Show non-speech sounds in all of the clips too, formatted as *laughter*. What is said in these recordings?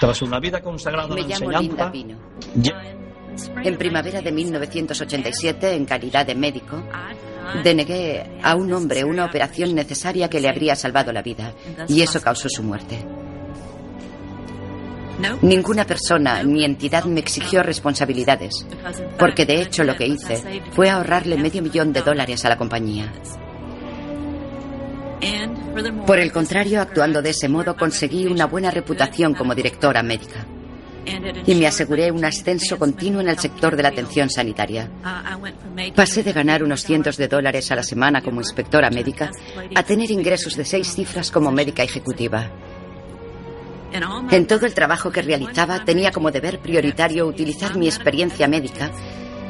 Tras una vida consagrada Me a la llamo enseñanza, Linda Pino. ya- En primavera de 1987, en calidad de médico, denegué a un hombre una operación necesaria que le habría salvado la vida, y eso causó su muerte. Ninguna persona ni entidad me exigió responsabilidades, porque de hecho lo que hice fue ahorrarle medio millón de dólares a la compañía. Por el contrario, actuando de ese modo, conseguí una buena reputación como directora médica y me aseguré un ascenso continuo en el sector de la atención sanitaria. Pasé de ganar unos cientos de dólares a la semana como inspectora médica a tener ingresos de seis cifras como médica ejecutiva. En todo el trabajo que realizaba tenía como deber prioritario utilizar mi experiencia médica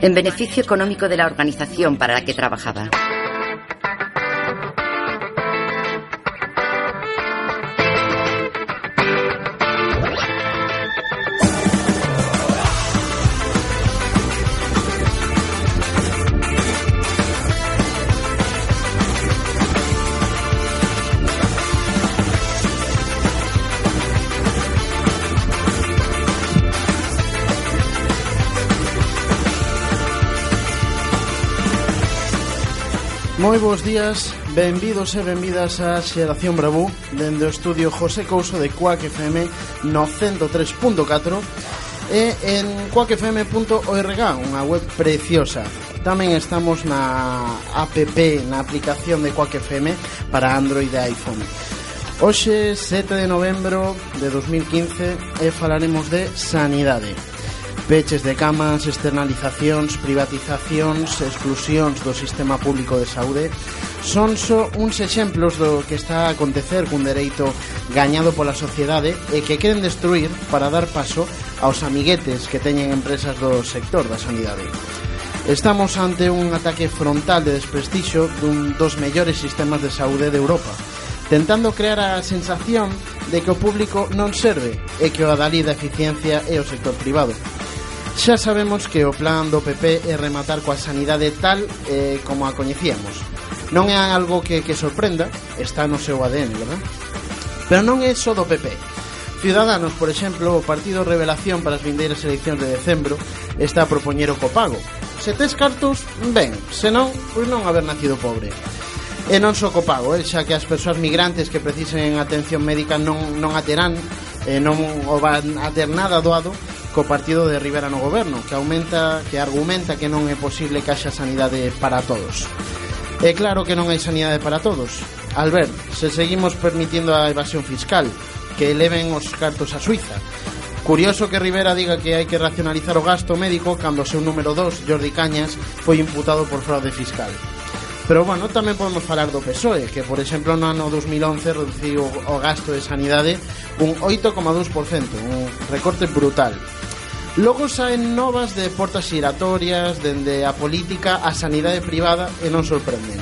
en beneficio económico de la organización para la que trabajaba. Moi bons días, benvidos e benvidas a Xeración Bravú Dende o estudio José Couso de Cuac FM no 103.4 E en cuacfm.org, unha web preciosa. Tamén estamos na app, na aplicación de Cuac FM para Android e iPhone. Hoxe, 7 de novembro de 2015, e falaremos de sanidade peches de camas, externalizacións, privatizacións, exclusións do sistema público de saúde son só uns exemplos do que está a acontecer cun dereito gañado pola sociedade e que queren destruir para dar paso aos amiguetes que teñen empresas do sector da sanidade. Estamos ante un ataque frontal de desprestixo dun dos mellores sistemas de saúde de Europa, tentando crear a sensación de que o público non serve e que o adalí da eficiencia é o sector privado. Xa sabemos que o plan do PP é rematar coa sanidade tal eh, como a coñecíamos. Non é algo que, que sorprenda, está no seu ADN, verdad? Pero non é só do PP. Ciudadanos, por exemplo, o Partido Revelación para as vindeiras eleccións de decembro está a propoñer o copago. Se tes cartos, ben, senón, pois non haber nacido pobre. E non só copago, eh, xa que as persoas migrantes que precisen atención médica non, non a terán, eh, non o van a ter nada doado, co partido de Rivera no goberno, que aumenta que argumenta que non é posible que haxa sanidade para todos. É claro que non hai sanidade para todos. Albert, se seguimos permitindo a evasión fiscal, que eleven os cartos a Suiza, Curioso que Rivera diga que hai que racionalizar o gasto médico cando o seu número 2, Jordi Cañas, foi imputado por fraude fiscal. Pero, bueno, tamén podemos falar do PSOE, que, por exemplo, no ano 2011 reduciu o gasto de sanidade un 8,2%, un recorte brutal. Logo saen novas de portas giratorias dende a política a sanidade privada e non sorprenden.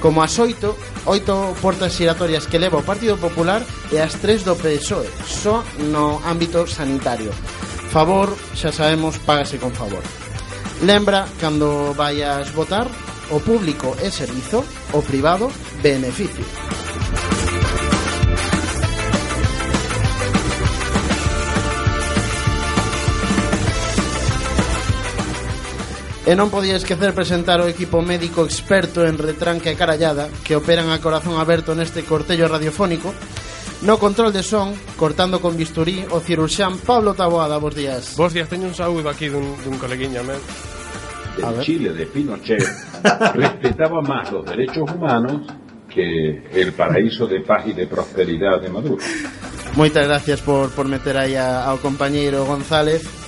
Como as oito, oito portas giratorias que leva o Partido Popular e as tres do PSOE, só no ámbito sanitario. Favor, xa sabemos, págase con favor. Lembra, cando vayas votar, o público é servizo, o privado, beneficio. E non podía esquecer presentar o equipo médico experto en retranca e carallada que operan a corazón aberto neste cortello radiofónico No control de son, cortando con bisturí, o ciruxán Pablo Taboada, bos días. Bos días, teño un saúdo aquí dun, dun coleguinha, men. En Chile, de Pinochet, *laughs* respetaba más los derechos humanos que el paraíso de paz y de prosperidad de Maduro. Moitas gracias por, por meter aí a, ao compañeiro González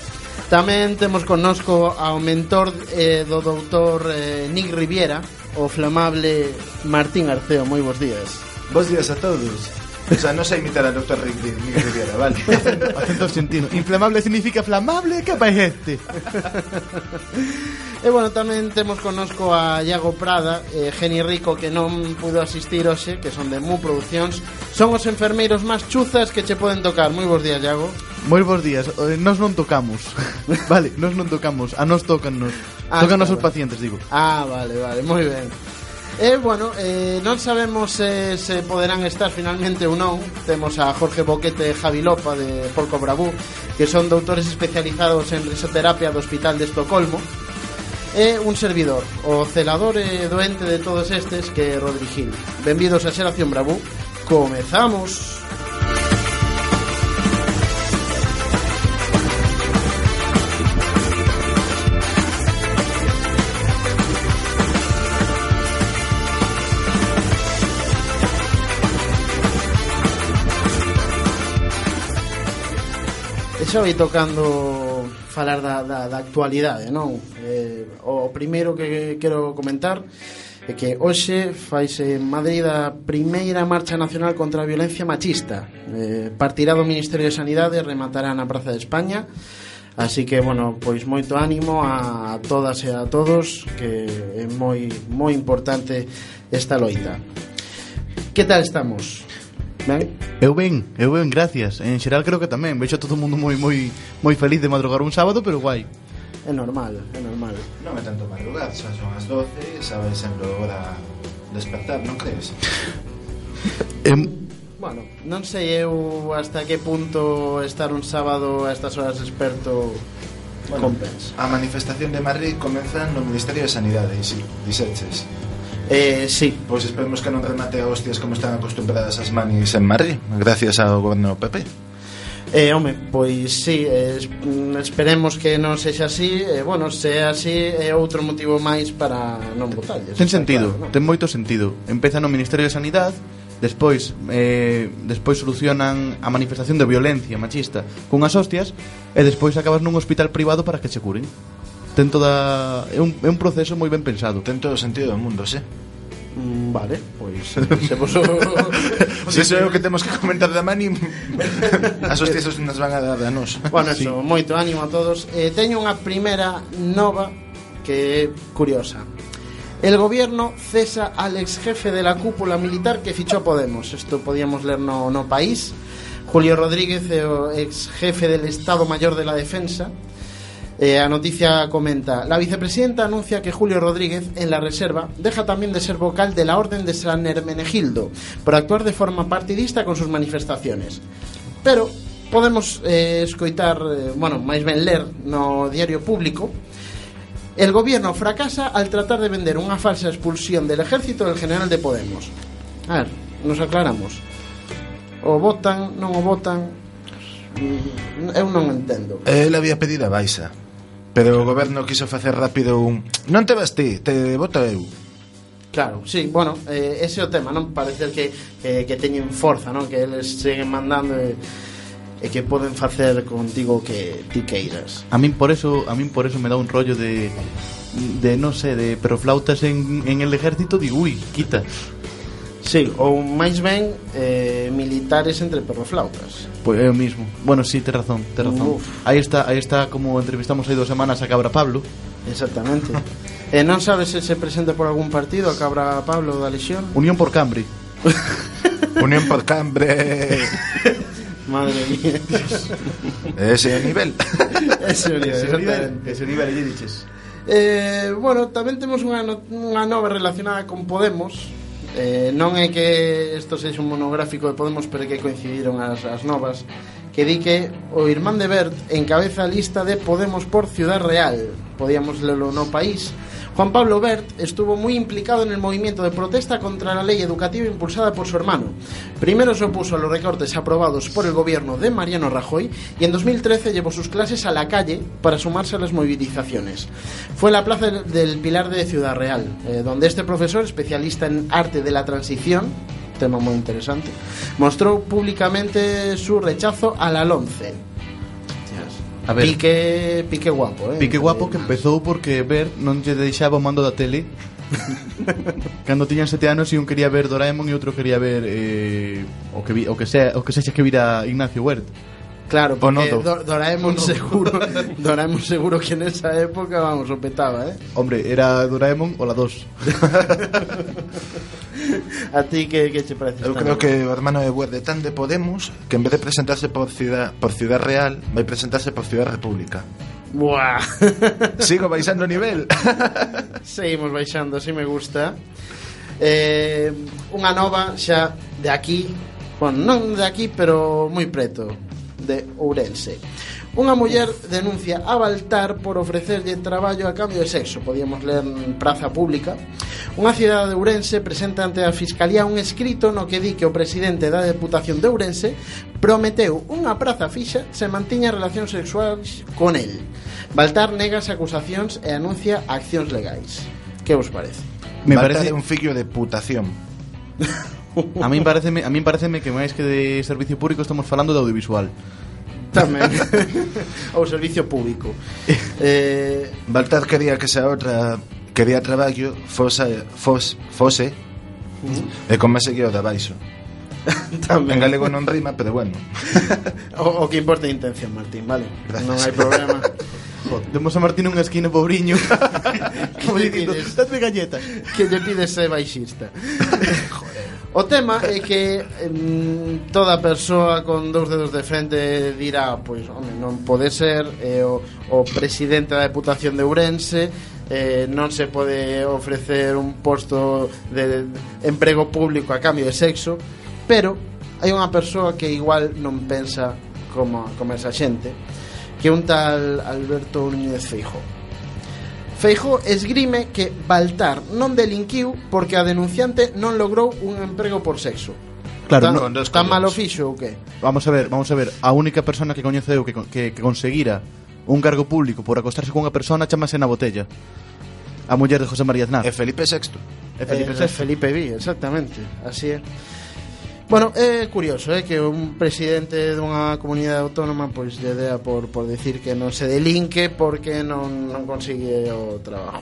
Tamén temos connosco ao mentor eh, do doutor eh, Nick Riviera, o flamable Martín Arceo. Moi bons días. Bons días a todos. O sea, non sei imitar al Dr. Rick, Rick Riviera, vale? *laughs* Acento argentino. Inflamable significa flamable, que paeste. E bueno, tamén temos connosco a Iago Prada e Geni Rico que non pudo asistir hoxe, que son de Mu Produccións Son os enfermeiros máis chuzas que che poden tocar Moi bons días, Iago Moi bons días. Eh, Nos non tocamos. *laughs* vale, nos non tocamos. A nos tocannos. Ah, Tocan os pacientes, digo. Ah, vale, vale, moi ben E, eh, bueno, eh, non sabemos se, se poderán estar finalmente ou non. Temos a Jorge Boquete e Javi Lopa de Polco Bravú Que son doutores especializados en risoterapia do Hospital de Estocolmo. E un servidor, o celador e doente de todos estes que é Rodri Gil. Benvidos a Xeración Bravú. Comezamos Comezamos! xa vai tocando falar da, da, da actualidade, non? Eh, o primeiro que quero comentar é que hoxe faise en Madrid a primeira marcha nacional contra a violencia machista. Eh, partirá do Ministerio de Sanidade, rematará na Praza de España. Así que, bueno, pois moito ánimo a, a todas e a todos que é moi moi importante esta loita. Que tal estamos? Ben? Eu ben, eu ben, gracias. En xeral creo que tamén. a todo o mundo moi moi moi feliz de madrugar un sábado, pero guai. É normal, é normal. Non é tanto madrugar, xa son as 12, sabes sempre hora despertar, non crees? em... Bueno, non sei eu hasta que punto estar un sábado a estas horas experto bueno, compensa. A manifestación de Madrid comeza no Ministerio de Sanidade, dixeches. Si, Eh, sí. Pois esperemos que non remate a hostias como están acostumbradas as manis en Madrid, gracias ao goberno PP. Eh, home, pois sí, eh, esperemos que non sexa así, e eh, bueno, se é así é outro motivo máis para non votarlles. Ten sentido, claro, non? ten moito sentido. Empeza no Ministerio de Sanidade, despois eh, despois solucionan a manifestación de violencia machista cunhas hostias e despois acabas nun hospital privado para que se curen ten toda é un, é un proceso moi ben pensado. Ten todo o sentido do mundo, sí. Mm, vale, pois *laughs* se vos o... Se iso é o que temos que comentar da Mani As hostias nos van a dar a nos Bueno, sí. eso, moito ánimo a todos eh, Teño unha primeira nova Que é curiosa El gobierno cesa al ex jefe de la cúpula militar que fichó Podemos. Esto podíamos ler no, no país. Julio Rodríguez, ex jefe del Estado Mayor de la Defensa, Eh, a noticia comenta La vicepresidenta anuncia que Julio Rodríguez en la reserva deja también de ser vocal de la Orden de San Hermenegildo por actuar de forma partidista con sus manifestaciones pero podemos eh, eh, bueno, máis ben ler no diario público El gobierno fracasa al tratar de vender unha falsa expulsión del ejército del general de Podemos. A ver, nos aclaramos. O votan, non o votan, mm, eu non entendo. El había pedido a baixa Pero o goberno quiso facer rápido un Non te vas ti, te voto eu Claro, sí, bueno, eh, ese é o tema, non parece que, que, que teñen forza, non? Que eles seguen mandando e, e que poden facer contigo que ti queiras. A min por eso, a min por eso me dá un rollo de de no sé, de peroflautas en, en el ejército, digo, uy, quita. Sí, ou máis ben eh, militares entre perroflautas. Pois é o mismo. Bueno, sí, tes razón, tes razón. Uf. Aí está, aí está como entrevistamos hai dúas semanas a Cabra Pablo. Exactamente. e non sabes se se presenta por algún partido a Cabra Pablo da Lexión? Unión por Cambre. *laughs* Unión por Cambre. Madre mía. Ese *laughs* nivel. Ese nivel, ese nivel, ese nivel lle diches. Eh, bueno, tamén temos unha, no, unha nova relacionada con Podemos Eh, non é que isto sexa un monográfico de Podemos, pero é que coincidiron as, as novas, que di que o irmán de Bert encabeza a lista de Podemos por Ciudad Real. Podíamos lelo no país, Juan Pablo Bert estuvo muy implicado en el movimiento de protesta contra la ley educativa impulsada por su hermano. Primero se opuso a los recortes aprobados por el gobierno de Mariano Rajoy y en 2013 llevó sus clases a la calle para sumarse a las movilizaciones. Fue en la plaza del- Pilar de Ciudad Real, eh, donde este profesor, especialista en arte de la transición, tema muy interesante, mostró públicamente su rechazo a la. A ver. Pique, pique guapo, eh. Pique guapo que empezou porque Bert non lle deixaba o mando da tele *laughs* Cando tiñan sete anos e un quería ver Doraemon e outro quería ver eh, o que vi, o que sea, o que sexa que vira Ignacio Huert. Claro, porque. Do- Doraemon seguro, *laughs* Doraemon seguro que en esa época, vamos, o petaba, ¿eh? Hombre, era Doraemon o la 2. *laughs* *laughs* a ti que, que che parece? Eu creo que o hermano de Guardetán de Podemos Que en vez de presentarse por Ciudad, por ciudad Real Vai presentarse por Ciudad República Buah. *laughs* Sigo baixando nivel *laughs* Seguimos baixando, si me gusta eh, Unha nova xa de aquí Bueno, non de aquí, pero moi preto De Ourense Unha muller denuncia a Baltar por ofrecerlle traballo a cambio de sexo, podíamos ler en Praza Pública. Unha cidade de Ourense presenta ante a Fiscalía un escrito no que di que o presidente da Deputación de Ourense prometeu unha praza fixa se mantiña relacións sexuais con el. Baltar nega as acusacións e anuncia accións legais. Que vos parece? Me Baltar parece un fillo de putación. a min pareceme, a min pareceme que máis que de servicio público estamos falando de audiovisual tamén *laughs* ao servicio público. *laughs* Eh, Baltar quería que xa outra quería traballo fose, fose, fose e con máis seguido de baixo *laughs* Tamén. En galego non rima, pero bueno. O, o que importa é intención, Martín, vale? Gracias. Non hai problema. Demos a Martín unha esquina, pobriño. Como dicindo, dadme galletas Que lle pides ser baixista? Joder. O tema é que mm, toda persoa con dous dedos de frente dirá, pois, home, non pode ser eh, o, o presidente da Deputación de Ourense eh, non se pode ofrecer un posto de emprego público a cambio de sexo, pero hai unha persoa que igual non pensa como, como esa xente, que un tal Alberto Núñez Feijóo. Feijó esgrime que Baltar non delinquiu porque a denunciante non logrou un emprego por sexo. Claro, tan, no, tan malo fixo ou que? Vamos a ver, vamos a ver, a única persona que coñeceu que, que, que conseguira un cargo público por acostarse con unha persona chamase na botella. A muller de José María Aznar. E Felipe VI. E Felipe, eh, Felipe VI, exactamente. Así é. Bueno, é curioso, é que un presidente dunha comunidade autónoma pois lle dea por, por decir que non se delinque porque non, non consigue o trabajo.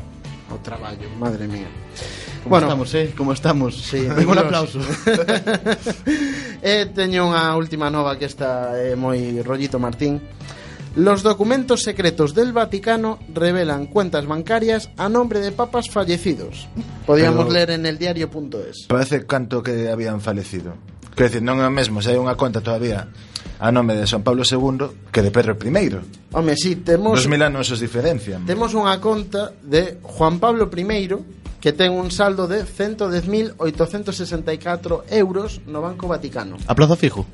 O traballo, madre mía. Como estamos, eh? Como estamos. Sí, *laughs* un aplauso. *laughs* e teño unha última nova que está é moi rollito Martín. Los documentos secretos del Vaticano revelan cuentas bancarias a nombre de papas fallecidos. Podíamos Pero- leer en el diario.es. Parece canto que habían falecido. Quer dizer, non é o mesmo se hai unha conta todavía a nome de San Pablo II que de Pedro I. Home, si, sí, temos... Dos mil anos os diferencian. Temos unha conta de Juan Pablo I que ten un saldo de 110.864 euros no Banco Vaticano. A plazo fijo?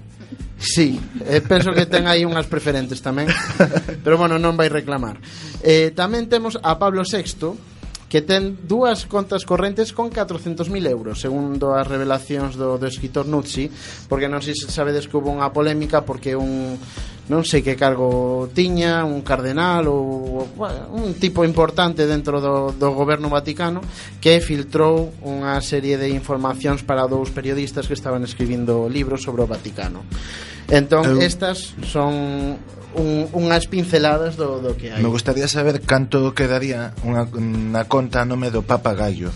Sí, eh, penso que ten aí unhas preferentes tamén *laughs* Pero bueno, non vai reclamar eh, Tamén temos a Pablo VI que ten dúas contas correntes con 400.000 euros, segundo as revelacións do, do escritor Nuzzi, porque non sei se sabedes que hubo unha polémica porque un non sei que cargo tiña, un cardenal ou bueno, un tipo importante dentro do, do goberno vaticano que filtrou unha serie de informacións para dous periodistas que estaban escribindo libros sobre o Vaticano. Entón, Eu... estas son un, unhas pinceladas do, do que hai. Me gustaría saber canto quedaría unha, unha conta a nome do Papa Gallo.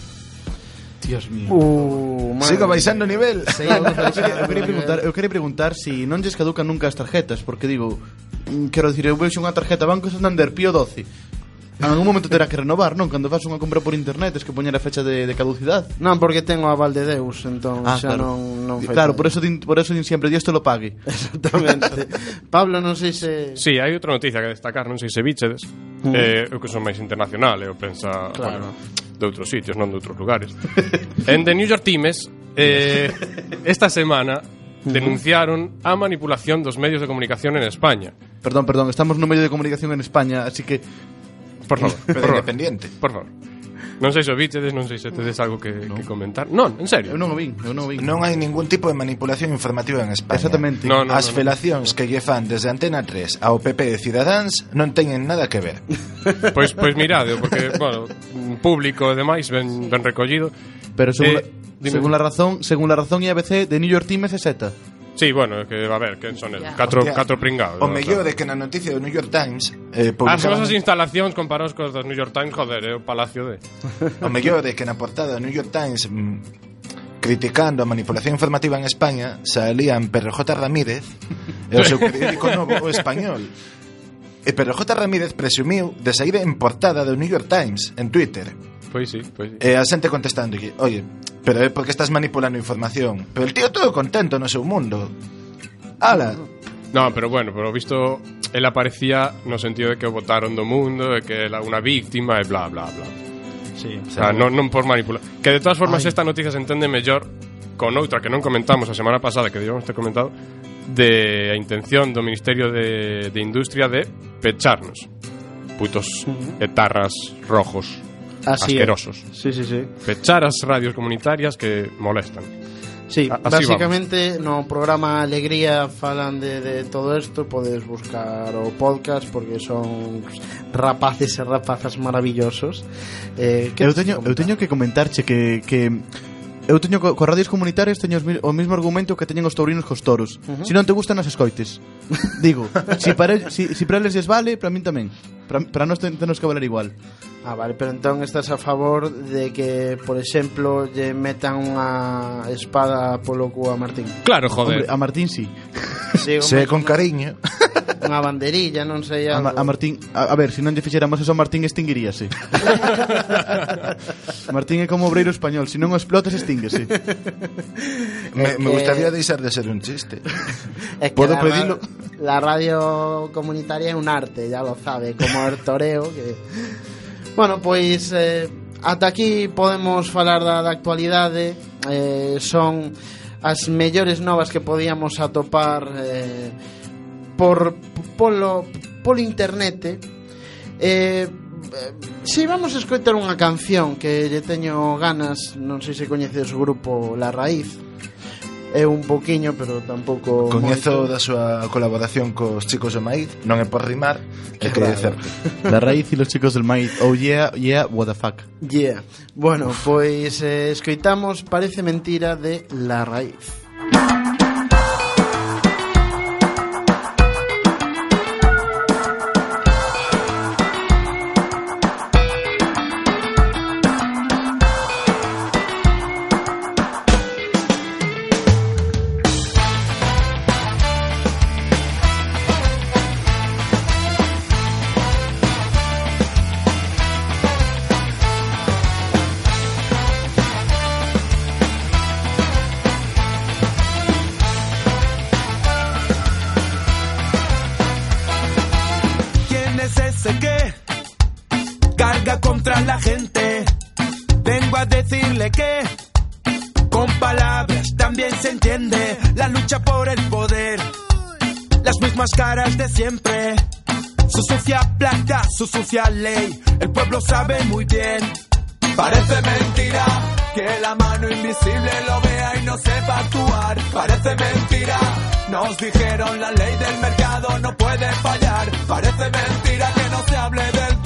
Dios mío. Uh, madre. Sigo baixando nivel. Sí, eu, *laughs* eu, quería preguntar, eu quería preguntar si non lles caducan nunca as tarjetas, porque digo, mm, quero dicir, eu vexo unha tarjeta Banco Santander Pío 12 En algún momento terá que renovar, non? Cando fas unha compra por internet, es que poñer a fecha de, de caducidade. Non, porque tengo a Valdedeus, entón Ah, xa claro. non, non fai claro, por eso din, por eso din siempre Dios te lo pague. Exactamente. *laughs* Pablo, non sei se... Sí, hai outra noticia que destacar, non sei se bichedes eh, Eu que son máis internacional Eu pensa, Claro. bueno, de outros sitios, non de outros lugares *laughs* En The New York Times eh, *laughs* Esta semana denunciaron a manipulación dos medios de comunicación en España Perdón, perdón, estamos no medio de comunicación en España, así que Por favor, por favor. independiente. Por favor. Non sei se o bichedes, non sei se tedes algo que, no. que comentar. Non, en serio. Eu non o vin, eu non o vin. Non hai ningún tipo de manipulación informativa en España. Exactamente. No, no, As no, no, felacións no. que lle fan desde Antena 3 ao PP de Cidadáns non teñen nada que ver. Pois pois mirade, porque, bueno, público e demais ben ben recollido. Pero según, eh, la, dime. según la razón, según la razón IABC de New York Times é seta. Sí, bueno, que, a ver, quen son eles? Catro, Hostia, catro pringados O mellor Claro. é que na noticia do New York Times As eh, publicaban... nosas instalacións comparados cos dos New York Times, joder, é o palacio de... O mellor é que na portada do New York Times mm, criticando a manipulación informativa en España salían PRJ Ramírez *laughs* e o seu periódico novo o español. E PRJ Ramírez presumiu de sair en portada do New York Times en Twitter. Pois sí, pois sí. E a xente contestando oye, pero é porque estás manipulando información. Pero el tío todo contento no seu mundo. Ala, No, pero bueno, pero visto el aparecía no sentido de que o botaron do mundo, de que era unha víctima e bla, bla, bla. Sí. O sea, non, non por manipular. Que de todas formas Ai. esta noticia se entende mellor con outra que non comentamos a semana pasada, que debíamos ter comentado, de a intención do Ministerio de, de Industria de pecharnos. Putos etarras rojos, Así asquerosos. Sí, sí, sí. Pechar as radios comunitarias que molestan. Sí, así básicamente no programa Alegría falan de, de todo isto Podes buscar o podcast porque son rapaces e rapazas maravillosos eh, Eu teño, eu teño que comentarche que, que eu teño co, co radios comunitarias teño os, o mesmo argumento que teñen os taurinos cos toros. Uh -huh. Se si non te gustan, as escoites. Digo, *laughs* si para, si, si para eles les vale, para min tamén. Para, para nós ten, tenos que valer igual. Ah, vale, pero entón estás a favor de que, por exemplo, lle metan unha espada polo cu a Martín. Claro, joder. Hombre, a Martín sí. sí *laughs* Se con cariño. *laughs* unha banderilla, non sei algo. A, a Martín, a, a ver, se non lle fixéramos eso a Martín extinguiríase. *laughs* Martín é como obreiro español, se non o explotas extinguese. me, que... me gustaría eh, deixar de ser un chiste. *laughs* Es que Podo la, pedilo. La radio comunitaria é un arte, ya lo sabe, como el toreo que Bueno, pois eh, ata aquí podemos falar da, da actualidade eh, son as mellores novas que podíamos atopar eh, por polo polo internet eh Si vamos a escoitar unha canción que lle teño ganas, non sei se coñeces o grupo La Raíz. É un poquiño, pero tampouco Coñezo moito. da súa colaboración cos chicos de maíz Non é por rimar, é que claro. dicerte La raíz e los chicos del maíz Oh yeah, yeah, what the fuck Yeah, bueno, pois eh, escoitamos Parece mentira de La Raíz Música mismas caras de siempre. Su sucia plata, su sucia ley. El pueblo sabe muy bien. Parece mentira que la mano invisible lo vea y no sepa actuar. Parece mentira, nos dijeron la ley del mercado no puede fallar. Parece mentira que no se hable del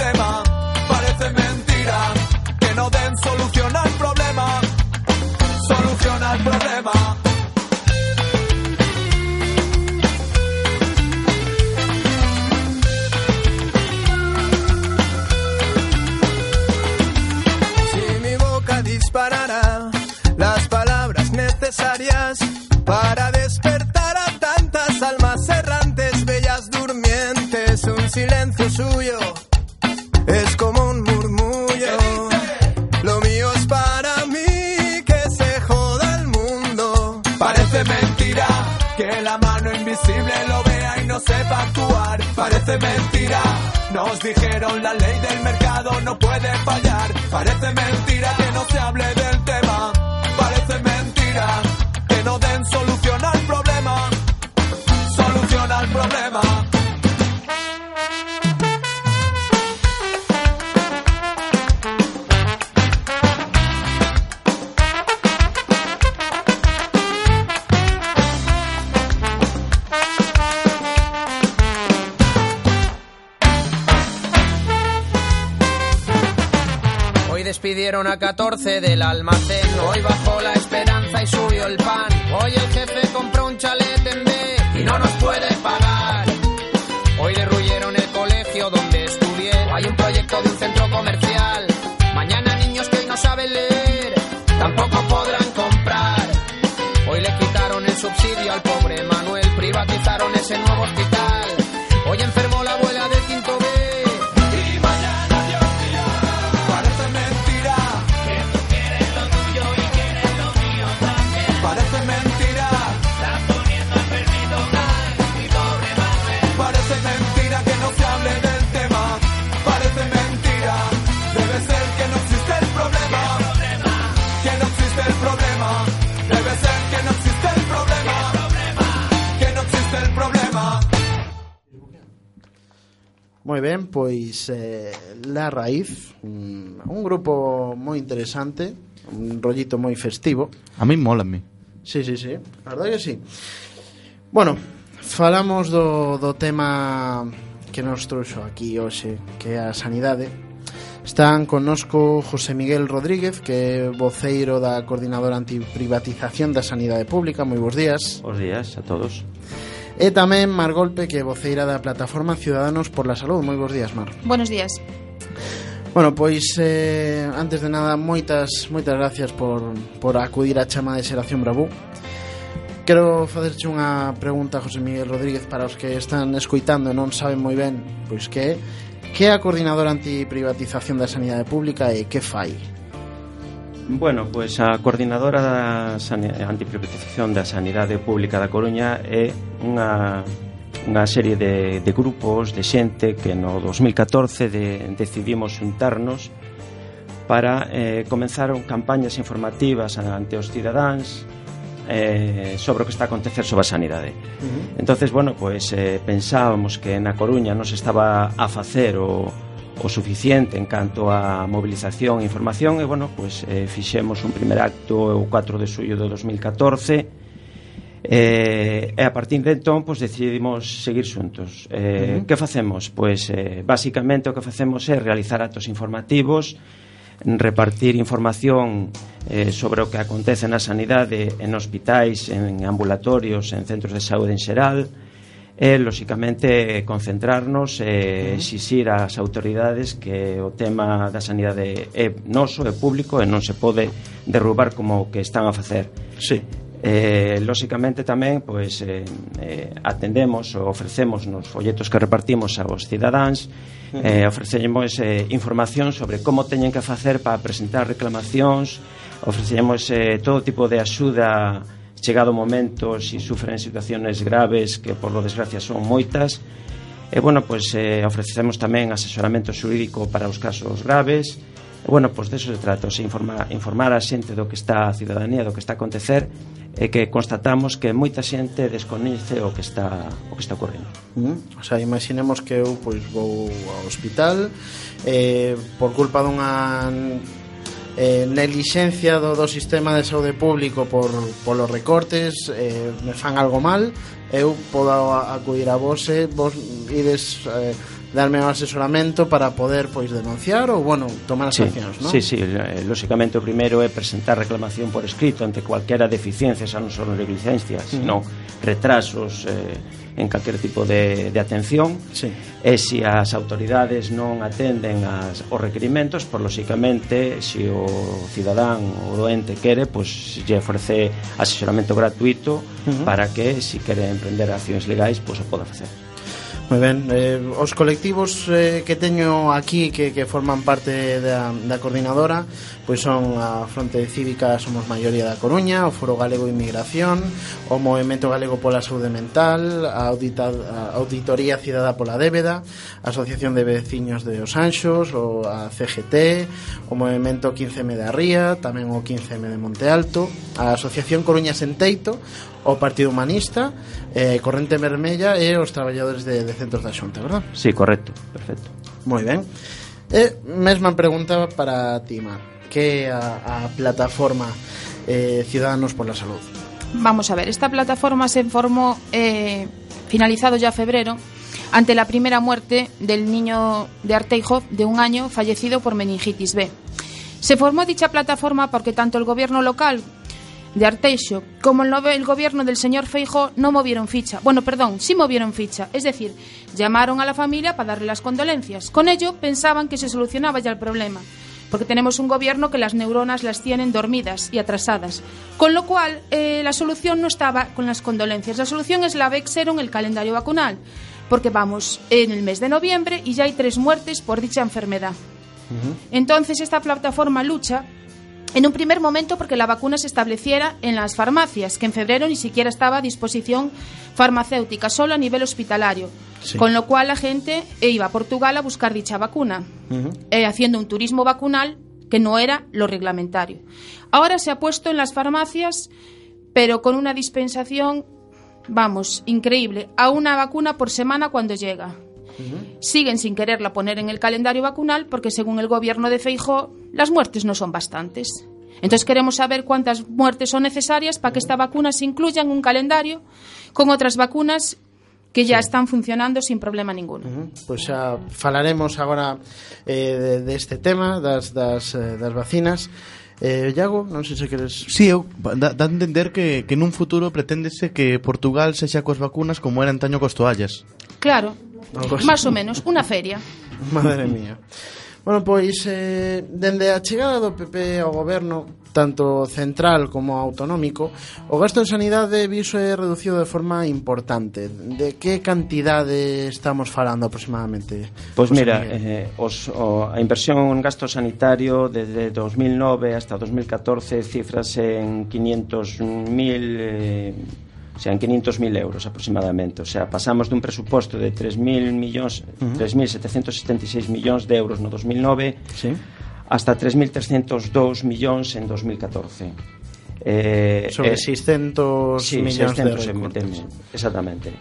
la ley del mercado no puede fallar. Parece mentira que no se Era Raíz, un grupo moi interesante, un rollito moi festivo. A mí mola, a mí. Sí, sí, sí, a verdade que sí. Bueno, falamos do, do tema que nos trouxo aquí hoxe, que é a sanidade. Están connosco José Miguel Rodríguez, que é voceiro da Coordinadora Antiprivatización da Sanidade Pública. Moi bons días. Bons días a todos. E tamén Mar Golpe, que é voceira da Plataforma Ciudadanos por la Salud. Moi bons días, Mar. Buenos días. Bueno, pois eh, antes de nada moitas moitas gracias por, por acudir á chama de Xeración Bravú. Quero facerche unha pregunta a José Miguel Rodríguez para os que están escoitando e non saben moi ben pois que que é a coordinadora antiprivatización da sanidade pública e que fai? Bueno, pois a coordinadora da antiprivatización da sanidade pública da Coruña é unha unha serie de, de grupos, de xente que no 2014 de, decidimos juntarnos para eh, comenzar campañas informativas ante os cidadáns eh, sobre o que está a acontecer sobre a sanidade. Uh -huh. entonces bueno, pois eh, pensábamos que na Coruña non se estaba a facer o, o suficiente en canto a movilización e información e, bueno, pois eh, fixemos un primer acto o 4 de suyo de 2014 Eh, e a partir de entón pois, decidimos seguir xuntos eh, uh -huh. Que facemos? Pois eh, basicamente o que facemos é realizar actos informativos Repartir información eh, sobre o que acontece na sanidade En hospitais, en ambulatorios, en centros de saúde en xeral E, lóxicamente, concentrarnos eh, e exixir ás autoridades que o tema da sanidade é noso, é público e non se pode derrubar como o que están a facer Sí Eh, lóxicamente tamén pois, eh, eh, atendemos ou ofrecemos nos folletos que repartimos aos cidadáns eh, ofrecemos eh, información sobre como teñen que facer para presentar reclamacións ofrecemos eh, todo tipo de axuda chegado o momento se si sufren situaciones graves que por lo desgracia son moitas. E bueno, pois eh, ofrecemos tamén asesoramento xurídico para os casos graves bueno, pois pues, deso se trata, se informa, informar a xente do que está a ciudadanía, do que está a acontecer e que constatamos que moita xente descoñece o que está o que está ocorrendo. Mm. O sea, imaginemos que eu pois vou ao hospital eh, por culpa dunha eh, negligencia do, do sistema de saúde público por, polos recortes eh, me fan algo mal eu podo acudir a vos e vos ides eh, darme un asesoramento para poder pois denunciar ou bueno, tomar as sí, accións, non? Sí, sí, eh, lóxicamente o primeiro é presentar reclamación por escrito ante cualquera deficiencia, xa non só negligencias, mm. sino retrasos eh, en calquer tipo de, de atención. Sí. E se as autoridades non atenden as, os requerimentos, por lóxicamente, se o cidadán ou o ente quere, pois lle ofrece asesoramento gratuito uh para que, se quere emprender accións legais, pois o poda facer. Moi ben, eh, os colectivos eh, que teño aquí que, que forman parte da, da coordinadora pois son a Fronte Cívica Somos Maioría da Coruña, o Foro Galego Inmigración, o Movimento Galego pola Saúde Mental, a, Audita, a Auditoría Cidadá pola Débeda, a Asociación de Veciños de Os Anxos, o a CGT, o Movimento 15M da Ría, tamén o 15M de Monte Alto, a Asociación Coruña Senteito, o Partido Humanista, eh, Corrente Vermella e os traballadores de, de centros da Xunta, verdad? Sí, correcto, perfecto. Moi ben. E mesma pregunta para ti, Mar. Que a, a plataforma eh, Ciudadanos pola Salud? Vamos a ver, esta plataforma se formó eh, finalizado ya febrero ante la primera muerte del niño de Arteijo de un año fallecido por meningitis B. Se formó dicha plataforma porque tanto el gobierno local de Arteixo como el, gobierno del señor Feijo no movieron ficha. Bueno, perdón, sí movieron ficha. Es decir, llamaron a la familia para darle las condolencias. Con ello pensaban que se solucionaba ya el problema. Porque tenemos un gobierno que las neuronas las tienen dormidas y atrasadas. Con lo cual, eh, la solución no estaba con las condolencias. La solución es la Vexero en el calendario vacunal. Porque vamos en el mes de noviembre y ya hay tres muertes por dicha enfermedad. Entonces esta plataforma lucha en un primer momento porque la vacuna se estableciera en las farmacias, que en febrero ni siquiera estaba a disposición farmacéutica, solo a nivel hospitalario. Sí. Con lo cual la gente iba a Portugal a buscar dicha vacuna, eh, haciendo un turismo vacunal que no era lo reglamentario. Ahora se ha puesto en las farmacias, pero con una dispensación, vamos, increíble, a una vacuna por semana cuando llega. siguen sin quererla poner en el calendario vacunal porque según el gobierno de Feijó las muertes no son bastantes. Entonces queremos saber cuántas muertes son necesarias para que esta vacuna se incluya en un calendario con otras vacunas que ya están funcionando sin problema ninguno. Uh -huh. Pois pues xa falaremos agora eh, de, de, este tema das, das, eh, das vacinas. Eh, Iago, non sei se queres... Sí, eu dá da, da entender que, que nun futuro preténdese que Portugal sexa coas vacunas como era antaño cos toallas. Claro, Máis ou menos, unha feria. Madre mía. Bueno, pois, eh, dende a chegada do PP ao goberno, tanto central como autonómico, o gasto en sanidade viso é reducido de forma importante. De que cantidade estamos falando aproximadamente? Pois mira, eh, os, o, a inversión en gasto sanitario desde 2009 hasta 2014 cifras en 500.000 eh, sean 500.000 euros aproximadamente. O sea, pasamos dun presuposto de 3.000 millóns, uh -huh. 3.776 millóns de euros no 2009 sí. hasta 3.302 millóns en 2014. Eh, Sobre eh, 600 sí, millóns 600 de recortes. Exactamente.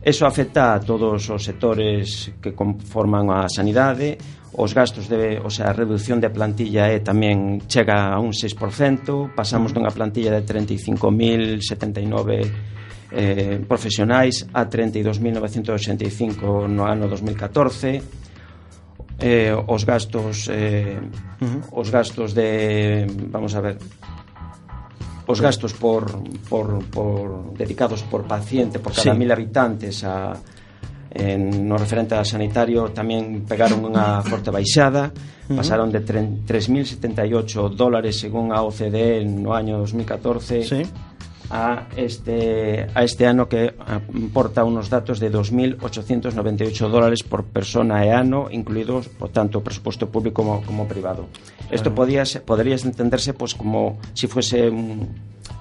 Eso afecta a todos os sectores que conforman a sanidade, os gastos de, o sea, a reducción de plantilla é tamén chega a un 6%, pasamos dunha plantilla de 35.079 eh, profesionais a 32.985 no ano 2014 eh, os gastos eh, uh -huh. os gastos de vamos a ver os gastos por, por, por dedicados por paciente por cada sí. mil habitantes a, en, no referente a sanitario tamén pegaron unha forte baixada uh -huh. pasaron de 3.078 dólares según a OCDE no año 2014 sí a este, a este ano que aporta unos datos de 2.898 dólares por persona e ano, incluidos, por tanto, presupuesto público como, como privado. Isto podía, podría entenderse pues como si fuese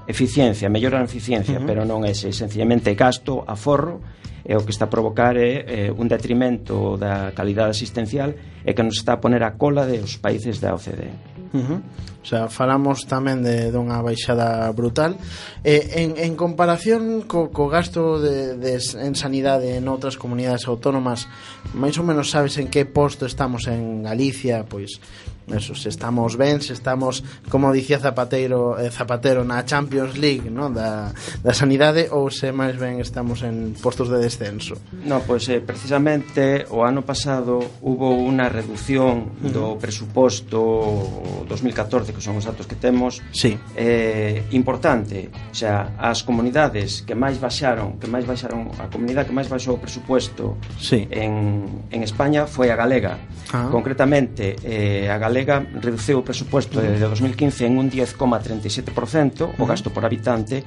eficiencia, mellora a eficiencia, uh -huh. pero non é ese, sencillamente gasto, aforro, e o que está a provocar é, é un detrimento da calidade asistencial e que nos está a poner a cola dos países da OCDE. Uh -huh. O sea, falamos tamén de dunha baixada brutal. Eh, en, en comparación co, co gasto de, de, en sanidade en outras comunidades autónomas, máis ou menos sabes en que posto estamos en Galicia, pois eso, se estamos ben, se estamos, como dicía Zapateiro, eh, Zapatero na Champions League, no, da, da sanidade ou se máis ben estamos en postos de descenso. No, pois pues, eh, precisamente o ano pasado hubo unha reducción do presuposto 2014, que son os datos que temos, sí. eh, importante, xa as comunidades que máis baixaron, que máis baixaron a comunidade que máis baixou o presuposto sí. en, en España foi a galega. Ah. Concretamente, eh, a galega galega reduceu o presupuesto de 2015 en un 10,37% o gasto por habitante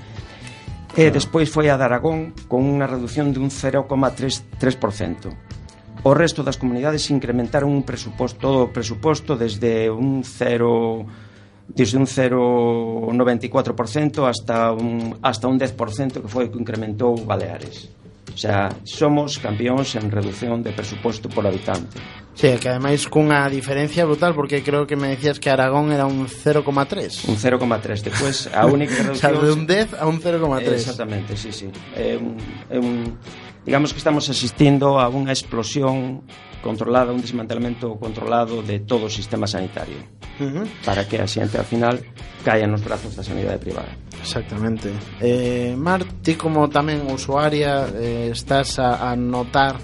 e despois foi a de Aragón con unha reducción de un 0,33%. O resto das comunidades incrementaron un presuposto, o presuposto desde un 0 desde un 0,94% hasta un, hasta un 10% que foi o que incrementou Baleares xa somos campeóns en reducción de presuposto por habitante. Sí, que ademais cunha diferencia brutal porque creo que me decías que Aragón era un 0,3. Un 0,3, depois a *laughs* única reducción... o sea, de un 10 a un 0,3. Exactamente, sí, sí. É un, é un, digamos que estamos asistindo a unha explosión controlada, un desmantelamento controlado de todo o sistema sanitario. Uh -huh. para que a xente ao final caia nos brazos da sanidade privada. Exactamente. Eh, Mar, ti como tamén usuaria eh, estás a, a notar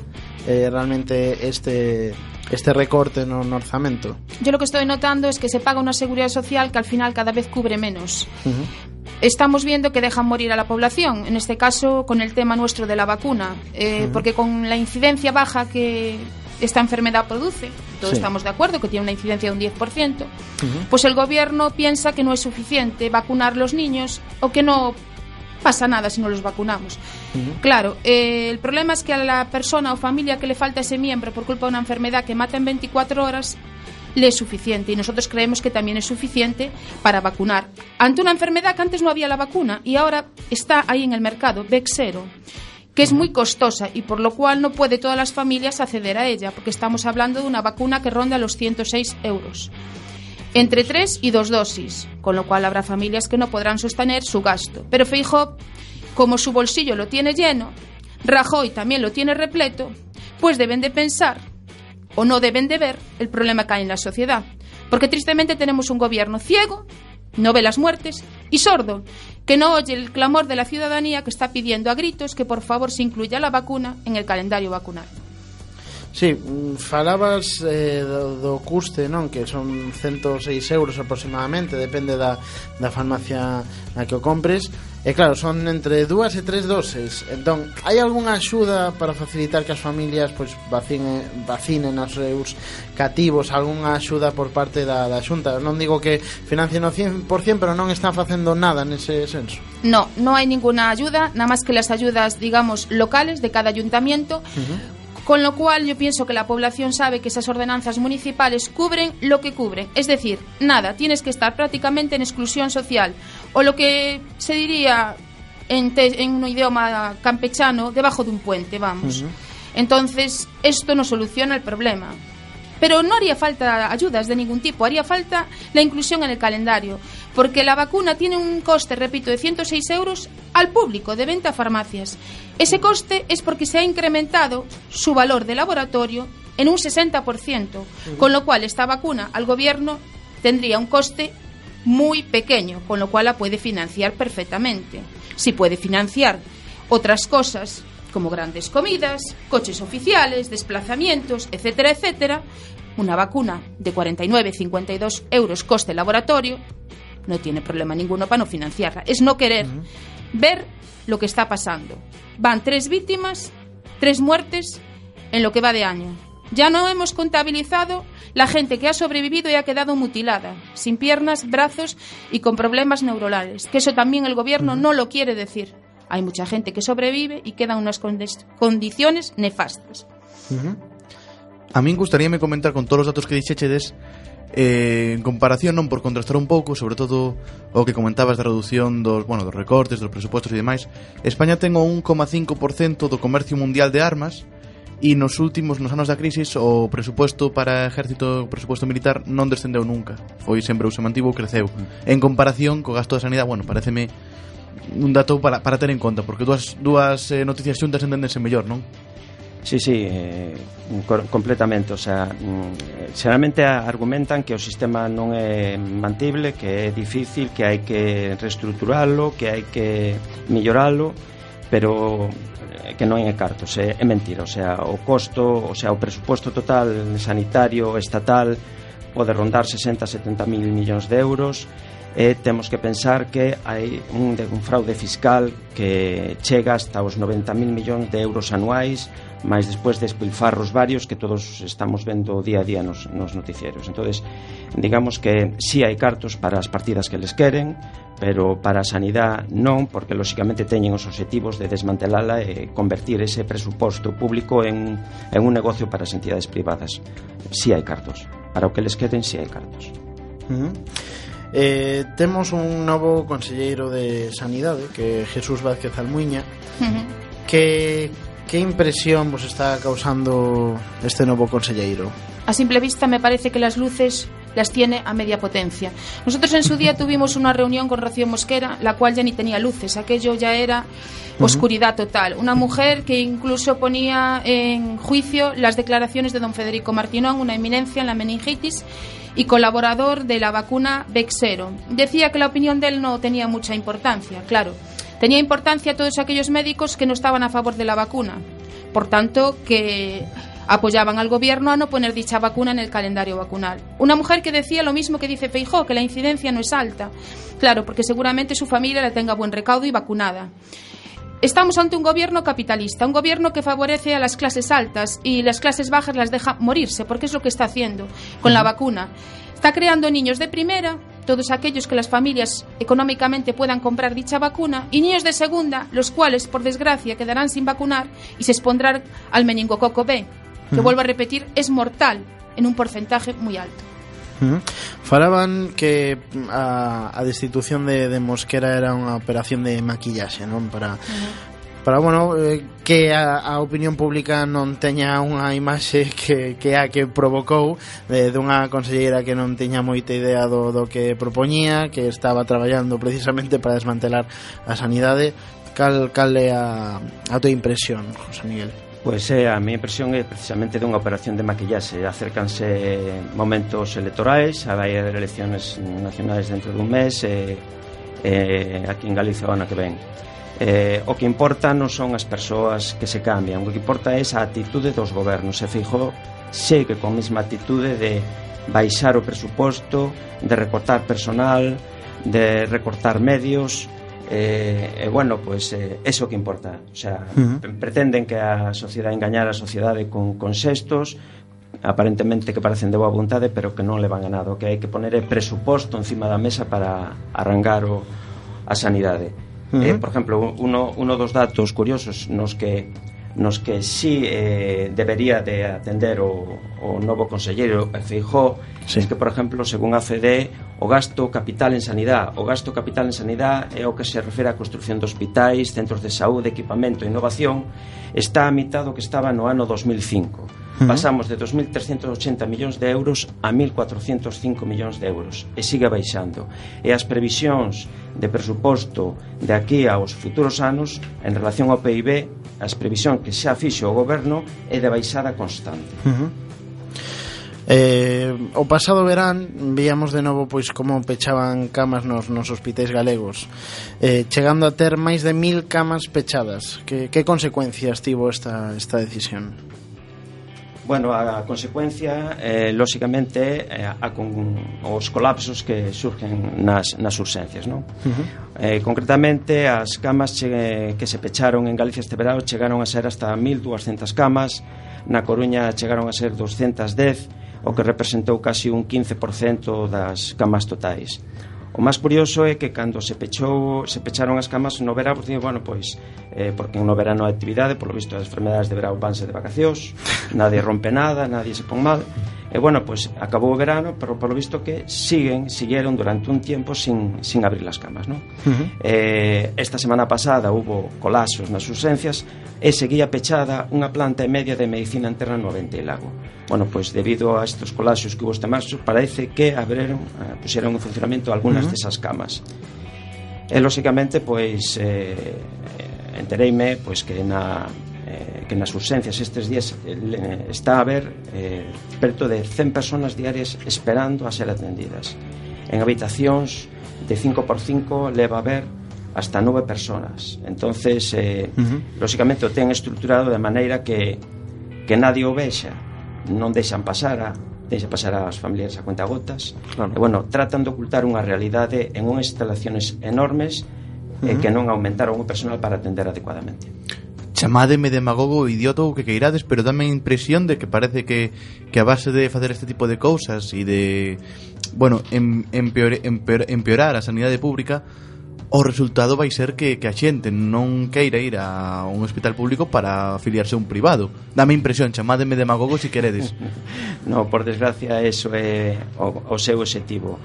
eh, realmente este este recorte no, no orzamento? Yo lo que estoy notando es que se paga una seguridad social que al final cada vez cubre menos. Uh -huh. Estamos viendo que dejan morir a la población, en este caso con el tema nuestro de la vacuna, eh, uh -huh. porque con la incidencia baja que esta enfermedad produce, todos sí. estamos de acuerdo que tiene una incidencia de un 10%, uh -huh. pues el gobierno piensa que no es suficiente vacunar los niños o que no pasa nada si no los vacunamos. Uh -huh. Claro, eh, el problema es que a la persona o familia que le falta ese miembro por culpa de una enfermedad que mata en 24 horas, le es suficiente y nosotros creemos que también es suficiente para vacunar. Ante una enfermedad que antes no había la vacuna y ahora está ahí en el mercado, Bexero que es muy costosa y por lo cual no puede todas las familias acceder a ella, porque estamos hablando de una vacuna que ronda los 106 euros. Entre tres y dos dosis, con lo cual habrá familias que no podrán sostener su gasto. Pero Feijóo, como su bolsillo lo tiene lleno, Rajoy también lo tiene repleto, pues deben de pensar o no deben de ver el problema que hay en la sociedad. Porque tristemente tenemos un gobierno ciego, no ve las muertes, y sordo, que no oye el clamor de la ciudadanía que está pidiendo a gritos que por favor se incluya la vacuna en el calendario vacunal. Sí, mm, falabas eh, do, do custe, non? Que son 106 euros aproximadamente, depende da, da farmacia na que o compres. E claro, son entre dúas e tres doses. Entón, hai algunha axuda para facilitar que as familias pois vacine, vacinen os seus cativos, algunha axuda por parte da, da Xunta? Non digo que financien o 100%, pero non están facendo nada nese senso. No, no hay ninguna ayuda, nada más que las ayudas, digamos, locales de cada ayuntamiento. Uh -huh. Con lo cual yo pienso que la población sabe que esas ordenanzas municipales cubren lo que cubren. Es decir, nada, tienes que estar prácticamente en exclusión social. O lo que se diría en, te, en un idioma campechano, debajo de un puente, vamos. Uh -huh. Entonces, esto no soluciona el problema. Pero no haría falta ayudas de ningún tipo, haría falta la inclusión en el calendario, porque la vacuna tiene un coste, repito, de 106 euros al público de venta a farmacias. Ese coste es porque se ha incrementado su valor de laboratorio en un 60%, con lo cual esta vacuna al gobierno tendría un coste muy pequeño, con lo cual la puede financiar perfectamente. Si puede financiar otras cosas como grandes comidas, coches oficiales, desplazamientos, etcétera, etcétera, una vacuna de 49-52 euros coste laboratorio, no tiene problema ninguno para no financiarla. Es no querer uh -huh. ver lo que está pasando. Van tres víctimas, tres muertes en lo que va de año. Ya no hemos contabilizado la gente que ha sobrevivido y ha quedado mutilada, sin piernas, brazos y con problemas neurolales, que eso también el gobierno no lo quiere decir. Hay mucha gente que sobrevive y queda en unas condiciones nefastas. Uh -huh. A min gustaríame comentar con todos os datos que dixechedes eh, en comparación non por contrastar un pouco, sobre todo o que comentabas da reducción dos, bueno, dos recortes, dos presupostos e demais, España ten o 1,5% do comercio mundial de armas, e nos últimos nos anos da crisis o presupuesto para ejército, o presupuesto militar non descendeu nunca. Foi sempre ou se mantivo creceu. En comparación co gasto de sanidade, bueno, pareceme un dato para, para ter en conta, porque dúas, dúas eh, noticias xuntas entendense mellor, non? Sí, sí, eh, completamente, o sea, mm, xeralmente argumentan que o sistema non é mantible, que é difícil, que hai que reestructuralo, que hai que melloralo, pero que non é cartos, é, é mentira, o sea, o costo, o sea, o presuposto total sanitario estatal pode rondar 60-70 mil millóns de euros e temos que pensar que hai un, un fraude fiscal que chega hasta os 90.000 millóns de euros anuais máis despois de despilfarros varios que todos estamos vendo día a día nos, nos noticieros. entonces digamos que si sí hai cartos para as partidas que les queren, pero para a sanidade non, porque lóxicamente teñen os objetivos de desmantelala e convertir ese presuposto público en, en un negocio para as entidades privadas. Si sí hai cartos. Para o que les queren, si sí hai cartos. Uh -huh. Eh, temos un novo conselleiro de Sanidade que é Jesús Vázquez Almuiña uh -huh. que que impresión vos está causando este novo conselleiro? A simple vista me parece que las luces las tiene a media potencia. Nosotros en su día *laughs* tuvimos una reunión con Rocío Mosquera, la cual ya ni tenía luces, aquello ya era oscuridad total. Una mujer que incluso ponía en juicio las declaraciones de don Federico Martinón, una eminencia en la meningitis, y colaborador de la vacuna Vexero. Decía que la opinión de él no tenía mucha importancia, claro. Tenía importancia todos aquellos médicos que no estaban a favor de la vacuna. Por tanto, que apoyaban al gobierno a no poner dicha vacuna en el calendario vacunal. Una mujer que decía lo mismo que dice Feijó, que la incidencia no es alta. Claro, porque seguramente su familia la tenga buen recaudo y vacunada. Estamos ante un gobierno capitalista, un gobierno que favorece a las clases altas y las clases bajas las deja morirse, porque es lo que está haciendo con la vacuna. Está creando niños de primera, todos aquellos que las familias económicamente puedan comprar dicha vacuna, y niños de segunda, los cuales, por desgracia, quedarán sin vacunar y se expondrán al meningococo B, que, uh -huh. vuelvo a repetir, es mortal en un porcentaje muy alto. Uh -huh. Falaban que mm, a, a destitución de, de Mosquera era unha operación de maquillaxe, non? Para, uh -huh para bueno, eh, que a, a opinión pública non teña unha imaxe que, que a que provocou de, dunha conselleira que non teña moita idea do, do que propoñía que estaba traballando precisamente para desmantelar a sanidade cal, cal é a, a tua impresión, José Miguel? Pois é, eh, a miña impresión é precisamente dunha operación de maquillaxe. Acércanse momentos electorais, vai haber elecciones nacionais dentro dun mes, e, e aquí en Galicia o ano que ven. Eh, o que importa non son as persoas que se cambian, o que importa é a atitude dos gobernos. E Feijó sei que con mesma atitude de baixar o presuposto, de recortar personal, de recortar medios, eh, e bueno, pues, eh, eso que importa o sea, uh -huh. pretenden que a sociedade engañar a sociedade con, con sextos aparentemente que parecen de boa vontade pero que non le van a nada o que hai que poner é presuposto encima da mesa para arrancar o, a sanidade uh -huh. eh, por exemplo, uno, uno dos datos curiosos nos que nos que si eh, debería de atender o, o novo conselleiro Feijó sí. es que, por exemplo, según a CD o gasto capital en sanidad o gasto capital en sanidad é o que se refere á construcción de hospitais, centros de saúde equipamento e innovación está a mitad do que estaba no ano 2005 Pasamos de 2.380 millóns de euros a 1.405 millóns de euros e sigue baixando. E as previsións de presuposto de aquí aos futuros anos en relación ao PIB, as previsións que xa fixo o goberno é de baixada constante. Uh -huh. Eh, o pasado verán víamos de novo pois como pechaban camas nos, nos hospitais galegos eh, chegando a ter máis de mil camas pechadas que, que consecuencias tivo esta, esta decisión? Bueno, a, a consecuencia, eh, lóxicamente, eh, a con os colapsos que surgen nas, nas urxencias, non? Uh -huh. eh, concretamente, as camas che, que se pecharon en Galicia este verano chegaron a ser hasta 1.200 camas, na Coruña chegaron a ser 210, o que representou casi un 15% das camas totais. O máis curioso é que cando se pechou, se pecharon as camas no verán, pois pues, bueno, pois, eh, porque no verano a actividade, polo visto as enfermedades de verán vanse de vacacións, nadie rompe nada, nadie se pon mal, E bueno, pues acabou o verano, pero polo visto que siguen, siguieron durante un tiempo sin, sin abrir las camas, ¿no? Uh -huh. eh, esta semana pasada hubo colapsos nas urxencias e seguía pechada unha planta e media de medicina interna no Vente Lago. Bueno, pues debido a estos colapsos que hubo este marzo, parece que abrieron, eh, pusieron en funcionamento algunas uh -huh. desas camas. E, lóxicamente, pois, pues, eh, entereime pois, pues, que na eh, que nas urxencias estes días eh, está a haber eh, perto de 100 personas diarias esperando a ser atendidas. En habitacións de 5x5 leva a ver hasta nove personas. Entonces, eh, uh -huh. lóxicamente o ten estruturado de maneira que que nadie o vexa, non deixan pasar a deixa pasar as familiares a cuenta gotas. Claro. E bueno, tratan de ocultar unha realidade en unhas instalaciones enormes uh -huh. eh, que non aumentaron o personal para atender adecuadamente chamádeme demagogo idiota ou que queirades, pero dame a impresión de que parece que, que a base de facer este tipo de cousas e de, bueno, em, empeor, empeor, empeorar a sanidade pública, o resultado vai ser que, que a xente non queira ir a un hospital público para afiliarse a un privado. Dame impresión, chamádeme demagogo se si queredes. *laughs* no, por desgracia, eso é o, o seu objetivo.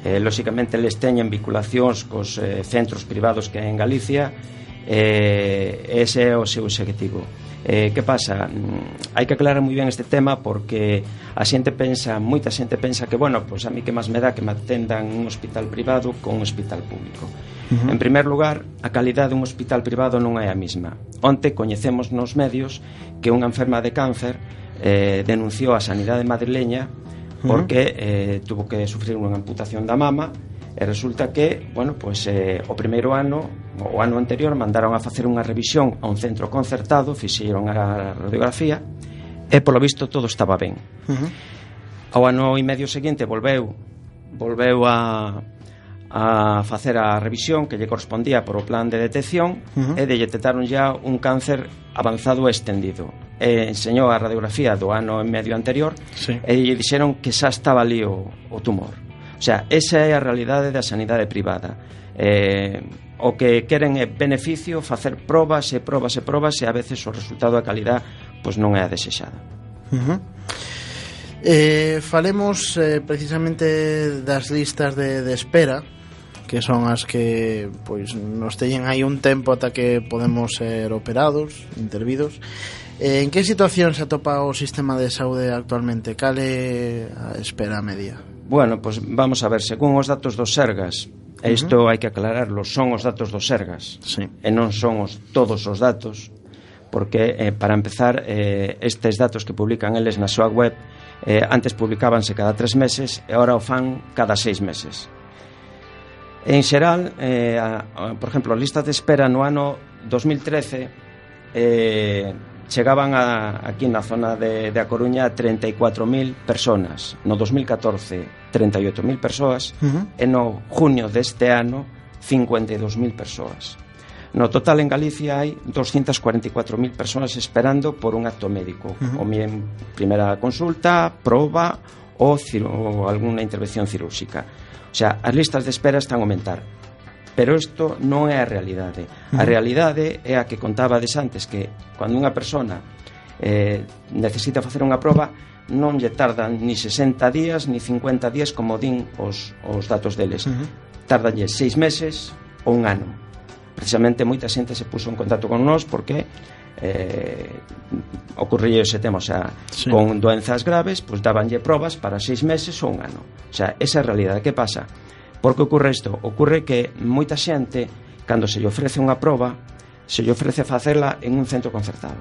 Eh, lóxicamente, les teñen vinculacións cos eh, centros privados que hai en Galicia, eh, ese é o seu objetivo eh, que pasa? Mm, hai que aclarar moi ben este tema porque a xente pensa moita xente pensa que bueno, pois a mí que máis me dá que me atendan un hospital privado con un hospital público uh -huh. en primer lugar, a calidad dun hospital privado non é a mesma onte coñecemos nos medios que unha enferma de cáncer eh, denunciou a sanidade madrileña porque eh, tuvo que sufrir unha amputación da mama E resulta que, bueno, pois eh, o primeiro ano, o ano anterior, mandaron a facer unha revisión a un centro concertado, fixeron a radiografía, e polo visto todo estaba ben. Uh -huh. Ao ano e medio seguinte volveu volveu a, a facer a revisión que lle correspondía por o plan de detección uh -huh. e detectaron ya un cáncer avanzado e extendido. E enseñou a radiografía do ano e medio anterior sí. e lle dixeron que xa estaba ali o, o tumor. O sea, esa é a realidade da sanidade privada. Eh, o que queren é beneficio, facer probas e probas e probas e a veces o resultado da calidad pois non é a desexada. Uh -huh. Eh, falemos eh, precisamente das listas de, de espera que son as que pois nos teñen aí un tempo ata que podemos ser operados, intervidos. Eh, en que situación se atopa o sistema de saúde actualmente? Cale a espera media? Bueno, pois pues vamos a ver, según os datos dos Sergas, e isto uh -huh. hai que aclararlo, son os datos dos Sergas, sí. e non son os, todos os datos, porque, eh, para empezar, eh, estes datos que publican eles na súa web, eh, antes publicábanse cada tres meses, e ahora o fan cada seis meses. En xeral, eh, a, a, por exemplo, a lista de espera no ano 2013 eh, chegaban a, aquí na zona de, de A Coruña 34.000 personas no 2014 38.000 persoas uh -huh. e no junio deste ano 52.000 persoas No total en Galicia hai 244.000 persoas esperando por un acto médico, uh -huh. O bien primeira consulta, proba ou, ou alguna intervención cirúrxica. O sea, as listas de espera están a aumentar. Pero isto non é a realidade. A realidade é a que contabades antes que cando unha persona eh, necesita facer unha proba non lle tardan ni 60 días ni 50 días como din os, os datos deles. Uh -huh. Tardanlle seis meses ou un ano. Precisamente moita xente se puso en contacto con nós porque eh, ocorría ese tema, o sea, sí. con doenzas graves, pois pues, dabanlle probas para seis meses ou un ano. O sea, esa é a realidade. Que pasa? Por que ocorre isto? Ocorre que moita xente, cando se lle ofrece unha proba, se lle ofrece facela en un centro concertado.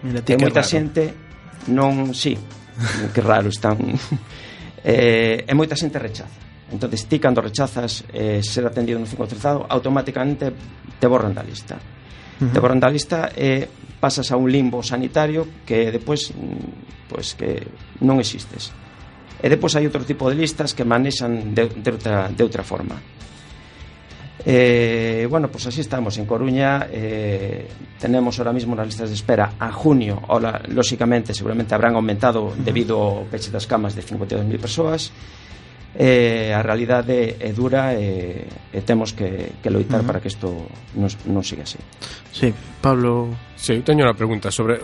Mira, e moita raro. xente non... Sí, *laughs* que raro están... *laughs* eh, e moita xente rechaza. Entonces ti cando rechazas eh, ser atendido nun centro concertado, automáticamente te borran da lista. Uh -huh. Te borran da lista e eh, pasas a un limbo sanitario que depois mm, pues, que non existes. E depois hai outro tipo de listas que manexan de, de, outra, de outra forma. Eh, bueno, pois pues así estamos en Coruña eh, Tenemos ahora mismo nas listas de espera a junio. Ola, Lóxicamente, seguramente habrán aumentado debido ao peche das camas de 52.000 persoas eh, a realidade é dura e, e temos que, que loitar uh -huh. para que isto non, non siga así. Sí, Pablo... Sí, eu teño unha pregunta sobre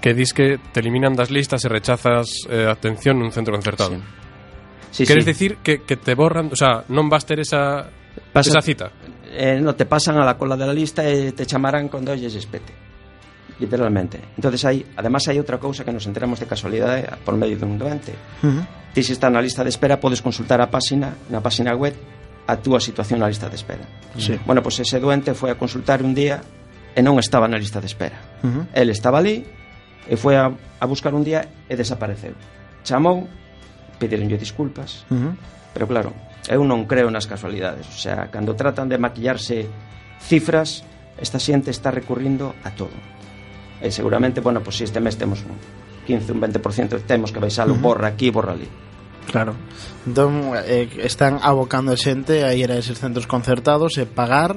que dis que te eliminan das listas e rechazas eh, atención nun centro concertado. Sí. Sí, Queres sí. decir que, que te borran, o sea, non vas ter esa, Pasa, esa cita? Eh, no, te pasan a la cola de la lista e te chamarán cando olles espete literalmente. Entonces hai, además hai outra cousa que nos enteramos de casualidade eh, por medio dun doente. Uh -huh. Ti se está na lista de espera podes consultar a páxina, na páxina web a túa situación na lista de espera. Sí. Bueno, pois pues ese doente foi a consultar un día e non estaba na lista de espera. Uh -huh. El estaba ali e foi a, a buscar un día e desapareceu. Chamou, pedironlle disculpas, uh -huh. pero claro, eu non creo nas casualidades, o sea, cando tratan de maquillarse cifras, esta xente está recurrindo a todo. E seguramente, bueno, pois pues, este mes temos un 15, un 20% temos que baixalo, uh -huh. borra aquí, borra ali. Claro. Entón, eh, están abocando xente a ir a eses centros concertados e pagar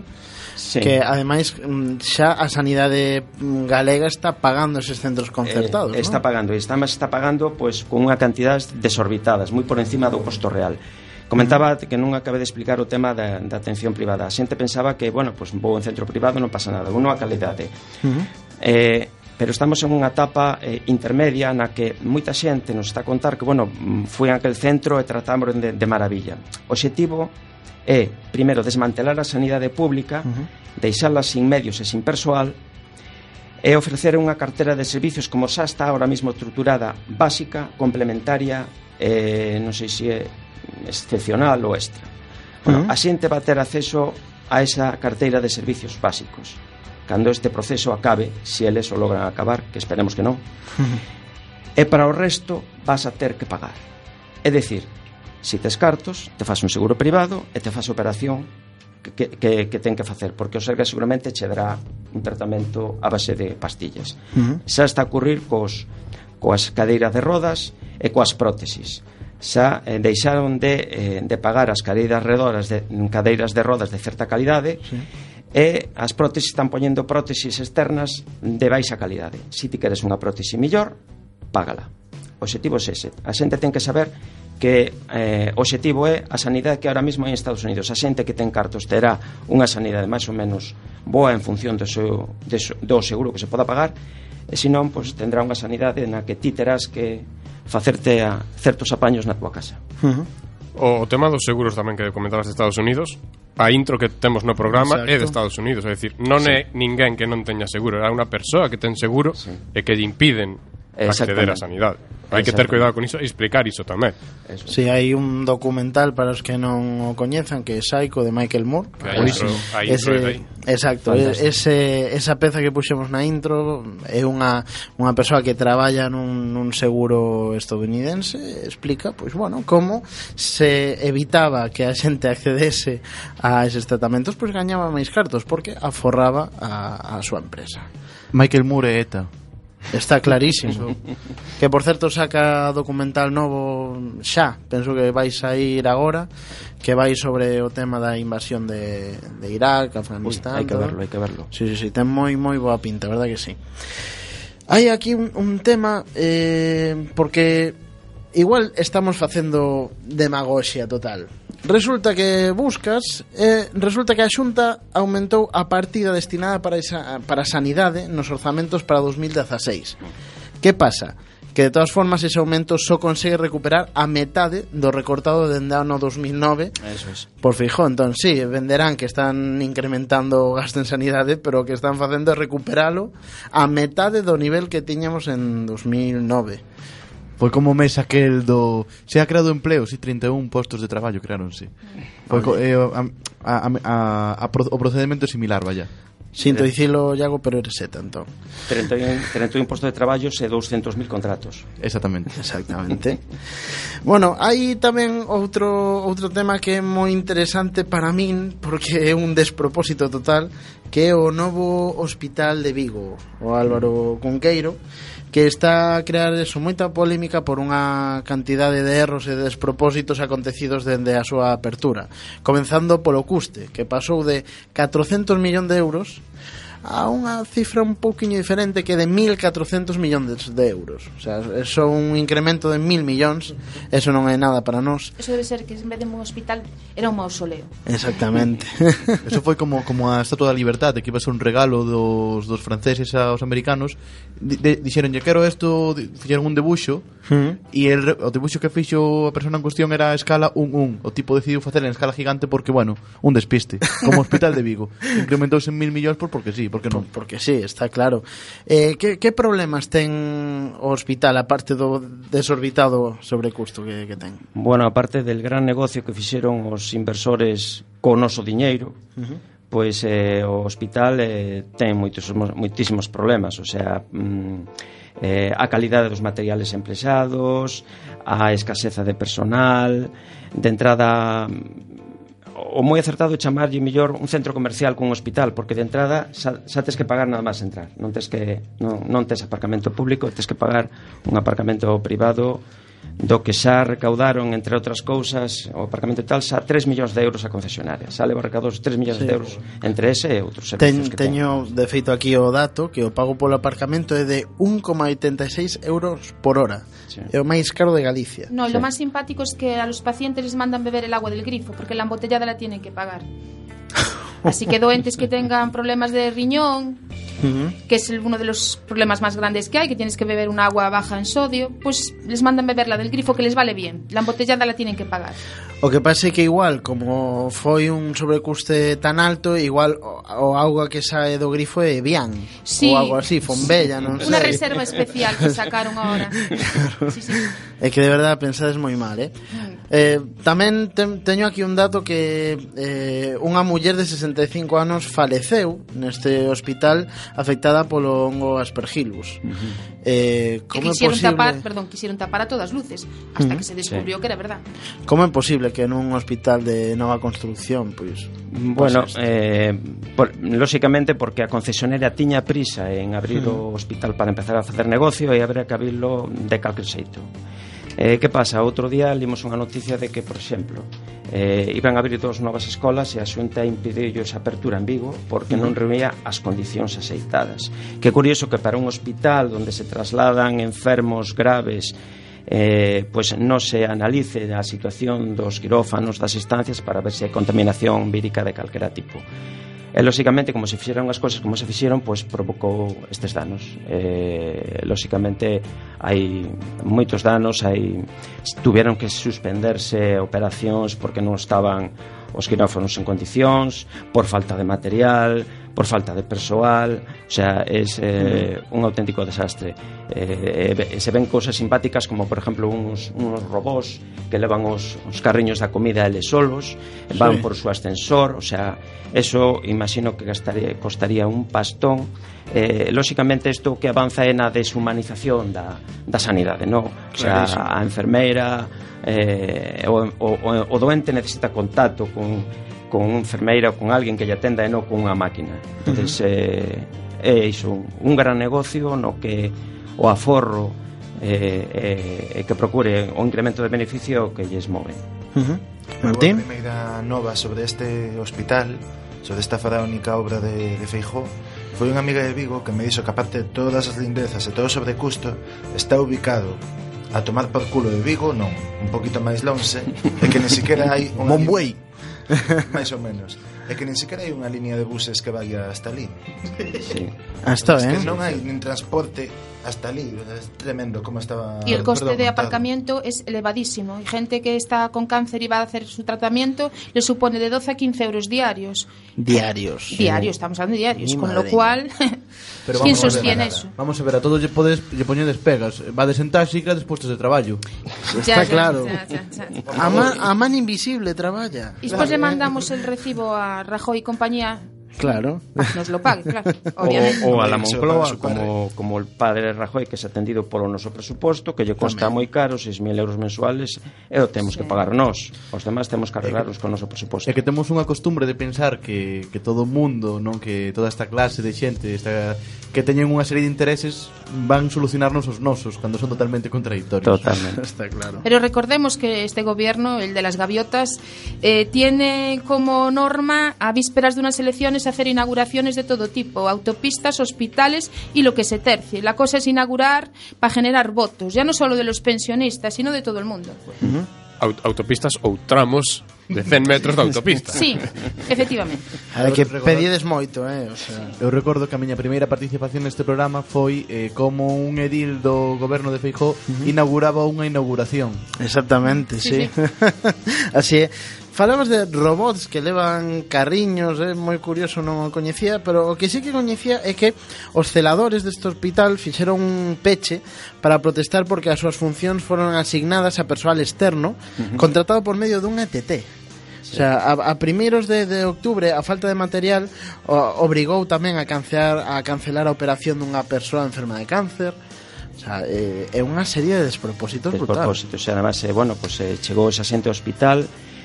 sí. que ademais mm, xa a sanidade galega está pagando eses centros eh, concertados, eh, está ¿no? pagando, e está máis está pagando pois con unha cantidad desorbitadas, moi por encima do costo real. Comentaba que non acabe de explicar o tema da, da atención privada. A xente pensaba que, bueno, pues, vou en centro privado, non pasa nada. Uno a calidade. Uh -huh. Eh, pero estamos en unha etapa eh, intermedia na que moita xente nos está a contar que, bueno, foi a aquel centro e tratámoslo de, de maravilla. O objetivo é, primeiro, desmantelar a sanidade pública, uh -huh. deixarla sin medios e sin persoal, e ofrecer unha cartera de servicios como xa está ahora mesmo estruturada, básica, complementaria, eh, non sei se é excepcional ou extra. Bueno, uh -huh. A xente va a ter acceso a esa carteira de servicios básicos cando este proceso acabe, se eles o logran acabar, que esperemos que non, *laughs* e para o resto vas a ter que pagar. É dicir, se tes cartos, te fas un seguro privado e te fas operación que, que, que ten que facer, porque o Sergas seguramente che dará un tratamento a base de pastillas. Uh -huh. Xa está a ocurrir cos, coas cadeiras de rodas e coas prótesis xa eh, deixaron de, eh, de pagar as cadeiras redoras de, cadeiras de rodas de certa calidade sí e as próteses están poñendo próteses externas de baixa calidade. Si ti queres unha prótese millor, págala. O objetivo é ese. A xente ten que saber que eh, o objetivo é a sanidade que ahora mesmo hai en Estados Unidos. A xente que ten cartos terá unha sanidade máis ou menos boa en función do, seu, de, do seguro que se poda pagar, e senón pois, tendrá unha sanidade na que ti terás que facerte a certos apaños na tua casa. Uh -huh o tema dos seguros tamén que comentabas de Estados Unidos a intro que temos no programa Exacto. é de Estados Unidos, é dicir, non sí. é ninguén que non teña seguro, é unha persoa que ten seguro sí. e que lle impiden acceder á sanidade. Hai que ter cuidado con iso e explicar iso tamén. Eso. Si hai un documental para os que non o coñezan que é Psycho de Michael Moore. Que hai intro, hai intro ese, exacto, Fantástico. ese, esa peza que puxemos na intro é unha, unha persoa que traballa nun, nun seguro estadounidense explica, pois, bueno, como se evitaba que a xente accedese a eses tratamentos pois gañaba máis cartos porque aforraba a, a súa empresa. Michael Moore é ETA. Está clarísimo. que por certo saca documental novo xa, penso que vais a ir agora, que vai sobre o tema da invasión de, de Irak, Afganistán. Hai que verlo, hai que verlo. Sí, sí, sí, ten moi moi boa pinta, verdad que sí. Hai aquí un, un tema eh, porque igual estamos facendo demagoxia total Resulta que buscas eh, Resulta que a Xunta aumentou a partida destinada para, esa, para a sanidade nos orzamentos para 2016 Que pasa? Que de todas formas ese aumento só consegue recuperar a metade do recortado dende ano 2009 Eso es. Por fijo, entón, sí, venderán que están incrementando o gasto en sanidade Pero o que están facendo é recuperalo a metade do nivel que tiñamos en 2009 Foi como o mes aquel do... Se ha creado empleo, si, 31 postos de traballo creáronse. Foi co, eh, a, a, a, a, pro- o procedimento é similar, vaya. Sinto dicilo, Iago, pero eres seta, entón. 31, 31 postos de traballos e 200.000 contratos. Exactamente. Exactamente. bueno, hai tamén outro outro tema que é moi interesante para min porque é un despropósito total, que é o novo hospital de Vigo, o Álvaro Conqueiro, que está a crear eso moita polémica por unha cantidade de erros e despropósitos acontecidos dende a súa apertura, comenzando polo custe, que pasou de 400 millón de euros a unha cifra un pouquiño diferente que de 1.400 millóns de euros. O sea, eso un incremento de 1.000 millóns, eso non é nada para nós. Eso debe ser que en vez de un hospital era un mausoleo. Exactamente. *laughs* eso foi como como a Estatua da Liberdade, que iba a ser un regalo dos, dos franceses aos americanos. Dixeronlle, quero isto, fixeron un debuxo, mm. e el, o debuxo que fixo a persona en cuestión era a escala 1-1. O tipo decidiu facer en escala gigante porque, bueno, un despiste. Como hospital de Vigo. *laughs* Incrementouse en 1.000 millóns por porque sí, porque non? Porque sí, está claro. Eh, que, que problemas ten o hospital, aparte do desorbitado sobrecusto que, que ten? Bueno, aparte del gran negocio que fixeron os inversores co noso diñeiro, uh -huh pois eh, o hospital eh, ten moitos, moitísimos problemas, o sea, mm, eh, a calidade dos materiales empresados, a escaseza de personal, de entrada o moi acertado chamarlle mellor un centro comercial cun hospital, porque de entrada xa, xa tes que pagar nada máis entrar. Non tes que non, non tes aparcamento público, tes que pagar un aparcamento privado do que xa recaudaron, entre outras cousas, o aparcamento e tal, xa 3 millóns de euros a concesionaria. Xa leva recaudados 3 millóns sí. de euros entre ese e outros servizos Ten, que Teño, de feito, aquí o dato que o pago polo aparcamento é de 1,86 euros por hora. Sí. É o máis caro de Galicia. No, sí. lo máis simpático es que a los pacientes les mandan beber el agua del grifo, porque la embotellada la tienen que pagar. Así que doentes que tengan problemas de riñón, que es uno de los problemas más grandes que hay, que tienes que beber un agua baja en sodio, pues les mandan beber la del grifo que les vale bien. La embotellada la tienen que pagar. O que pasa é que igual, como foi un sobrecuste tan alto, igual o, o auga que sae do grifo é Bian. Sí. Ou algo así, Fombella, non sei. Una reserva especial que sacaron ahora. *laughs* Sí, sí. É que de verdade pensades moi mal, eh? Eh, tamén te, teño aquí un dato que eh, unha muller de 65 anos faleceu neste hospital afectada polo hongo aspergillus. Uh -huh. eh, como é posible... tapar, perdón, quixeron tapar a todas luces hasta uh -huh. que se descubriu sí. que era verdad. Como é posible que nun hospital de nova construcción, pois, bueno, eh, por, lóxicamente porque a concesionera tiña prisa en abrir uh -huh. o hospital para empezar a facer negocio e haber que abrirlo de calquer xeito. Eh, que pasa? Outro día limos unha noticia de que, por exemplo, eh, iban a abrir dos novas escolas e a xunta impediulles a apertura en Vigo porque non reunía as condicións aceitadas. Que curioso que para un hospital onde se trasladan enfermos graves eh, pues non se analice a situación dos quirófanos, das estancias para ver se hai contaminación vírica de calquera tipo. E, lóxicamente, como se fixeron as cousas como se fixeron, pois provocou estes danos. Eh, lóxicamente, hai moitos danos, hai tuvieron que suspenderse operacións porque non estaban os quirófanos en condicións, por falta de material, por falta de persoal, o sea, é eh, mm. un auténtico desastre. Eh, eh, se ven cousas simpáticas como, por exemplo, uns, uns robós que levan os, os carriños da comida eles solos, eh, van sí. por su ascensor, o sea, eso imagino que gastaría, costaría un pastón. Eh, lóxicamente isto que avanza é na deshumanización da, da sanidade, non? O sea, a enfermeira, eh, o, o, o doente necesita contacto con con unha enfermeira ou con alguén que lle atenda e non con unha máquina. Entonces, uh -huh. eh, é iso, un gran negocio no que o aforro eh, eh, que procure o incremento de beneficio que lles move. Uh -huh. Martín? Primeira nova sobre este hospital, sobre esta faraónica obra de, de Feijó, foi unha amiga de Vigo que me dixo que aparte de todas as lindezas e todo sobre custo, está ubicado a tomar por culo de Vigo, non, un poquito máis lonxe, e que ni siquiera hai *laughs* unha... Bombuei! *laughs* máis ou menos. É que nin sequera hai unha línea de buses que vaya hasta ali. Sí. Hasta, eh? Es que non hai nin transporte hasta ali, é tremendo como estaba Y el coste perdón, de montado. aparcamiento es elevadísimo. Hay gente que está con cáncer y va a hacer su tratamiento, le supone de 12 a 15 euros diarios. Diarios. *laughs* Diarios, estamos hablando de diarios. Mi Con lo cual, *laughs* *laughs* Pero ¿quién vamos a ver, sostiene eso? Vamos a ver, a todos lle podes lle poñedes pegas. Va de sentarse e después de traballo. Está claro. ya, ya, ya. A man, a man invisible traballa. Y después le mandamos el recibo a Rajoy y compañía. Claro. Nos lo pan, claro. Obviamente. *laughs* O, o a la Moncloa, como, como el padre Rajoy, que é atendido polo noso presuposto, que lle costa moi caro, 6.000 euros mensuales, eh, e o temos sí. que pagar nós. Os demás temos que arreglarlos con noso presuposto. É que temos unha costumbre de pensar que, que todo o mundo, non que toda esta clase de xente esta, que teñen unha serie de intereses van solucionarnos os nosos, cando son totalmente contradictorios. Totalmente. *laughs* Está claro. Pero recordemos que este gobierno, el de las gaviotas, eh, tiene como norma a vísperas de unas elecciones hacer inauguraciones de todo tipo, autopistas, hospitales y lo que se tercie. La cosa es inaugurar para generar votos, ya no solo de los pensionistas, sino de todo el mundo. Uh -huh. Aut autopistas ou tramos de 100 metros de autopista. Sí, efectivamente. A ver, que pedides moito, eh? O sea... Eu recordo que a miña primeira participación neste programa foi eh, como un edil do goberno de Feijó uh -huh. inauguraba unha inauguración. Exactamente, sí. sí. sí. *laughs* Así é. Falamos de robots que levan carriños, é eh? moi curioso, non o coñecía, pero o que sí que coñecía é que os celadores deste hospital fixeron un peche para protestar porque as súas funcións foron asignadas a persoal externo uh -huh. contratado por medio dun ETT. Sí. O sea, a, a primeiros de, de octubre a falta de material o, obrigou tamén a cancelar a cancelar a operación dunha persoa enferma de cáncer. O sea, eh, é unha serie de despropósitos, despropósitos brutales. Despropósitos, e además, eh, bueno, pues, eh, chegou esa xente ao hospital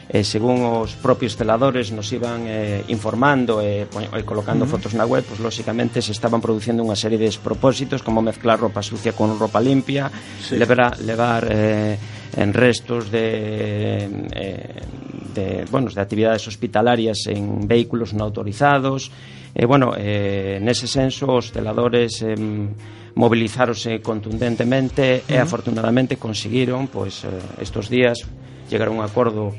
eh, según os propios celadores nos iban eh, informando eh, e eh, colocando uh -huh. fotos na web, pues lóxicamente se estaban produciendo unha serie de despropósitos como mezclar ropa sucia con ropa limpia, sí. levar, levar eh, en restos de, eh, de, bueno, de actividades hospitalarias en vehículos non autorizados. Eh, bueno, eh, nese senso os celadores eh, movilizarose contundentemente uh -huh. e afortunadamente conseguiron, pois pues, eh, estos días chegar a un acordo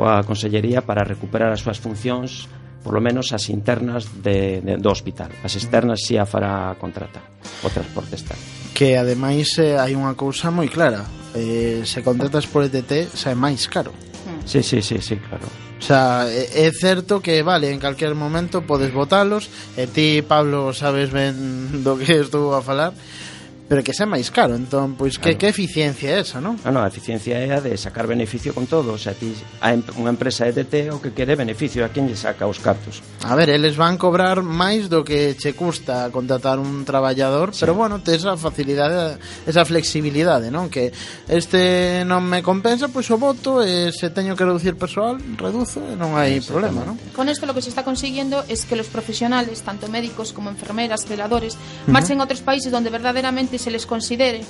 coa Consellería para recuperar as súas funcións por lo menos as internas de, de, do hospital. As externas si a fará contrata o transporte está que ademais eh, hai unha cousa moi clara. Eh, se contratas por ETT xa é máis caro. Sí, sí, sí, sí, claro. O sea, é certo que, vale, en calquer momento podes votalos E ti, Pablo, sabes ben do que estou a falar pero que sea máis caro. Entón, pois, que, claro. que eficiencia é esa, non? Non, non, a eficiencia é a de sacar beneficio con todo. O sea, ti, a, unha empresa EDT o que quere beneficio a quen lle saca os cartos. A ver, eles van cobrar máis do que che custa contratar un traballador, sí. pero bueno, te esa facilidade, esa flexibilidade, non? Que este non me compensa, pois o voto, e se teño que reducir persoal, reduzo, e non hai problema, non? Con isto lo que se está consiguiendo es que los profesionales, tanto médicos como enfermeras, celadores, marchen uh -huh. a outros países donde verdaderamente se les considere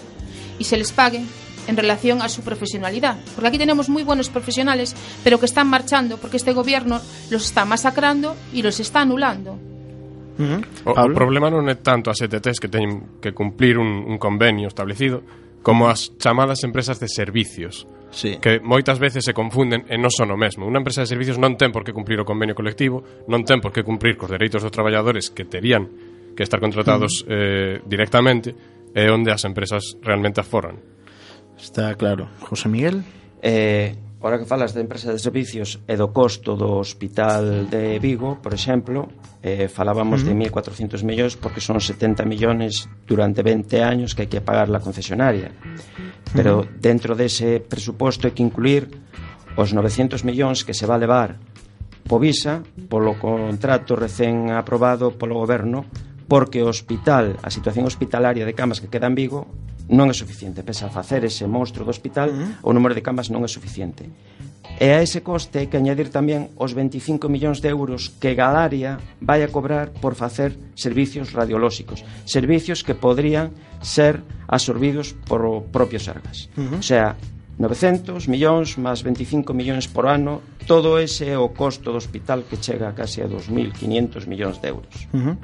y se les pague en relación a su profesionalidad. Porque aquí tenemos muy buenos profesionales, pero que están marchando porque este gobierno los está masacrando y los está anulando. Uh -huh. o, o problema non é tanto as ETTs que teñen que cumplir un, un convenio establecido como as chamadas empresas de servicios sí. que moitas veces se confunden e non son o mesmo. Unha empresa de servicios non ten por que cumplir o convenio colectivo, non ten por que cumplir cos dereitos dos traballadores que terían que estar contratados uh -huh. eh, directamente Eh, é onde as empresas realmente aforran. Está claro. José Miguel? Eh, ora que falas de empresa de servicios e do costo do hospital de Vigo, por exemplo, eh, falábamos uh -huh. de 1.400 millóns porque son 70 millóns durante 20 años que hai que pagar la concesionaria. Pero uh -huh. dentro dese presuposto hai que incluir os 900 millóns que se va a levar Povisa polo contrato recén aprobado polo goberno porque o hospital, a situación hospitalaria de camas que queda en Vigo non é suficiente. Pese a facer ese monstro do hospital, uh -huh. o número de camas non é suficiente. E a ese coste hai que añadir tamén os 25 millóns de euros que Galaria vai a cobrar por facer servicios radiolóxicos, servicios que podrían ser absorbidos por o propio Sergas. Uh -huh. O sea, 900 millóns máis 25 millóns por ano, todo ese é o costo do hospital que chega casi a 2.500 millóns de euros. Uh -huh.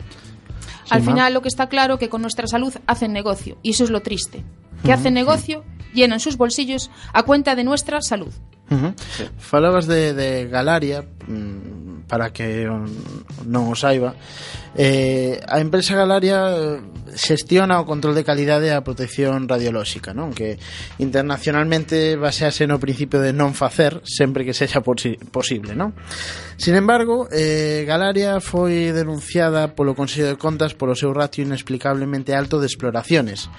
Al final lo que está claro que con nuestra salud hacen negocio y eso es lo triste, que hacen negocio, llenan sus bolsillos a cuenta de nuestra salud. Uh -huh. sí. Falabas de, de Galaria, mm, para que non o saiba eh, a empresa Galaria eh, xestiona o control de calidade e a protección radiolóxica non que internacionalmente basease no principio de non facer sempre que sexa posi posible non? sin embargo eh, Galaria foi denunciada polo Consello de Contas polo seu ratio inexplicablemente alto de exploraciones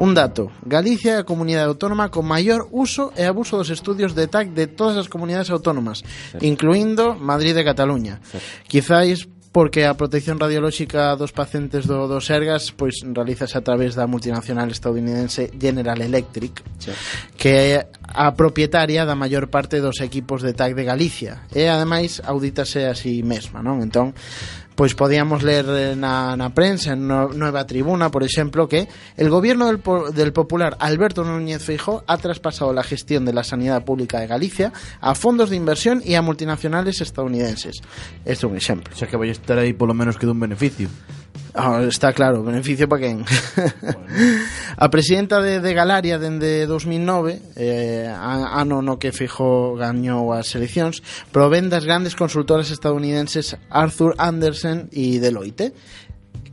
un dato Galicia é a comunidade autónoma con maior uso e abuso dos estudios de tal hashtag de todas as comunidades autónomas, incluindo Madrid e Cataluña. Sí. Quizáis porque a protección radiolóxica dos pacientes do, do Sergas pois realízase a través da multinacional estadounidense General Electric, sí. que é a propietaria da maior parte dos equipos de TAC de Galicia. E ademais audítase a si sí mesma, non? Entón, pois podíamos ler eh, na, na prensa en Nueva Tribuna, por exemplo, que el gobierno del, del popular Alberto Núñez Feijó ha traspasado la gestión de la sanidad pública de Galicia a fondos de inversión y a multinacionales estadounidenses. Este é un exemplo. O sea que vai estar aí polo menos que dun beneficio. Ah, está claro, beneficio para quen. Bueno. *laughs* a presidenta de, de Galaria dende 2009, eh, ano no que fijó gañou as eleccións, provén das grandes consultoras estadounidenses Arthur Andersen e Deloitte.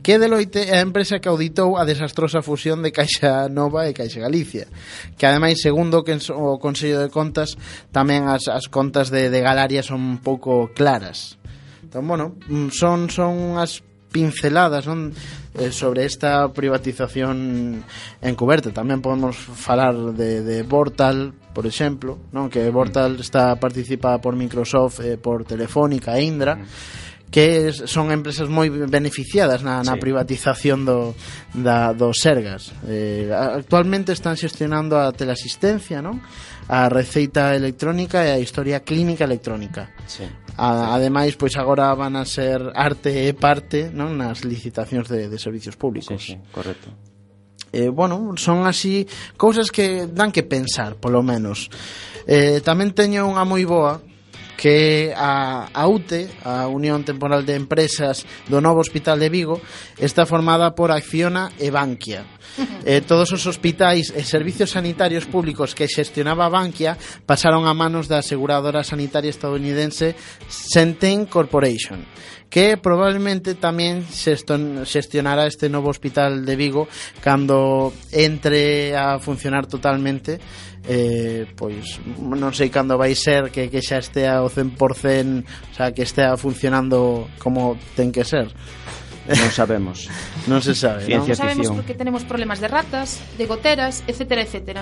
Que Deloitte é a empresa que auditou a desastrosa fusión de Caixa Nova e Caixa Galicia, que ademais, segundo o Consello de Contas, tamén as, as contas de, de Galaria son pouco claras. Entón, bueno, mm, son, son as pinceladas non eh, sobre esta privatización encuberta. Tamén podemos falar de, de Vortal, por exemplo, non que Vortal está participada por Microsoft, eh, por Telefónica e Indra. Mm. Que son empresas moi beneficiadas na, na sí. privatización do, da, dos Sergas. Eh, actualmente están xestionando a teleasistencia, non? a receita electrónica e a historia clínica electrónica. Sí. A, ademais, pois agora van a ser arte e parte non nas licitacións de, de servicios públicos. Sí, sí, correcto. Eh, bueno, son así cousas que dan que pensar, polo menos. Eh, tamén teño unha moi boa que a, a UTE, a Unión Temporal de Empresas do Novo Hospital de Vigo, está formada por Acciona e Bankia. *laughs* Eh, todos os hospitais e servicios sanitarios públicos que xestionaba Bankia pasaron a manos da aseguradora sanitaria estadounidense Centen Corporation, que probablemente tamén xestionará este novo hospital de Vigo cando entre a funcionar totalmente eh, pois non sei cando vai ser que, que xa estea ao 100% o sea, que estea funcionando como ten que ser. Non sabemos. *laughs* Non se sabe Ciencia non? sabemos porque tenemos problemas de ratas, de goteras, etc, etc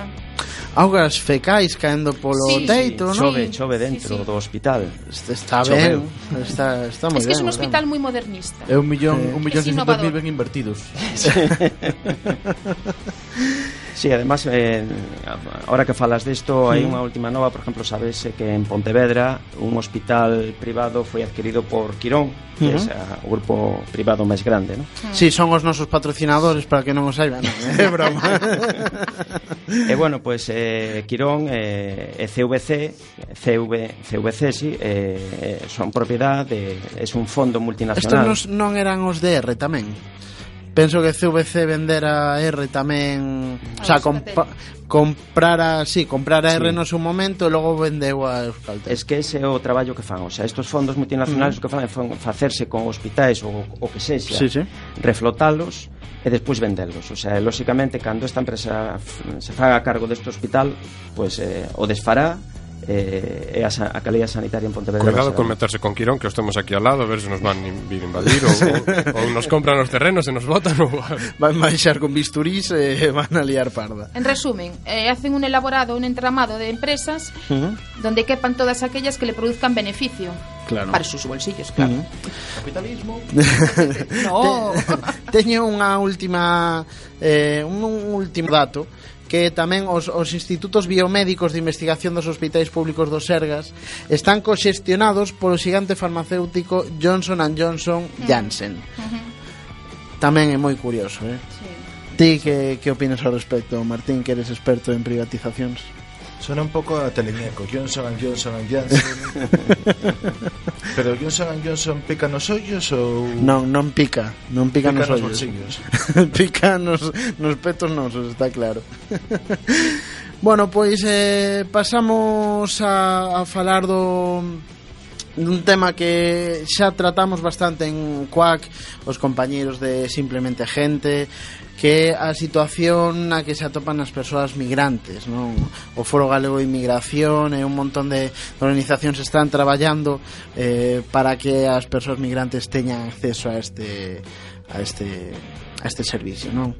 Augas fecais caendo polo sí, teito, sí. non? Chove, chove dentro sí, sí. do hospital. Está ben, está, está moi Es que é un hospital moi modernista. É un millón, eh, un millón seiscentos mil ben invertidos. *laughs* *laughs* Sí, además, eh, ahora que falas disto, hai unha última nova, por exemplo, sabes que en Pontevedra un hospital privado foi adquirido por Quirón, que uh -huh. é o grupo privado máis grande, ¿no? Sí, son os nosos patrocinadores para que non os saiban, non, é broma. *laughs* *laughs* e bueno, pois pues, eh, Quirón eh, e CVC, CV, CVC, sí, eh, eh, son propiedade, é un fondo multinacional. Estos non eran os DR tamén? penso que CVC vendera R tamén, o sea, compa, comprara, sí, comprara sí. R no seu momento e logo vendeu a Euskaltel. Es que ese é o traballo que fan, o sea, estos fondos multinacionales mm. Que fan é fan, facerse con hospitais ou o que sexa, sí, sí. reflotalos e despois vendelos. O sea, lóxicamente cando esta empresa se faga a cargo deste hospital, pois pues, eh, o desfará eh, e a, a caleira sanitaria en Pontevedra. Cuidado con meterse con Quirón, que os temos aquí al lado, a ver se nos van vir invadir ou, ou, *laughs* ou nos compran os terrenos e nos botan ou... *laughs* Van baixar con bisturís e eh, *laughs* van a liar parda. En resumen, eh, hacen un elaborado, un entramado de empresas uh -huh. donde quepan todas aquellas que le produzcan beneficio. Claro. Para sus bolsillos, claro. Uh -huh. Capitalismo. no. Te, teño unha última eh, un, un último dato que tamén os, os institutos biomédicos de investigación dos hospitais públicos do Sergas están coxestionados polo xigante farmacéutico Johnson Johnson mm. Janssen. Mm. Uh -huh. Tamén é moi curioso, eh? Sí. Ti que, que opinas ao respecto, Martín, que eres experto en privatizacións? Suena un poco a telemiaco. Johnson Johnson Johnson. *laughs* Pero Johnson Johnson pica nos ollos ou Non, non pica, non pica, pica nos, nos ollos. Bolsillos. *laughs* pica nos nos petos nosos, está claro. *laughs* bueno, pois eh pasamos a a falar do un tema que xa tratamos bastante en Quack, os compañeiros de Simplemente Gente, que é a situación na que se atopan as persoas migrantes non? O Foro Galego de Inmigración e un montón de organizacións están traballando eh, para que as persoas migrantes teñan acceso a este a este a este servicio, non?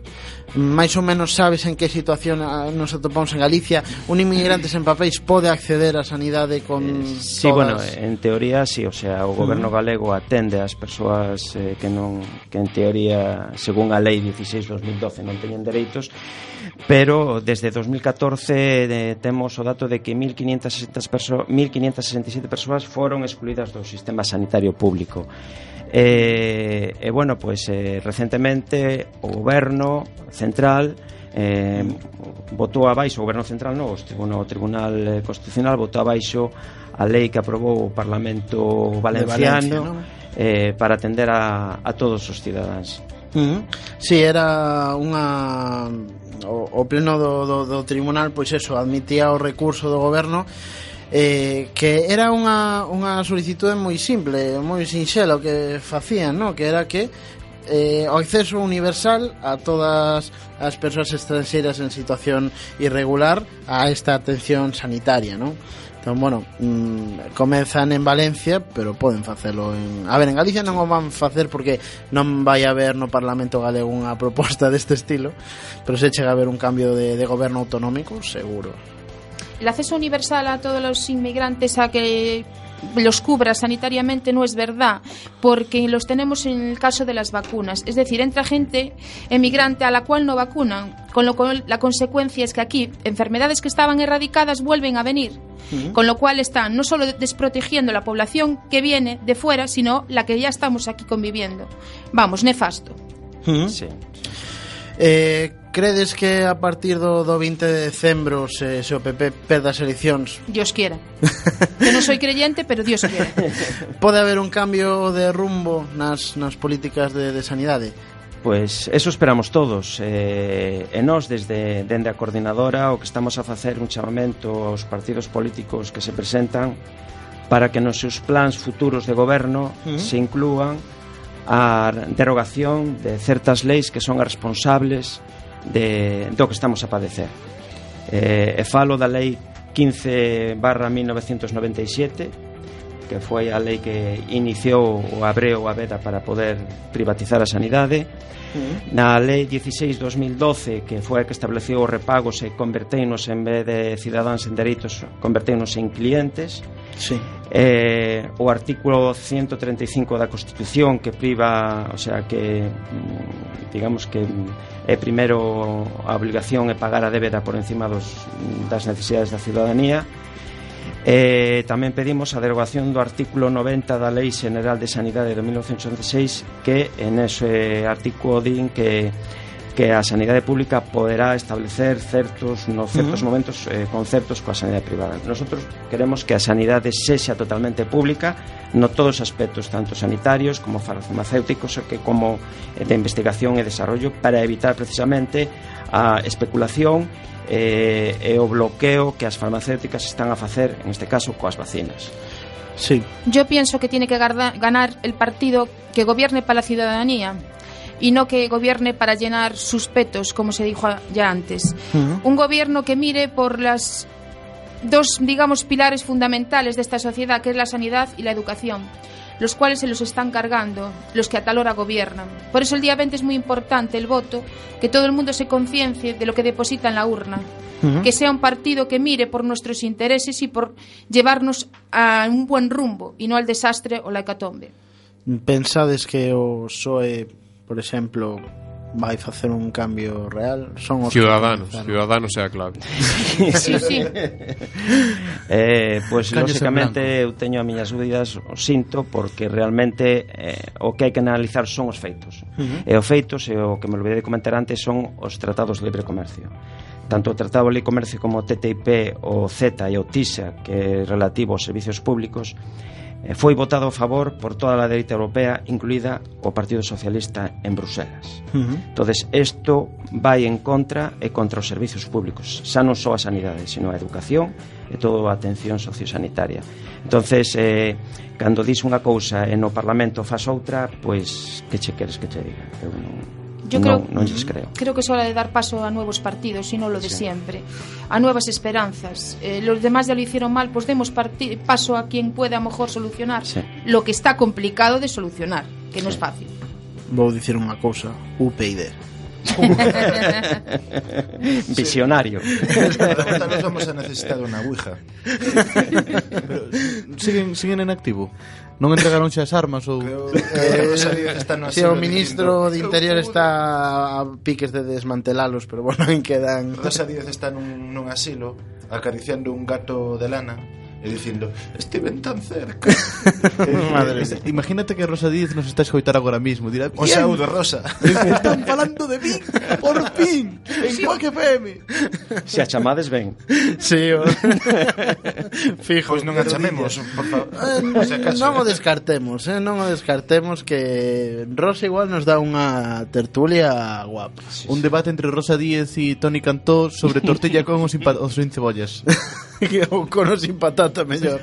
Mais ou menos sabes en que situación ah, nos atopamos en Galicia, un inmigrante sen papéis pode acceder á sanidade con eh, Sí, todas... bueno, en teoría sí, o sea, o goberno galego atende ás persoas eh, que non que en teoría, según a lei 16/2012 non teñen dereitos, pero desde 2014 eh, temos o dato de que 1560 perso 1567 persoas foron excluídas do sistema sanitario público. E, e bueno, pois eh, recentemente o goberno central eh, votou abaixo, o goberno central non, o Tribunal eh, Constitucional votou abaixo a lei que aprobou o Parlamento Valenciano Valencia, eh, para atender a, a todos os cidadáns. Mm -hmm. Sí, era unha o, o pleno do, do, do tribunal pois eso, admitía o recurso do goberno eh, que era unha, unha solicitude moi simple, moi sinxela o que facían, no? que era que eh, o acceso universal a todas as persoas estranxeiras en situación irregular a esta atención sanitaria, non? Entón, bueno, mm, comezan en Valencia, pero poden facelo en... A ver, en Galicia non o van facer porque non vai haber no Parlamento galego unha proposta *laughs* deste estilo, pero se chega a haber un cambio de, de goberno autonómico, seguro. El acceso universal a todos los inmigrantes a que los cubra sanitariamente no es verdad, porque los tenemos en el caso de las vacunas. Es decir, entra gente emigrante a la cual no vacunan, con lo cual la consecuencia es que aquí enfermedades que estaban erradicadas vuelven a venir, con lo cual están no solo desprotegiendo la población que viene de fuera, sino la que ya estamos aquí conviviendo. Vamos, nefasto. Sí. Eh, Credes que a partir do, do 20 de decembro se, se o PP perda as eleccións? Dios quiera. que non soy creyente, pero Dios quiera. *laughs* Pode haber un cambio de rumbo nas, nas políticas de, de sanidade? Pois eso esperamos todos eh, E nós desde, dende a coordinadora O que estamos a facer un chamamento Aos partidos políticos que se presentan Para que nos seus plans futuros de goberno uh. Se inclúan a derogación de certas leis que son as responsables de, do que estamos a padecer. Eh, e falo da lei 15 barra 1997 que foi a lei que iniciou o abreu a veda para poder privatizar a sanidade na Lei 16-2012 que foi a que estableceu os repagos e converteinos en vez de cidadáns en dereitos converteinos en clientes sí. eh, o artículo 135 da Constitución que priva o sea que mm, digamos que mm, é primeiro a obligación é pagar a débeda por encima dos, mm, das necesidades da ciudadanía Eh, tamén pedimos a derogación do artículo 90 da Lei General de Sanidade de 1986 que en ese artículo din que que a sanidade pública poderá establecer certos no certos uh -huh. momentos eh, conceptos coa sanidade privada. Nosotros queremos que a sanidade sexa totalmente pública no todos os aspectos tanto sanitarios como farmacéuticos que como eh, de investigación e desarrollo para evitar precisamente a especulación eh, e o bloqueo que as farmacéuticas están a facer, en este caso, coas vacinas. Sí. Yo pienso que tiene que ganar el partido que gobierne para la ciudadanía y no que gobierne para llenar sus petos, como se dijo a- ya antes. Un gobierno que mire por las dos, digamos, pilares fundamentales de esta sociedad, que es la sanidad y la educación, los cuales se los están cargando los que a tal hora gobiernan. Por eso el día 20 es muy importante el voto, que todo el mundo se conciencie de lo que deposita en la urna, uh -huh. que sea un partido que mire por nuestros intereses y por llevarnos a un buen rumbo y no al desastre o la hecatombe. Pensades que o PSOE, por exemplo, vai facer un cambio real son os ciudadanos, ciudadanos é a clave. sí, sí. *laughs* eh, pois pues, lógicamente eu teño as miñas dúbidas, o sinto porque realmente eh, o que hai que analizar son os feitos. Uh -huh. E os feitos, e o que me olvidei de comentar antes son os tratados de libre comercio. Tanto o Tratado de Libre Comercio como o TTIP, o CETA e o TISA, que é relativo aos servicios públicos, foi votado a favor por toda a dereita europea, incluída o Partido Socialista en Bruselas. Uh -huh. Entonces, isto vai en contra e contra os servizos públicos, xa non só a sanidade, sino a educación e toda a atención sociosanitaria. Entonces, eh, cando dis unha cousa e no Parlamento faz outra, pois que che queres que che diga? Eu non Yo non, creo- non lles creo. Creo que es hora de dar paso a nuevos partidos y no lo de siempre, a nuevas esperanzas. Eh, los demás ya lo hicieron mal, pues demos parti- paso a quien pueda a lo mejor solucionar Sí. lo que está complicado de solucionar, que no es fácil. Vou dicir unha cousa, UPyD. *laughs* Visionario. Tal vez vamos a necesitar unha ouija. Pero, *laughs* siguen, siguen en activo? Non entregaronse as armas ou Creo que no o ministro de Interior está a piques de desmantelalos, pero bueno, *laughs* en quedan. Rosa Díaz está nun, nun asilo acariciando un gato de lana e dicindo Estiven tan cerca *laughs* Madre Este- Imagínate que Rosa Díaz nos está a escoitar agora mismo. Dirá, O "Bien, saúdo, Rosa *laughs* Están falando de mí, por fin, en Quack FM. Se a chamades ben. Sí, o... *laughs* Fijo. Pois non a chamemos, por favor Eh, non o descartemos, eh? non o descartemos que Rosa igual nos dá unha tertulia guapa. Un debate entre Rosa Díez e Tony Cantó sobre tortilla con sin cebollas. *laughs* o cono sin patata mellor.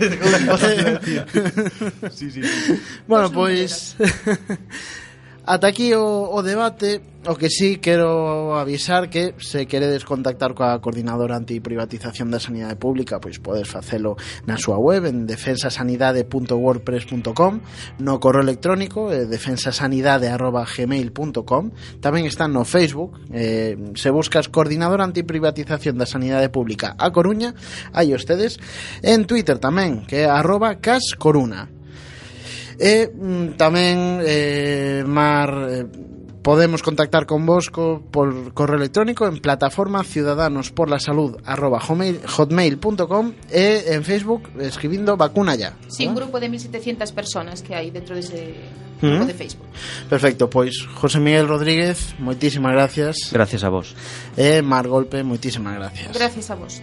sí, sí, sí. *laughs* Bueno, pois pues, *laughs* Ata aquí o, o debate, o que sí quero avisar que se queredes contactar coa coordinadora antiprivatización da sanidade pública, pois podes facelo na súa web en defensasanidade.wordpress.com, no correo electrónico eh, defensasanidade@gmail.com, tamén están no Facebook, eh, se buscas coordinadora antiprivatización da sanidade pública a Coruña, aí ustedes, en Twitter tamén, que é arroba cascoruna e mm, tamén eh, Mar eh, Podemos contactar con vos co, por correo electrónico en plataforma ciudadanos por la salud arroba hotmail.com e en Facebook escribindo vacuna ya. Sí, un grupo de 1.700 personas que hay dentro de ese grupo Ujú. de Facebook. Perfecto, pois José Miguel Rodríguez, moitísimas gracias. Gracias a vos. E Mar Golpe, moitísimas gracias. Gracias a vos.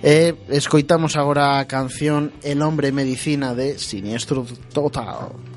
E escoitamos agora a canción El hombre medicina de Siniestro Total.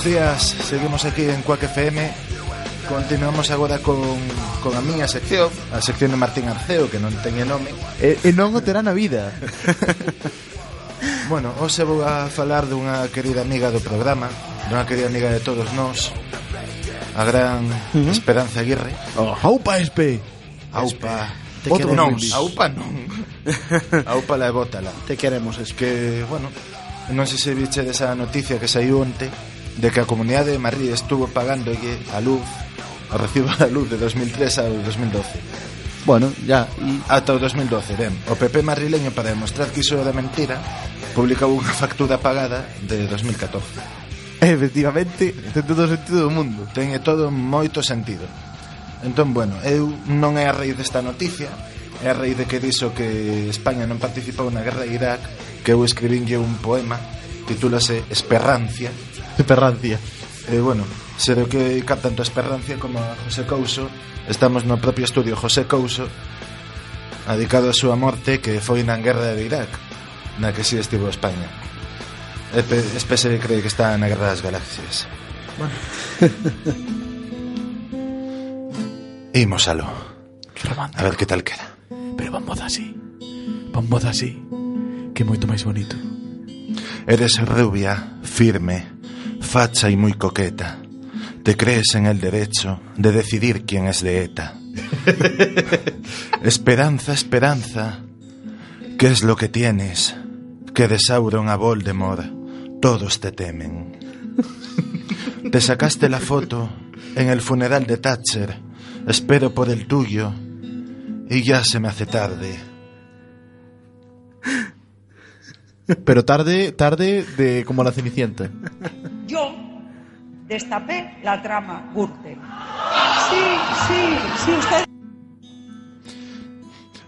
Bos días, seguimos aquí en Cuac FM Continuamos agora con, con a miña sección A sección de Martín Arceo, que non teñe nome. E, e non o terá na vida. *laughs* Bueno, hoxe vou a falar dunha querida amiga do programa Dunha querida amiga de todos nós A gran uh -huh. Esperanza Aguirre. Oh. Aupa, Espe! Aupa Te Outro non, aupa non. *laughs* Aupa la e bótala. Te queremos, Espe. Que, bueno, non sei se viche desa noticia que saiu onte de que a Comunidade de Madrid estuvo pagándolle a luz, o recibo da luz de 2003 ao 2012. Bueno, ya, y... Ata o 2012, ben. O PP madrileño, para demostrar que iso era mentira Publicou unha factura pagada de 2014 Efectivamente, ten todo o sentido do mundo. Teñe todo moito sentido. Entón, bueno, eu non é a raíz desta noticia É a raíz de que dixo que España non participou na guerra de Irak Que eu escribínlle un poema Titúlase Esperrancia Perrancia. E eh, bueno, se do que tanto a Esperrancia como a José Couso, estamos no propio estudio José Couso, adicado a súa morte que foi na guerra de Irak, na que si sí estivo a España. E espese cree que está na guerra das galaxias. Bueno. *laughs* Imos alo. A ver que tal queda. Pero vamos así. Vamos así. Que é moito máis bonito. Eres rubia, firme, facha y muy coqueta. Te crees en el derecho de decidir quién es de ETA. *laughs* esperanza, esperanza. ¿Qué es lo que tienes? Que de Sauron a Voldemort todos te temen. Te sacaste la foto en el funeral de Thatcher. Espero por el tuyo. Y ya se me hace tarde. Pero tarde, tarde de como la Cenicienta. Yo destapé la trama Gürtel. Sí, sí, sí, usted.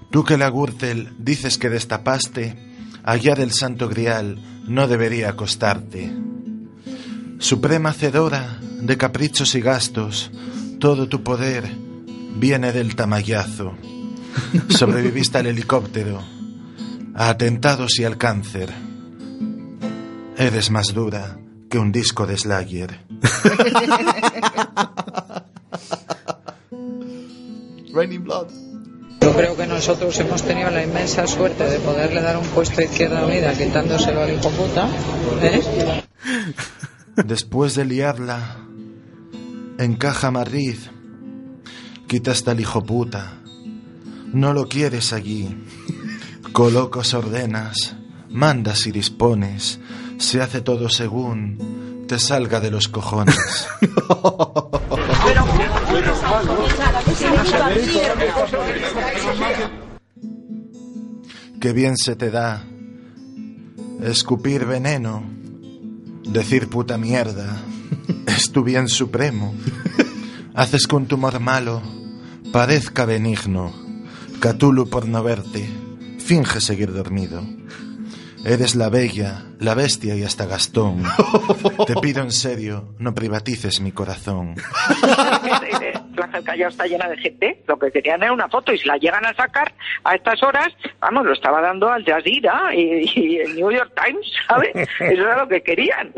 Tú que la Gürtel dices que destapaste, hallar el santo grial no debería costarte. Suprema hacedora de caprichos y gastos, todo tu poder viene del tamallazo. *laughs* Sobreviviste al helicóptero, a atentados y al cáncer. Eres más dura que un disco de Slayer. *laughs* Raining Blood. Yo creo que nosotros hemos tenido la inmensa suerte de poderle dar un puesto a Izquierda Unida quitándoselo al hijo puta. ¿eh? Después de liarla, encaja Madrid, quitaste al hijo puta, no lo quieres allí, colocas ordenas, mandas y dispones, se hace todo según te salga de los cojones. *laughs* Qué bien se te da escupir veneno, decir puta mierda, es tu bien supremo. Haces que un tumor malo parezca benigno. Catulo por no verte, finge seguir dormido. Eres la bella, la bestia y hasta Gastón. *laughs* Te pido en serio, no privatices mi corazón. *laughs* Plaza Callao está llena de gente, lo que querían era una foto y si la llegan a sacar a estas horas, vamos, lo estaba dando Al Jazeera y, y el New York Times, ¿sabes? Eso era lo que querían.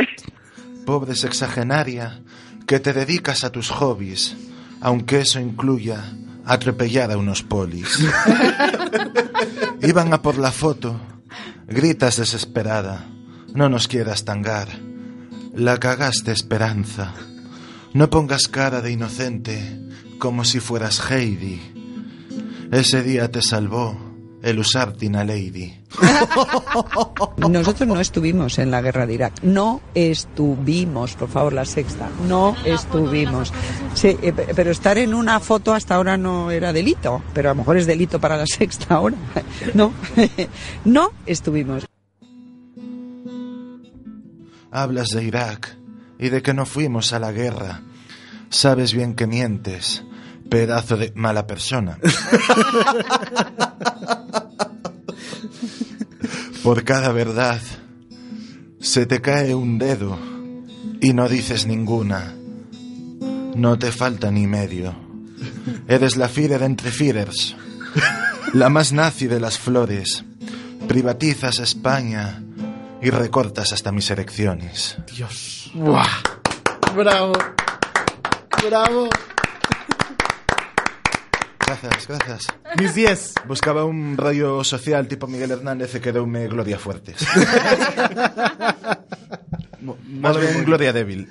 Pobre sexagenaria, que te dedicas a tus hobbies, aunque eso incluya atropellar a unos polis. *laughs* Iban a por la foto, gritas desesperada, no nos quieras tangar, la cagaste esperanza. No pongas cara de inocente como si fueras Heidi. Ese día te salvó el usar Tina Lady. *laughs* Nosotros no estuvimos en la guerra de Irak. No estuvimos, por favor, la sexta. No estuvimos. Sí, eh, pe- pero estar en una foto hasta ahora no era delito. Pero a lo mejor es delito para la sexta ahora. *laughs* No, *laughs* no estuvimos. Hablas de Irak y de que no fuimos a la guerra. Sabes bien que mientes, pedazo de mala persona. Por cada verdad se te cae un dedo y no dices ninguna. No te falta ni medio. Eres la Führer entre Führers, la más nazi de las flores. Privatizas España y recortas hasta mis erecciones. Dios. Buah. Bravo. Bravo. Grazas, grazas. Mis 10. Buscaba un rollo social tipo Miguel Hernández e quedoume Gloria Fuertes. *laughs* Más ben Gloria Débil.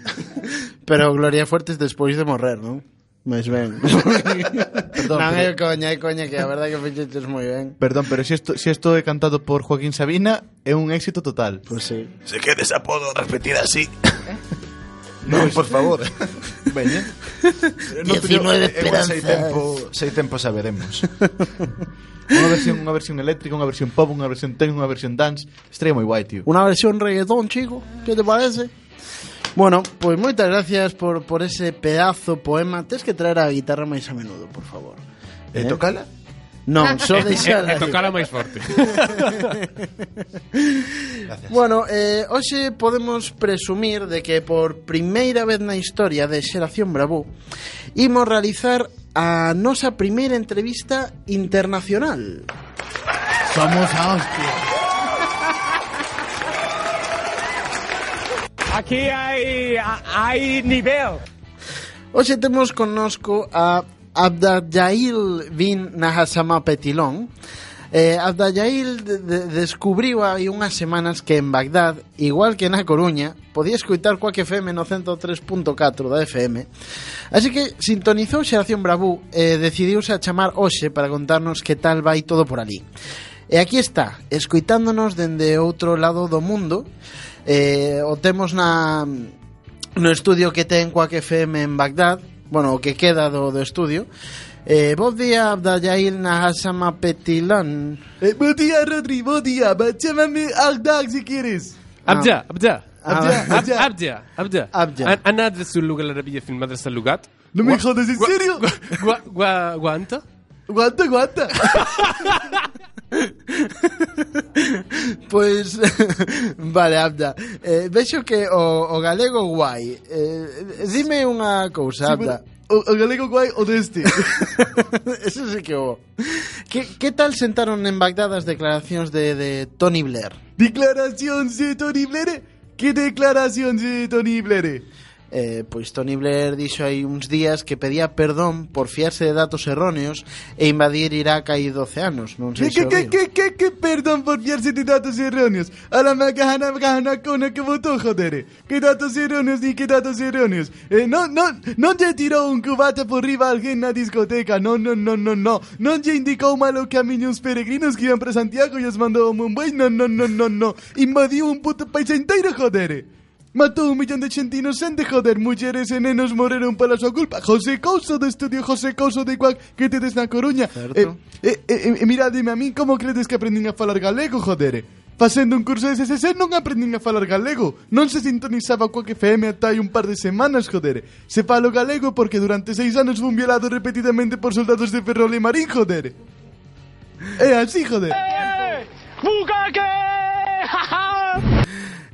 Pero Gloria Fuertes despois de morrer, non? Mais ben. *laughs* Perdón, non, é pero- coña, é coña, que a verdade que fixeches moi ben. Perdón, pero si esto, si esto é cantado por Joaquín Sabina, é un éxito total. Pues sí. Se quede ese apodo repetir así. Non, por favor. Veña. *laughs* No, 19 igual esperanzas. Sei tempo, sei tempo saberemos. *laughs* Unha versión, unha versión eléctrica, unha versión pop, unha versión techno, unha versión dance. Estaría moi guai, tío. Una versión reggaetón, chico. ¿Qué te parece? Bueno, pues moitas gracias por, por ese pedazo poema. Tens que traer a guitarra máis a menudo, por favor. E tocala? Non, *laughs* só deixar... E, e tocala máis forte. *laughs* bueno, eh, hoxe podemos presumir de que por primeira vez na historia de Xeración Bravo imos realizar a nosa primeira entrevista internacional. Somos a hostia. Aquí hai, hai nivel. Hoxe temos connosco a Abdajail bin Nahasama Petilón Eh, Abdallail de, de, descubriu hai unhas semanas que en Bagdad, igual que na Coruña, podía escoitar coa que FM no 103.4 da FM. Así que sintonizou Xeración Bravú e eh, decidiuse a chamar hoxe para contarnos que tal vai todo por ali. E aquí está, escoitándonos dende outro lado do mundo. Eh, o temos na, no estudio que ten coa que FM en Bagdad bueno, o que queda do, do estudio. Eh, bo día, Abdayail Nahasama Petilan. Eh, buen día, Rodri, buen día. Va, Llámame Agdag si quieres. أبدأ أبدأ أبدأ، أبدأ أبدأ. أبدأ أبدأ. أنا- أنا أدرس اللغة العربية في المدرسة اللغات No me و- jodas, ¿en و- serio? و- و- وأنت؟ *laughs* *laughs* pois *laughs* vale, Abda. Eh, vexo que o, o galego guai. Eh, dime unha cousa, Abda. Sí, o, o galego guai o deste. *laughs* Eso sí que o. Que, que tal sentaron en Bagdad as declaracións de, de Tony Blair? Declaracións de Tony Blair? Que declaracións de Tony Blair? Eh, pois Tony Blair dixo hai uns días que pedía perdón por fiarse de datos erróneos e invadir Irak hai 12 anos. Non sei ¿Qué, se viu. qué, qué, qué, perdón por fiarse de datos erróneos? A la macana, macana, cona que votó, joder. ¿Qué datos erróneos ni qué datos erróneos? Eh, no, no, no te tiró un cubata por riba a alguien na discoteca. No, no, no, no, no. No te indicó malo camino uns peregrinos que iban para Santiago y os mandó a Mumbai. No, no, no, no, no. Invadió un puto país entero, joder. Mató un millón de gente inocente, joder. Mujeres e nenos pola súa culpa. José Couso do estudio José Couso de Cuac que tedes na Coruña. Certo. Eh, eh, eh, mirademe a min como credes que aprendín a falar galego, joder. Facendo un curso de SSC non aprendín a falar galego. Non se sintonizaba coa que FM ata hai un par de semanas, joder. Se falo galego porque durante seis anos fun violado repetidamente por soldados de Ferrol e Marín, joder. É así, joder. Eh,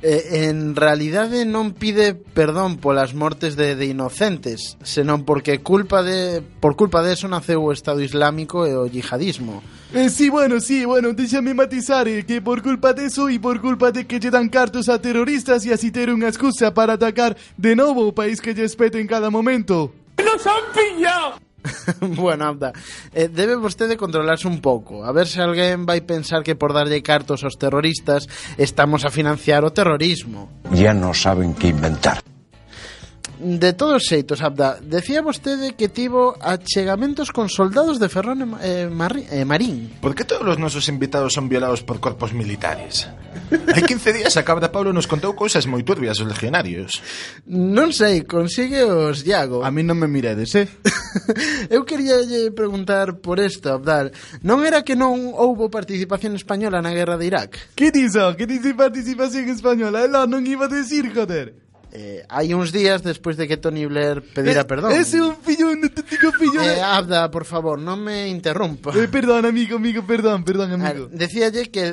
en realidade non pide perdón polas mortes de, de inocentes, senón porque culpa de por culpa de eso naceu o Estado Islámico e o yihadismo. Eh, sí, bueno, sí, bueno, déjame matizar eh, que por culpa de eso y por culpa de que lle dan cartos a terroristas y así ter unha excusa para atacar de novo o país que lle espete en cada momento. ¡Nos han pillado! *laughs* bueno, Abda, eh, debe vostede controlarse un pouco, a ver se alguén vai pensar que por darlle cartos aos terroristas estamos a financiar o terrorismo. Ya no saben qué inventar. De todos xeitos, Abda, decía vostede que tivo achegamentos con soldados de Ferrón e, eh, Marri, eh, Marín. Por que todos os nosos invitados son violados por corpos militares? *laughs* Hai 15 días a cabra Pablo nos contou cousas moi turbias os legionarios. Non sei, consigue os Iago. A mí non me miredes, eh? *laughs* Eu quería preguntar por isto, Abdal. Non era que non houbo participación española na guerra de Irak? Que diso? Que dice participación española? Ela non iba a decir, joder. Eh, hai uns días despois de que Tony Blair pedira perdón. Ese un fillón, non te digo fillón. Eh, Abda, por favor, non me interrumpa. Eh, perdón, amigo, amigo, perdón, perdón, A ver, amigo. Decíalle que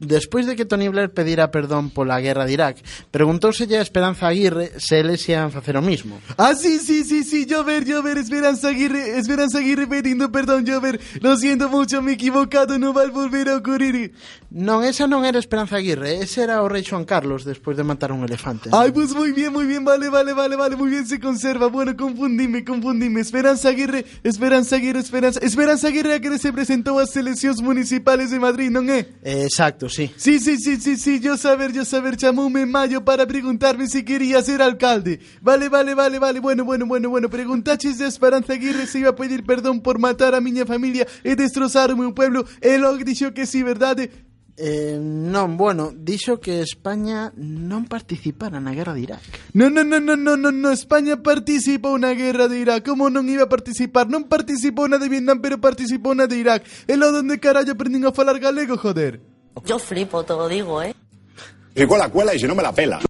Despois de que Tony Blair pedira perdón pola guerra de Irak, preguntóuselle a Esperanza Aguirre se eles ian facer o mismo. Ah, sí, sí, sí, sí, yo ver, yo ver, Esperanza Aguirre, Esperanza Aguirre pidiendo perdón, yo ver, lo siento mucho, me he equivocado, no va a volver a ocurrir. Non, esa non era Esperanza Aguirre, ese era o rei Juan Carlos despois de matar un elefante. Ay, pues muy bien, muy bien, vale, vale, vale, vale, muy bien se conserva. Bueno, confundime, confundime. Esperanza Aguirre, Esperanza Aguirre, Esperanza. Esperanza Aguirre a que se presentou ás eleccións municipales de Madrid, non é? Exacto, sí. Sí, sí, sí, sí, sí, yo saber, yo saber, chamoume en mayo para preguntarme si quería ser alcalde. Vale, vale, vale, vale, bueno, bueno, bueno, bueno, preguntaches de Esperanza Aguirre se iba a pedir perdón por matar a miña familia e destrozar meu pueblo, e logo dixo que sí, verdade? Eh, non, bueno, dixo que España non participara na guerra de Irak. No, no, no, no, no, no, no, España participou na guerra de Irak Como non iba a participar? Non participou na de Vietnam, pero participou na de Irak E lo donde carallo aprendín a falar galego, joder Yo flipo, te lo digo, ¿eh? Igual la cuela y si no me la pela.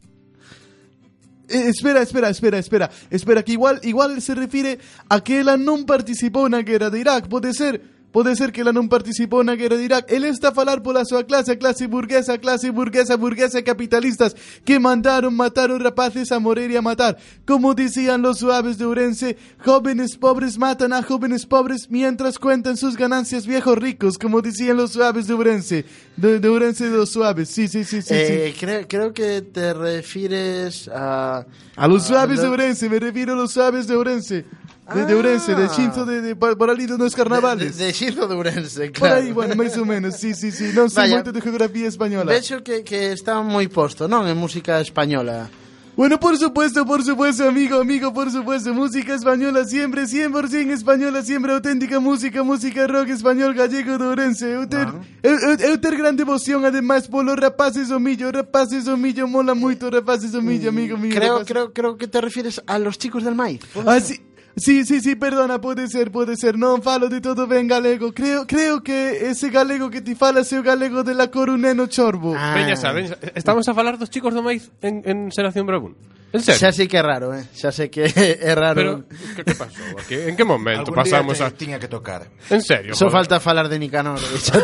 Eh, espera, espera, espera, espera Espera, que igual, igual se refire a que ela non participou na guerra de Irak Pode ser Pode ser que ela non participou na guerra de Irak. Ele está a falar pola súa clase, a clase burguesa, a clase burguesa, burguesa capitalistas que mandaron matar os rapaces a morir e a matar. Como dicían los suaves de Ourense, jóvenes pobres matan a jóvenes pobres mientras cuentan sus ganancias viejos ricos, como dicían los suaves de Ourense. De, de Ourense de los suaves, sí, sí, sí, sí. eh, sí. Creo, creo que te refires a... A los suaves de lo- Ourense, me refiero a los suaves de Ourense. De, de Ourense, de Chinzo, de, de, por ali de nos carnavales. De, de de Ourense, Por claro. aí, bueno, máis ou menos, sí, sí, sí. Non sei moito de geografía española. Vexo que, que está moi posto, non? En música española. Bueno, por supuesto, por supuesto, amigo, amigo, por supuesto, música española siempre, 100% española, siempre auténtica música, música rock español gallego de Ourense. Eu ter, eu, eu, eu ter gran devoción, además, polo rapaces o millo, rapaces o millo, mola moito rapaces o millo, amigo mío. Creo, rapaces. creo, creo que te refires a los chicos del maíz. Ah, sí. Sí, sí, sí, perdona, pode ser, pode ser. Non falo de todo ben galego. Creo, creo que ese galego que ti falas é o galego de la Coruneno Chorbo. Ah. Veña, xa, estamos a falar dos chicos do maíz en, en Xeración Brabún. Xa sei que é raro, eh? Xa sei que *laughs* é raro. Pero, que, que pasou aquí? En que momento Algún pasamos día te, a... tiña que tocar. En serio, Só so falta falar de Nicanor. E xa,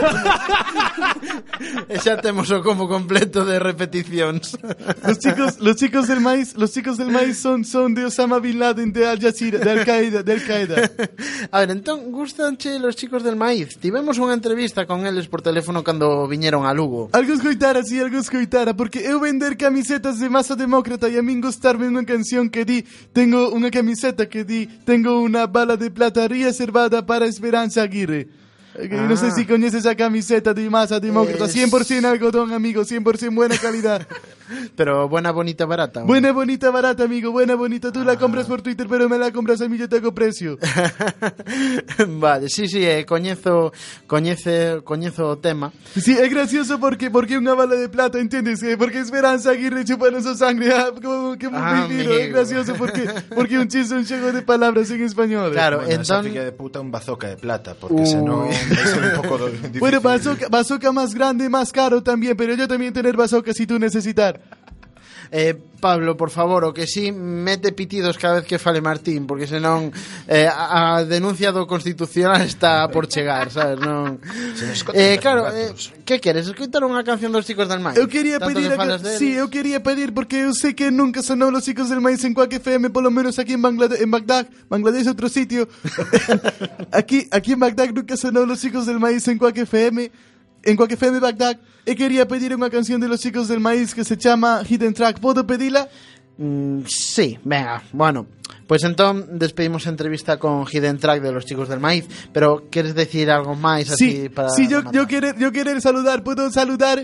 e xa temos o combo completo de repeticións. *laughs* Los chicos, los chicos del maíz, los chicos del maíz son, son de Osama Bin Laden, de Al Jazeera, de Al-Qaeda, de Al-Qaeda. *laughs* A ver, entón, gustanche los chicos del maíz. Tivemos unha entrevista con eles por teléfono cando viñeron a Lugo. Algo escoitara, sí, algo escoitara, porque eu vender camisetas de masa demócrata e a min gustarme unha canción que di, tengo unha camiseta que di, tengo una bala de plata reservada para Esperanza Aguirre. Que No sé Ah. si conoces esa camiseta de masa demócrata, Es- 100% algodón, amigo, 100% buena calidad. *laughs* Pero buena, bonita, barata. Buena, bonita, barata, amigo, buena, bonita. Tú la compras por Twitter, pero me la compras a mí, yo te hago precio. *laughs* vale, sí, sí, eh, coñezo, coñece, coñezo o tema. Sí, es gracioso porque porque unha bala de plata, entiendes? Eh, Porque Esperanza Aguirre chupa nosa sangre. Ah, como que Ah, fino, es amigo. gracioso porque porque un chiste un xogo de palabras en español. Claro, bueno, entón- de puta un bazooka de plata, porque Uh. se no vai *laughs* ser un *laughs* difícil. Bueno, bazooka, bazooka más grande, más caro también, pero yo también tener bazooka si tú necesitar. Eh, Pablo, por favor, o que sí mete pitidos cada vez que fale Martín, porque senón eh, a, a denuncia do Constitucional está por chegar, sabes? Non... Eh, claro, eh, que queres? Escoitar unha canción dos chicos del maíz? Eu quería Tanto pedir, que a, deles. sí, eu quería pedir porque eu sei que nunca sonou los chicos del maíz en Quack FM, polo menos aquí en Bangladesh, en Bagdad, Bangladesh é outro sitio. *laughs* aquí, aquí en Bagdad nunca sonou los chicos del maíz en Quack FM, en Quack FM Bagdad. E quería pedir unha canción de los chicos del maíz que se chama Hidden Track. Podo pedila? Mm, sí, venga, bueno. Pues entón despedimos entrevista con Hidden Track de los chicos del maíz, pero queres decir algo máis así Sí, para sí, yo, yo, querer, yo querer saludar, ¿puedo saludar?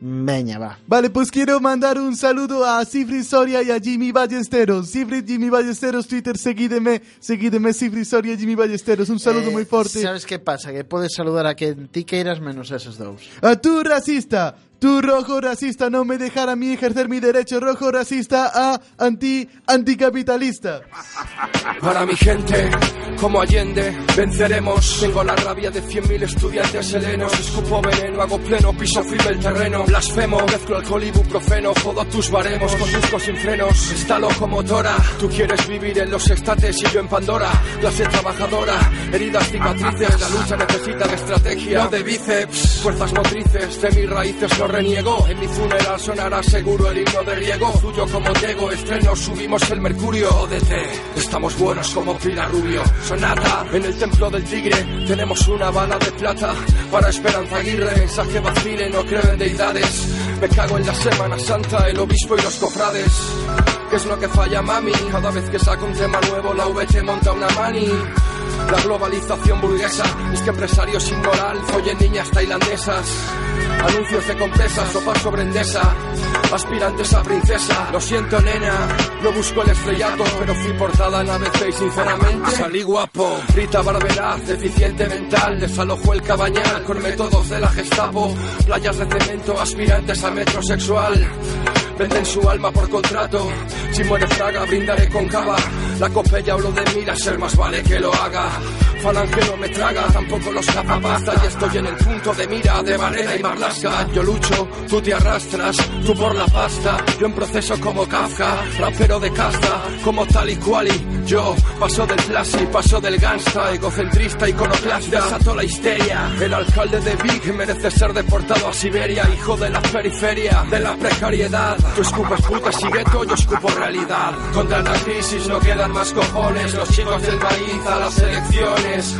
Veña, va. Vale, pues quiero mandar un saludo a Cifri Soria y a Jimmy Ballesteros. Cifri, Jimmy Ballesteros, Twitter, seguídeme, seguídeme, Cifri Soria y Jimmy Ballesteros. Un saludo Eh, muy fuerte. Sabes que pasa? Que podes saludar a quen ti queiras menos esos dous. A tú, racista. Tu rojo racista no me dejará a mí ejercer mi derecho rojo racista a anti anticapitalista. Para mi gente, como Allende, venceremos. Tengo la rabia de cien mil estudiantes helenos. Escupo veneno, hago pleno, piso firme el terreno. Blasfemo, mezclo alcohol y ibuprofeno. Jodo tus baremos con discos sin frenos. Esta locomotora, tú quieres vivir en los estates y yo en Pandora. Clase trabajadora, heridas, cicatrices. La lucha necesita de estrategia, no de bíceps. Fuerzas motrices, de mis raíces no reniego. En mi funeral sonará seguro el himno de riego. Tuyo como Diego, estreno, subimos el mercurio. ODT, estamos buenos como Pilar Rubio. Sonata, en el templo del tigre, tenemos una bala de plata. Para Esperanza Aguirre, mensaje vacile, no creo en deidades. Me cago en la Semana Santa, el obispo y los cofrades. ¿Qué es lo que falla, mami? Cada vez que saco un tema nuevo, la VT monta una mani. La globalización burguesa es que empresarios sin moral follen niñas tailandesas. Anuncios de compresas, sopa sobre endesa. Aspirantes a princesa, lo siento nena, no busco el estrellato, pero fui portada en ABC y sinceramente salí guapo. Rita Barberá, deficiente mental, desalojo el cabañal con métodos de la Gestapo. Playas de cemento, aspirantes a metrosexual. Venden su alma por contrato. Si muere Fraga, brindaré con cava. La copella hablo de mira, ser más vale que lo haga. Falange no me traga, tampoco los capapasta. Y estoy en el punto de mira de Varela y Marlaska. Yo lucho, tú te arrastras, tú por la pasta. Yo en proceso como Kafka, rapero de casta, como tal y cual. Y yo paso del plasi, paso del gangsta, egocentrista, iconoclasta. Desato la histeria. El alcalde de Big merece ser deportado a Siberia, hijo de la periferia, de la precariedad. Tú escupas putas y gueto, yo escupo realidad. Contra la crisis no quedan más cojones, los chicos del maíz a las elecciones.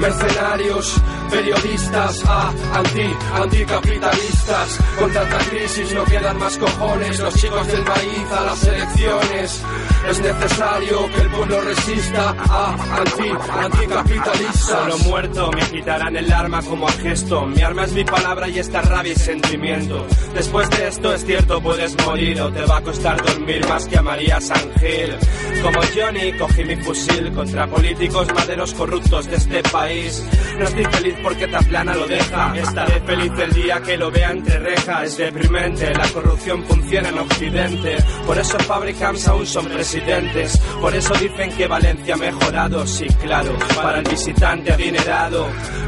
Mercenarios, periodistas, a anti, anticapitalistas. Con tanta crisis no quedan más cojones, los chicos del maíz a las elecciones. Es necesario que el pueblo resista a anti, anticapitalistas. Solo muerto me quitarán el arma como a gesto. Mi arma es mi palabra y esta rabia y sentimiento. Después de esto es cierto, puedes morir o te va a costar dormir más que a María San Gil. Como Johnny, cogí mi fusil contra políticos maderos corruptos de este país. No estoy feliz porque Taplana lo deja. Estaré feliz el día que lo vea entre rejas. Es deprimente, la corrupción funciona en Occidente. Por eso Fabricams aún son presidentes. Por eso dicen que Valencia ha mejorado. Sí, claro, para el visitante adinerado.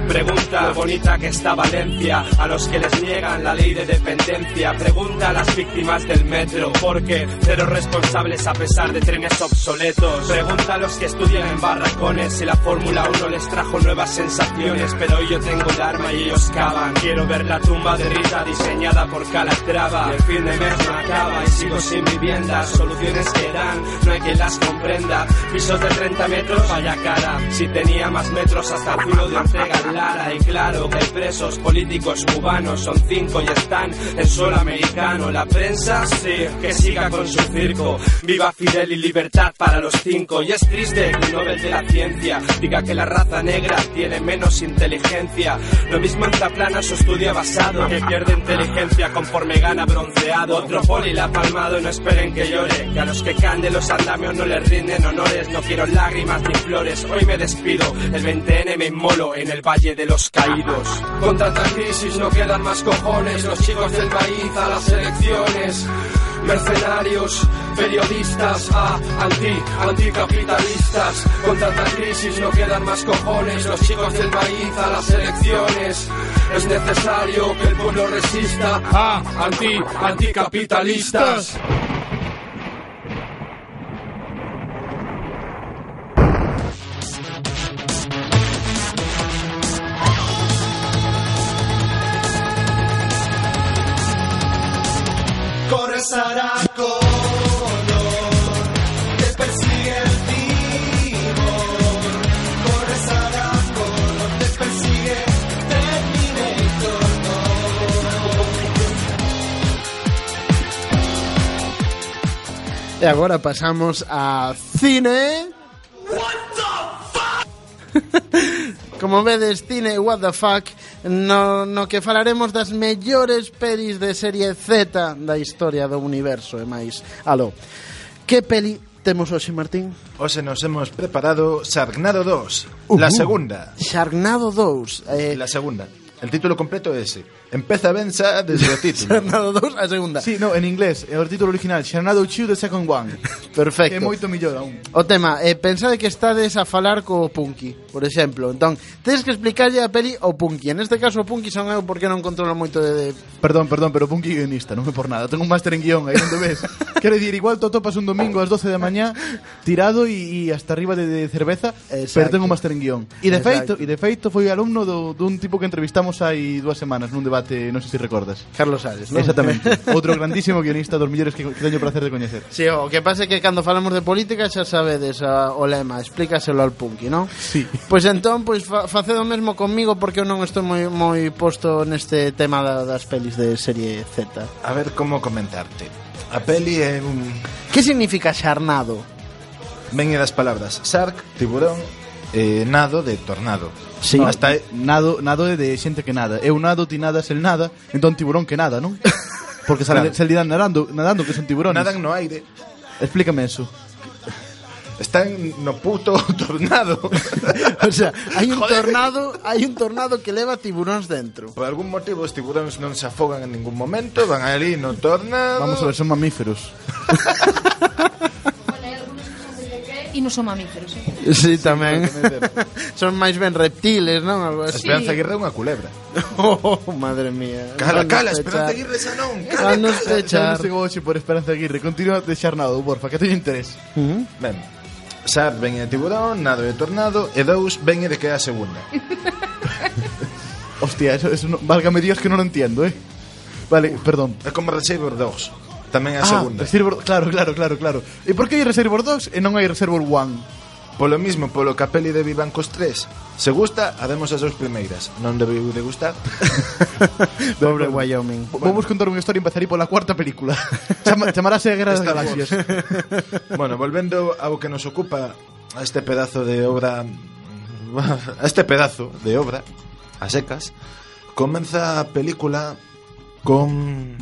Pregunta lo bonita que está Valencia. A los que les niegan la ley de dependencia. Pregunta a las víctimas del metro. Porque cero responsables a pesar de trenes obsoletos. Pregunta a los que estudian en barracones si la Fórmula 1 les trajo nuevas sensaciones. Pero hoy yo tengo el arma y ellos cavan. Quiero ver la tumba de Rita diseñada por Calatrava. El fin de mes no acaba y sigo sin vivienda. Soluciones que dan, no hay quien las comprenda. Pisos de 30 metros, vaya cara. Si tenía más metros hasta el culo de Ortega Lara. Y claro que hay presos políticos cubanos son cinco y están en suelo americano. La prensa, sí, que siga con su circo. Viva Fidel y libertad para los cinco. Y es triste que un Nobel de la ciencia diga que la raza negra tiene menos inteligencia. Lo mismo en Taplana su estudio basado, que pierde inteligencia conforme gana bronceado. Otro poli la palmado, no esperen que llore. Que a los que caen de los andamios no les rinden honores. No quiero lágrimas ni flores, hoy me despido. El 20N me inmolo en el Valle de los Caídos. Con tanta crisis no quedan más cojones. Los chicos del maíz a las elecciones. Mercenarios, periodistas, a anti, anticapitalistas. Con tanta crisis no quedan más cojones. Los chicos del maíz a las elecciones. Es necesario que el pueblo resista a anti, anticapitalistas. Corre Saraco, te persigue el timón. Corre Saraco, te persigue Terminator. E agora pasamos a cine. Como vedes, cine What the Fuck *laughs* no, no que falaremos das mellores pelis de serie Z da historia do universo e máis aló. Que peli temos hoxe, Martín? Hoxe nos hemos preparado Sharknado 2, uh -huh. la segunda. Sharknado 2. Eh... La segunda. El título completo é ese. Empeza ben xa desde o título. *laughs* Xernado 2 a segunda. Sí, no, en inglés, é o título original, Xernado 2 the second one. Perfecto. É moito millor aún. O tema, eh, pensade que estades a falar co Punky, por exemplo. Entón, tens que explicarlle a peli o Punky. En este caso o Punky son eu porque non controlo moito de... de... Perdón, perdón, pero Punky guionista, non é por nada. Tengo un máster en guión, aí non te ves. *laughs* Quero dicir, igual to topas un domingo ás 12 da mañá tirado e, e hasta arriba de, de cerveza, Exacto. pero tengo un máster en guión. E de Exacto. feito, e de feito foi alumno do, dun tipo que entrevistamos hai dúas semanas nun debate debate, non sei se recordas. Carlos Ares, non? Exactamente. *laughs* Outro grandísimo guionista dos millores que, que teño o placer de coñecer. Si, sí, o que pasa é que cando falamos de política xa sabedes a, o lema, explícaselo al punky, non? Si. Sí. Pois entón, pois fa, facedo o mesmo comigo porque eu non estou moi moi posto neste tema da, das pelis de serie Z. A ver como comentarte. A peli é un... Que significa xarnado? Vengue das palabras shark, tiburón e nado de tornado. Sí. No, hasta nado, nado é de xente que nada. Eu nado, ti nadas, el nada, entón tiburón que nada, non? *laughs* Porque sale, Claro. sale nadando, nadando que son tiburones. nadan no aire. Explícame eso. Están no puto *laughs* tornado. *laughs* O sea, hai un tornado, hai un tornado que leva tiburóns dentro. Por algún motivo os tiburóns non se afogan en ningún momento, van ali no tornado. Vamos a ver, son mamíferos. non son mamíferos. Eh? Sí, tamén. *laughs* son máis ben reptiles, non? Algo así. Esperanza Aguirre é unha culebra. *laughs* oh, madre mía. Cala, cala, Esperanza Aguirre xa non. Cala, cala. Xa non sei hoxe por Esperanza Aguirre. Continúa de xarnado, porfa, que teño interés. Uh -huh. Ben. Sar ven de tiburón, nado de tornado e dous ven de que é a segunda. *laughs* Hostia, eso, eso no, válgame Dios que non lo entiendo, eh. Vale, uh, perdón. É como Reservoir Dogs. Tamén é a Ah, segunda. Reservoir, claro, claro, claro, claro. E por que hai Reservoir 2 e non hai Reservoir 1? Polo mismo, polo que a peli de Vivancos 3 Se gusta, haremos as dous primeiras Non debeu de gustar *laughs* Pobre Wyoming. Bueno. Vamos contar unha historia e empezarei pola cuarta película. *laughs* Chama, chamarase a Guerra das Galaxias. *laughs* Bueno, volvendo ao que nos ocupa A este pedazo de obra A este pedazo de obra A secas Comeza a película Con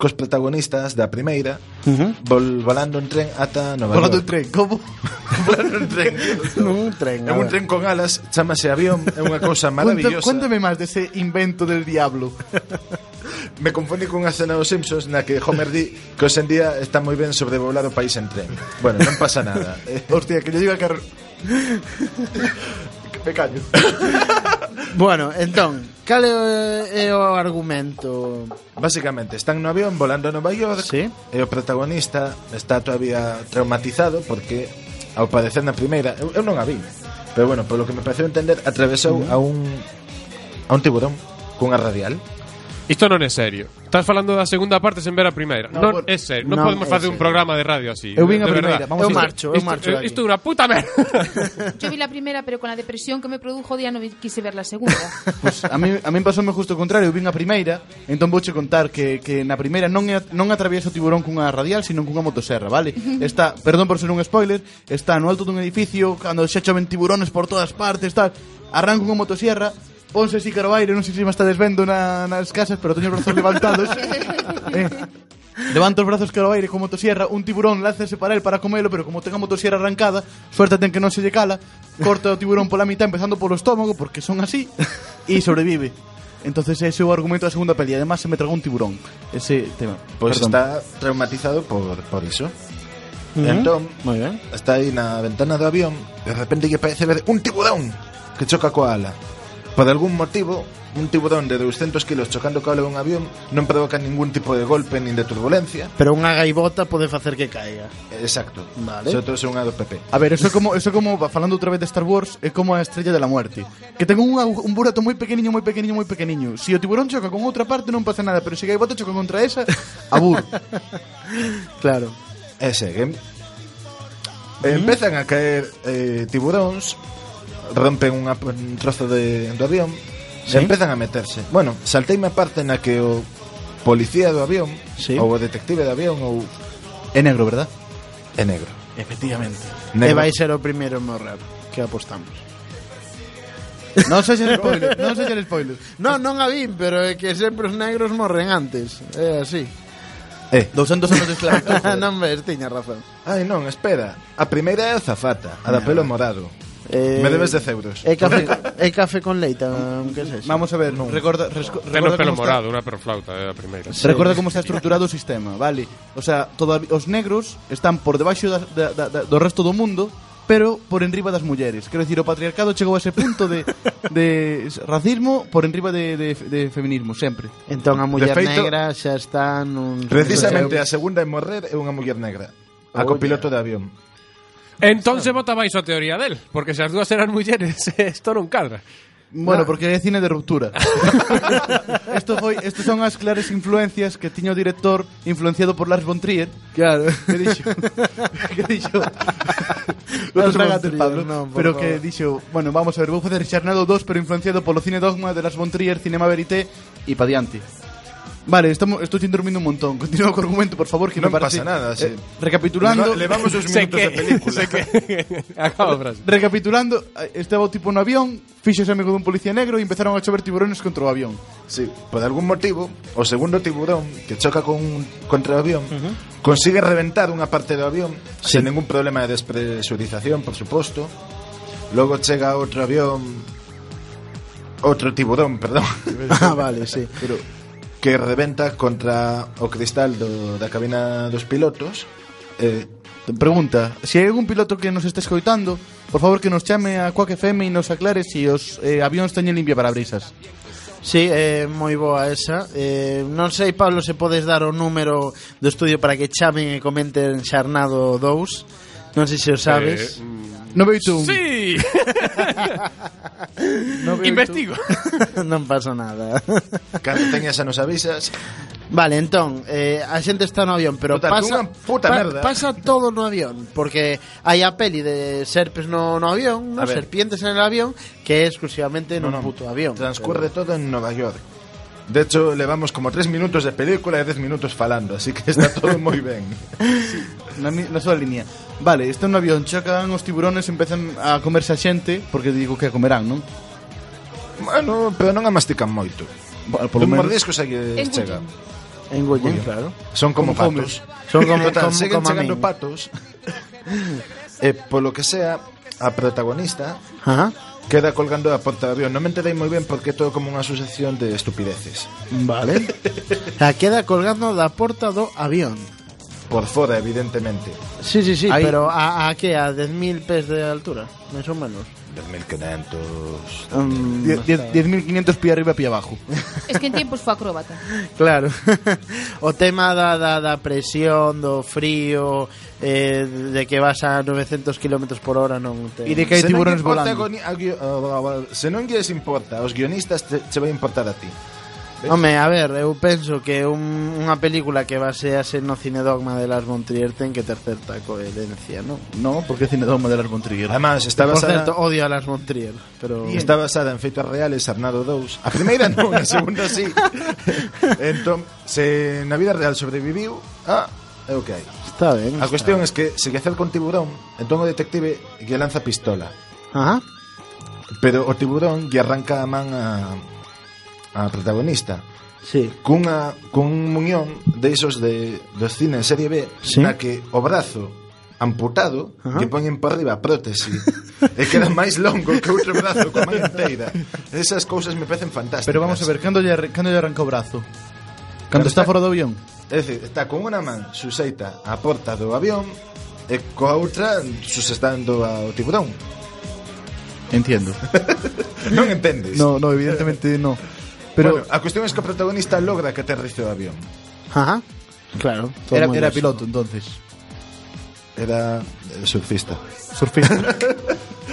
cos protagonistas da primeira uh -huh. vol, volando en tren ata Nova Volando en tren, como? *laughs* volando en tren. *laughs* Un tren. É un tren con alas, chamase avión, é unha cousa maravillosa. Cuéntame máis dese invento del diablo. *laughs* Me confundí con unha escena dos Simpsons na que Homer di que hoxe en día está moi ben sobrevolar o país en tren. Bueno, non pasa nada. Hostia, que lle diga que... Me callo. Bueno, entón, cal é o argumento? Básicamente, están no avión volando a Nova York sí? e o protagonista está todavía traumatizado porque ao padecer na primeira, eu, eu non a vi, pero bueno, polo que me pareceu entender, atravesou uh -huh. a un a un tiburón cunha radial. Isto non é serio. Estás falando da segunda parte sen ver a primeira. No, non por... é serio. Non, non podemos facer un programa de radio así. Eu vin a primeira. Vamos eu marcho, eu marcho. Eh. Isto é unha puta merda. *laughs* Yo vi la primeira, pero con la depresión que me produjo día non quise ver la segunda. *laughs* pues a mí a mí pasoume justo o contrario. Eu vin a primeira, entón vouche contar que que na primeira non é, non atraviesa o tiburón cunha radial, sino cunha motoserra, vale? *laughs* Está, perdón por ser un spoiler, está no alto dun edificio cando xa choven tiburones por todas partes, tal. Arranca unha motosierra ponse así caro aire, non sei se me estades vendo na, nas casas, pero teño os brazos levantados. *laughs* eh, Levanta os brazos caro aire con motosierra, un tiburón lázase para él para comelo, pero como ten a motosierra arrancada, suerte ten que non se lle cala, corta o tiburón pola mitad empezando polo estómago, porque son así, e sobrevive. Entonces ese é o argumento da segunda peli, además se me tragou un tiburón. Ese tema. Pois Perdón. está traumatizado por, por iso. Ujú. Entón, Moi ben. está aí na ventana do avión De repente lle parece ver un tiburón Que choca coa ala Por algún motivo, un tiburón de 200 kilos chocando coa ala dun avión Non provoca ningún tipo de golpe nin de turbulencia Pero unha gaivota pode facer que caiga. Exacto Vale. Sobre todo se unha do PP A ver, eso é como, eso é como falando outra vez de Star Wars, é como a estrella de la muerte. Que ten un, un burato moi pequeniño, moi pequeniño, moi pequeniño. Si o tiburón choca con outra parte non pasa nada, pero se gaivota choca contra esa, *laughs* abur. Claro. E seguen Empezan a caer eh, tiburóns rompen unha, un trozo de, do avión ¿Sí? e empezan a meterse. Bueno, salteime a parte na que o policía do avión ¿Sí? ou o detective do avión ou é negro, verdad? É negro. Efectivamente. Negro. E vai ser o primeiro en morrer que apostamos. *laughs* non se xer spoiler, non se xer spoiler. Non, non a vin, pero é que sempre os negros morren antes. É así. Eh. 200 anos de esclavitud. *laughs* non ves, tiña razón. Ai, non, espera. A primeira é a zafata, a da pelo morado. Eh, Me debes 10 euros. É café, é café con leite, que es? Vamos a ver, no. recorda, resco, recorda o pelo como morado, unha perflauta, é eh, a primeira. Sí. Recorda como está estruturado o sistema, vale? O sea, toda, os negros están por debaixo da, da, da, da, do resto do mundo, pero por enriba das mulleres. Quero dicir, o patriarcado chegou a ese punto de, de racismo por enriba de, de, de feminismo, sempre. Entón a muller de feito, negra xa está nun... Precisamente a segunda en morrer é unha muller negra, a copiloto de avión. Bota baixo a teoría del, porque se as dúas eran mulleres, isto *laughs* non cadra. Bueno, porque é cine de ruptura. *laughs* Esto foi, estes son as claras influencias que tiña o director influenciado por Lars von Trier. Claro. Que dixo, *laughs* que dixo. von Trier, Pablo, por pero favor. que dixo, bueno, vamos a ver, vou facer Charnado 2, pero influenciado polo cine dogma de Lars von Trier, Cinema Verité e pa diante. Vale, estamos, estou sin dormindo un montón. *laughs* Continúa co argumento, por favor, que Non me parece... pasa nada, sí. Eh, recapitulando... Leva- levamos dos *laughs* minutos que- de película. sé que- *laughs* Acaba a frase. Recapitulando, estaba tipo no avión, fixose amigo dun policía negro e empezaron a chover tiburones contra o avión. Sí, por algún motivo, o segundo tiburón que choca con contra o avión consigue reventar unha parte do avión sen ningún problema de despresurización, por suposto. Logo chega outro avión outro tiburón, perdón. Ah, vale, sí. Pero que reventa contra o cristal do, da cabina dos pilotos eh, pregunta se si hai algún piloto que nos este escoitando por favor que nos chame a Quack FM e nos aclare se si os eh, avións teñen limpia para brisas Sí, é eh, moi boa esa. Eh, Non sei, Pablo, se podes dar o número do estudio para que chamen e comenten xarnado 2 Non sei se o sabes. Eh, mm, mm, 981. Sí. *laughs* No veo Investigo. *laughs* non pasa nada cando teñas a nos avisas, Vale, entón, eh, a xente está no avión Pero pasa, puta merda. pasa todo no avión Porque hai a peli de serpes no, no avión no? A ver. Serpientes en el avión Que é exclusivamente No, no, no. puto avión transcurre todo en Nueva York. De hecho, levamos como 3 minutos de película e 10 minutos falando, así que está todo moi ben. *laughs* sí, na, na súa línea. Vale, este é un avión, chocan os tiburones, empezan a comerse a xente, porque digo que a comerán, non? Bueno, pero non a mastican moito. Bueno, por lo menos... mordisco se chega. Engollen, claro. Son como, como patos. Son como, *laughs* Total, como, Siguen como chegando patos. *laughs* e polo que sea, a protagonista Ajá. Queda colgando a porta do avión. Non me enterei moi ben porque é todo como unha sucesión de estupideces. Vale *laughs* La queda colgando da porta do avión Por fora, evidentemente. Sí, sí, sí, pero a, a que? A 10.000 pes de altura, máis ou menos. 10.500... Um, 10.500 pie arriba, pie abajo. Es que en tiempos foi acróbata. *laughs* Claro. *laughs* O tema da, da, da presión, do frío, eh, de que vas a 900 km por hora non te... E de que hai tiburones volando. Goni... Ah, ah, se non lles importa, os guionistas te, che vai importar a ti. Home, a ver, eu penso que un, unha película que basease no cine dogma de Lars von Trier ten que ter certa coherencia, non? No, porque cine dogma de Lars von Trier. Además, está basada... Por certo, odio a Lars von Trier, pero... Y está basada en feitos reales, Arnado 2. A primeira non, a segunda sí. *laughs* entón, se na vida real sobreviviu, ah, é o que hai. Está ben. A cuestión é es que se que hacer con tiburón, entón o detective que lanza pistola. Ajá. Pero o tiburón lle arranca a man a a protagonista sí. cunha, cun muñón deisos de, dos cines serie B sí. na que o brazo amputado Ajá. que poñen por riba prótese *laughs* e queda máis longo que outro brazo coa man inteira esas cousas me parecen fantásticas pero vamos a ver, cando lle, cando lle arranca o brazo? cando está, está fora do avión? é dicir, está con unha man suseita a porta do avión e coa outra susestando ao tiburón Entiendo. *laughs* non entendes. No, no, evidentemente no. Pero bueno, a cuestión é que o protagonista logra que aterrice o avión Ajá. Claro. era, era piloto entonces. era eh, surfista Surfista. *laughs*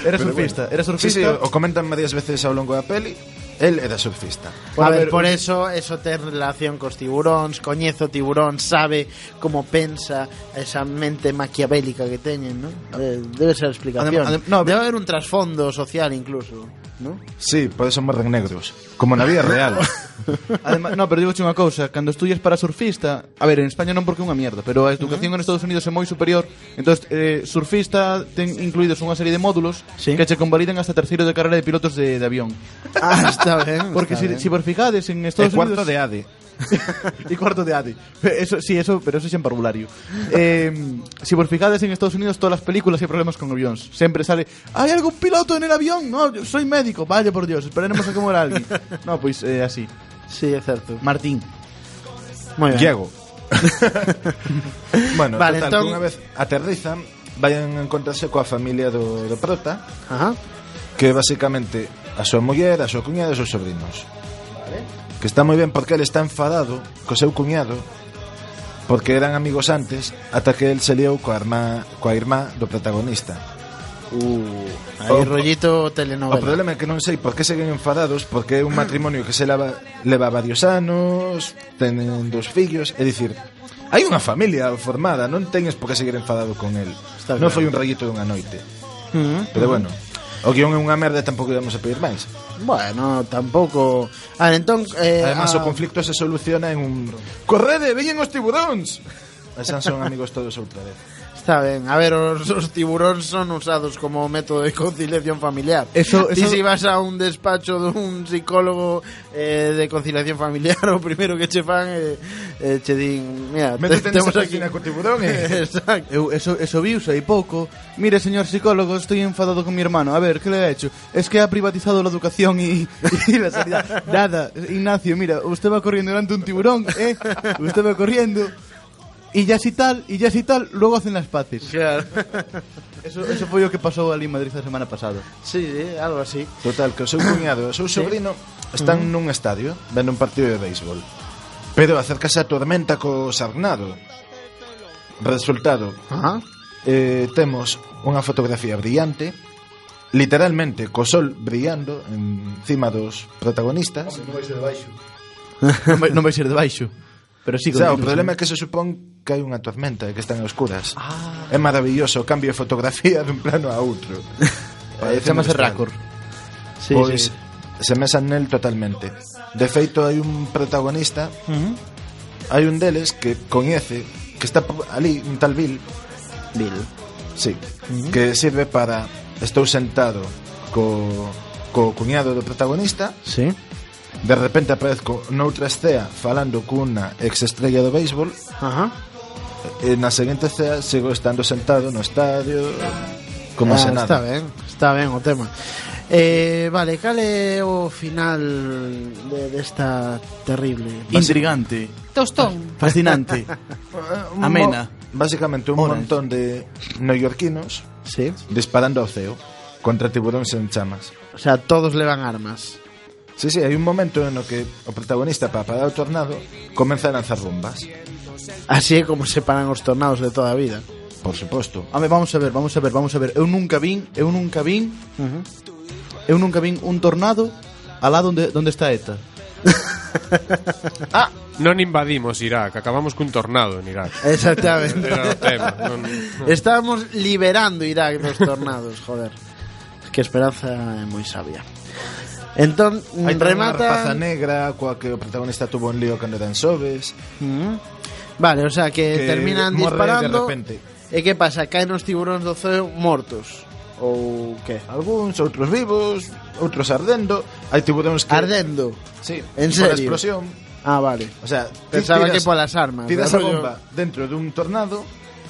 Era surfista, bueno. era Sí, surfista. sí, o comentan varias veces ao longo da peli El era surfista A, A ver, ver, por un- eso eso ten relación cos tiburóns, coñezo tiburón, sabe como pensa esa mente maquiavélica que teñen, ¿no? Eh, debe ser a explicación. Adem- adem- no, debe haber un trasfondo social incluso, ¿no? Sí, por eso morren negros Como na vida real *laughs* Además, no, pero digo unha cousa, cando estudias para surfista, a ver, en España non porque é unha mierda, pero a educación en Estados Unidos é moi superior, entonces eh, surfista ten incluídos unha serie de módulos Sí. que che convaliden hasta terceiro de carrera de pilotos de, de avión. Ah, está *laughs* ben. Porque está si, ben. si vos fijades en E Estados cuarto Unidos de ADE *laughs* y cuarto de Adi. Eso, sí, eso, pero eso es en parvulario. Eh, si vos fijades en Estados Unidos, todas las películas hay problemas con aviones. Siempre sale, ¿hay algún piloto en el avión? No, yo soy médico. Vaya por Dios, esperaremos a que muera alguien. No, pues eh, así. Sí, é certo. Martín. Moi ben. Diego. *laughs* bueno, Vale, total, entón- unha vez aterrizan, vayan a encontrarse coa familia do, do prota, Ajá. que basicamente a súa muller, a súa cuñada e os seus sobrinos. que está moi ben porque ele está enfadado co seu cuñado porque eran amigos antes ata que el se liou coa irmá, coa irmá do protagonista. Uh, aí o, rollito telenovela. O problema é que non sei por que seguen enfadados porque é un *clears throat* matrimonio que se leva, leva varios anos, tenen dos fillos, é dicir, hai unha familia formada, non teñes por que seguir enfadado con el. Está non claro. foi un rollito dunha noite. Uh -huh. Pero bueno, O guión é unha merda e tampouco íamos a pedir máis. Bueno, tampouco... Ah, entón... Eh, Además, a... o ah. conflicto se soluciona en un... Correde, veñen os tiburóns! E son amigos todos outra vez. Está ben, a ver, os, os tiburóns son usados como método de conciliación familiar. Eso- Ti eso- si vas a un despacho dun psicólogo eh, de conciliación familiar, *laughs* o primeiro que che fan eh, eh, che din, mira, te, temos aquí piscina co tiburón e... *laughs* Exacto. Eu, eso, eso viuse hai pouco. Mire, señor psicólogo, estoy enfadado con mi hermano. A ver, ¿qué le ha hecho? Es que ha privatizado la educación y, y la sanidad. *laughs* Nada, Ignacio, mira, usted va corriendo delante de un tiburón, ¿eh? Usted va corriendo. y ya si tal, y ya si tal, luego hacen las paces. Claro. *laughs* Eso, eso foi o que pasou ali en Madrid a semana pasada. Sí, sí, algo así. Total, que o seu cuñado e o seu sobrino están nun estadio vendo un partido de béisbol. Pero acércase a tormenta co sarnado. Resultado, Ajá. eh, temos unha fotografía brillante, literalmente co sol brillando encima dos protagonistas. Non vai ser de baixo. *laughs* non, vai, non vai ser de baixo. Pero sí, o sea, o problema é que se supón que hai unha tormenta e que están oscuras. Ah. É maravilloso o cambio de fotografía dun plano a outro. *laughs* Eh, Chamase Raccord. Sí, pois sí. semesa nel totalmente. De feito hai un protagonista, uh -huh. hai un deles que coñece que está ali un tal Bill. Bill. Sí, uh -huh. que sirve para estou sentado co co cuñado do protagonista. Sí De repente aparezco noutra estea falando cunha ex-estrella do béisbol Ajá. e na seguinte escea sigo estando sentado no estadio como ah, se nada. Está ben, está ben o tema. Eh, vale, cal é o final de, desta terrible Intrigante Tostón Fascinante *laughs* Amena Básicamente un Orange. montón de neoyorquinos sí. disparando ao ceo contra tiburóns en chamas O sea, todos levan armas Sí, sí, hai un momento no que o protagonista para parar o tornado comeza a lanzar bombas. Así é como se paran os tornados de toda a vida. Por suposto. A ver, vamos a ver, vamos a ver, vamos a ver. Eu nunca vin, eu nunca vin. Uh -huh. Eu nunca vin un tornado alá donde donde está ETA. *laughs* ah, non invadimos Irak, acabamos cun tornado en Irak. Exactamente. Era o tema, non, non. Estábamos liberando Irak dos tornados, joder. Que esperanza é moi sabia. Entón, Hai remata... Raza negra coa que o protagonista tuvo un lío cando eran sobes. Mm. Vale, o sea, que, que terminan disparando... De repente. E que pasa? Caen os tiburóns do zoo mortos ou que? Alguns, outros vivos, outros ardendo. Hai tiburóns que... Ardendo? Sí, en serio? Explosión. Ah, vale. O sea, Pensaba tiras, que polas armas. Tiras a bomba yo... dentro dun tornado,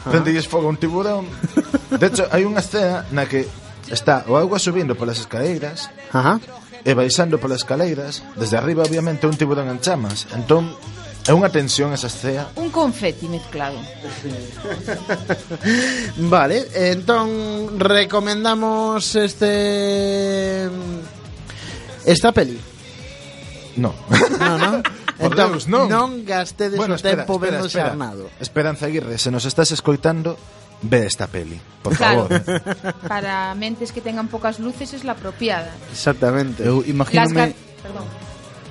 ah. prendelles fogo a un tiburón. *laughs* De hecho, hai unha escena na que está o agua subindo polas escaleiras, Ajá e baixando polas caleiras, desde arriba obviamente un tiburón en chamas. Entón, é unha tensión esa escena. Un confeti mezclado. *laughs* vale, entón recomendamos este esta peli. No. No, no. *laughs* Por entón, Deus, non. non gastedes bueno, o tempo vendo xarnado. Esperanza Aguirre, se nos estás escoitando, ve esta peli, por Claro. favor. *laughs* Para mentes que tengan pocas luces es la apropiada. Exactamente. Eu Las, imagínome Perdón.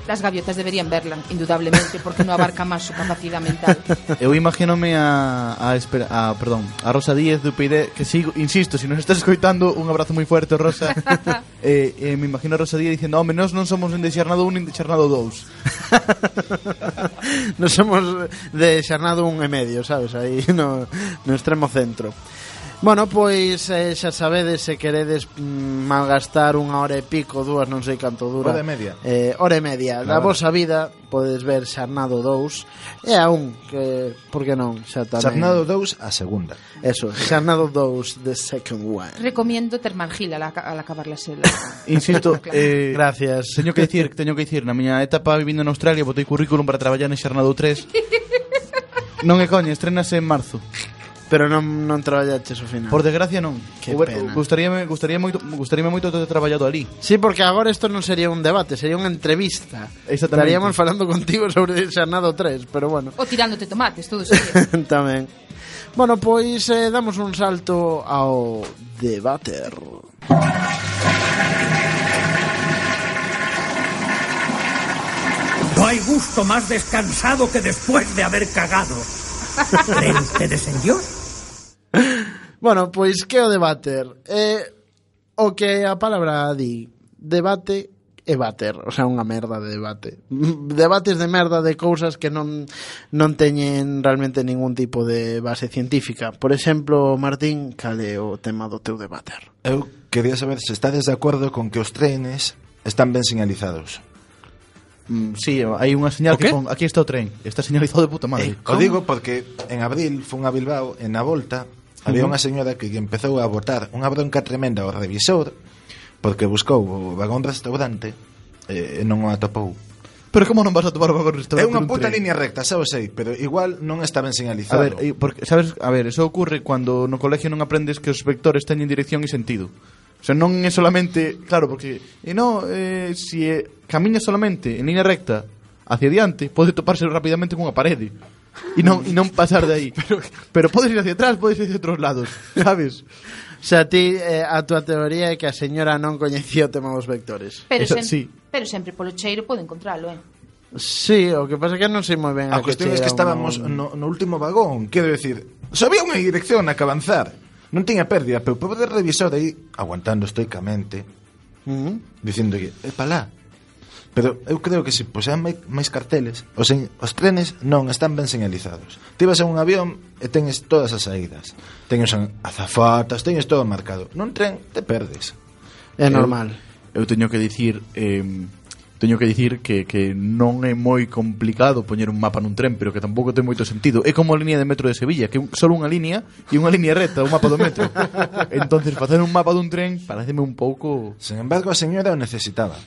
Las gaviotas deberían verla, indudablemente, porque no abarca más su capacidad mental. *laughs* Eu imagínome a, a, espera, a, perdón, a Rosa Díez do PID, que sigo, insisto, si nos estás escoitando, un abrazo moi fuerte, Rosa. *laughs* eh, eh, me imagino a Rosa Díez dicendo, home, nós non somos nin de Xarnado 1 nin de Xarnado 2. non somos de Xarnado 1 e medio, sabes, aí no, no extremo centro. Bueno, pois eh, xa sabedes se queredes mm, malgastar unha hora e pico, dúas, non sei canto dura. Hora e media. Eh, hora e media claro. da vosa vida podes ver Xarnado 2 e aún que por que non, xa tamén. Xarnado 2 a segunda. Eso, Xarnado 2 the second one. Recomiendo Termargil al, al acabar la sela. *laughs* Insisto, eh, gracias. Teño que dicir, teño que dicir, na miña etapa vivindo en Australia botei currículum para traballar en Xarnado 3. *laughs* non é coña, estrenase en marzo. Pero non non traballaches ao final. Por desgracia non. Que Huber- pena. Gustaríame, gustaría moito, gustaríame moito ter traballado ali. Sí, porque agora isto non sería un debate, sería unha entrevista. Exactamente. Estaríamos falando contigo sobre Xarnado 3, pero bueno, O tirándote tomates, todo sería. *laughs* tamén. Bueno, pois eh, damos un salto ao debater. No hay gusto más descansado que después de haber cagado. *laughs* ¿Creen ustedes en Dios? bueno, pois que o debater? Eh, o que a palabra di, debate e bater, o sea, unha merda de debate. Debates de merda de cousas que non non teñen realmente ningún tipo de base científica. Por exemplo, Martín, cale o tema do teu debater? Eu quería saber se estades de acordo con que os trenes están ben señalizados. Mm, sí, hai unha señal que pon, aquí está o tren, está señalizado de puta madre. Eh, o digo porque en abril fun a Bilbao en a volta Había unha señora que empezou a botar unha bronca tremenda ao revisor porque buscou o vagón restaurante e non o atopou. Pero como non vas a tomar o vagón restaurante? É unha puta tren? línea recta, xa o sei, pero igual non está ben señalizado. A ver, eh, porque, sabes, a ver, eso ocurre cando no colegio non aprendes que os vectores teñen dirección e sentido. O sea, non é solamente, claro, porque e no, eh, si eh, camiña solamente en línea recta hacia diante, pode toparse rapidamente cunha parede y non, e non pasar de aí. Pero, pero podes ir hacia atrás, podes ir hacia outros lados, sabes? O sea, ti, eh, a túa teoría é que a señora non coñecía o tema dos vectores. Pero, Eso, sem sí. pero sempre polo cheiro pode encontralo, eh? Sí, o que pasa é que non sei moi ben a, a cuestión é que estábamos un... no, no último vagón Quero decir, sabía unha dirección a que avanzar Non tiña pérdida, pero poder revisar aí Aguantando estoicamente mm -hmm. Dicindo que, é eh, palá, Pero eu creo que pois, se posean máis carteles, os, en, os trenes non están ben señalizados. Ti vas a un avión e tenes todas as saídas. Tenes azafatas, tenes todo marcado. Nun tren te perdes. É normal. Eu, eu teño que dicir eh, teño que dicir que, que non é moi complicado poñer un mapa nun tren, pero que tampouco ten moito sentido. É como a línea de metro de Sevilla, que un, só unha línea e unha línea recta, o mapa do metro. *laughs* entonces facer un mapa dun tren pareceme un pouco... Sen embargo, a señora o necesitaba.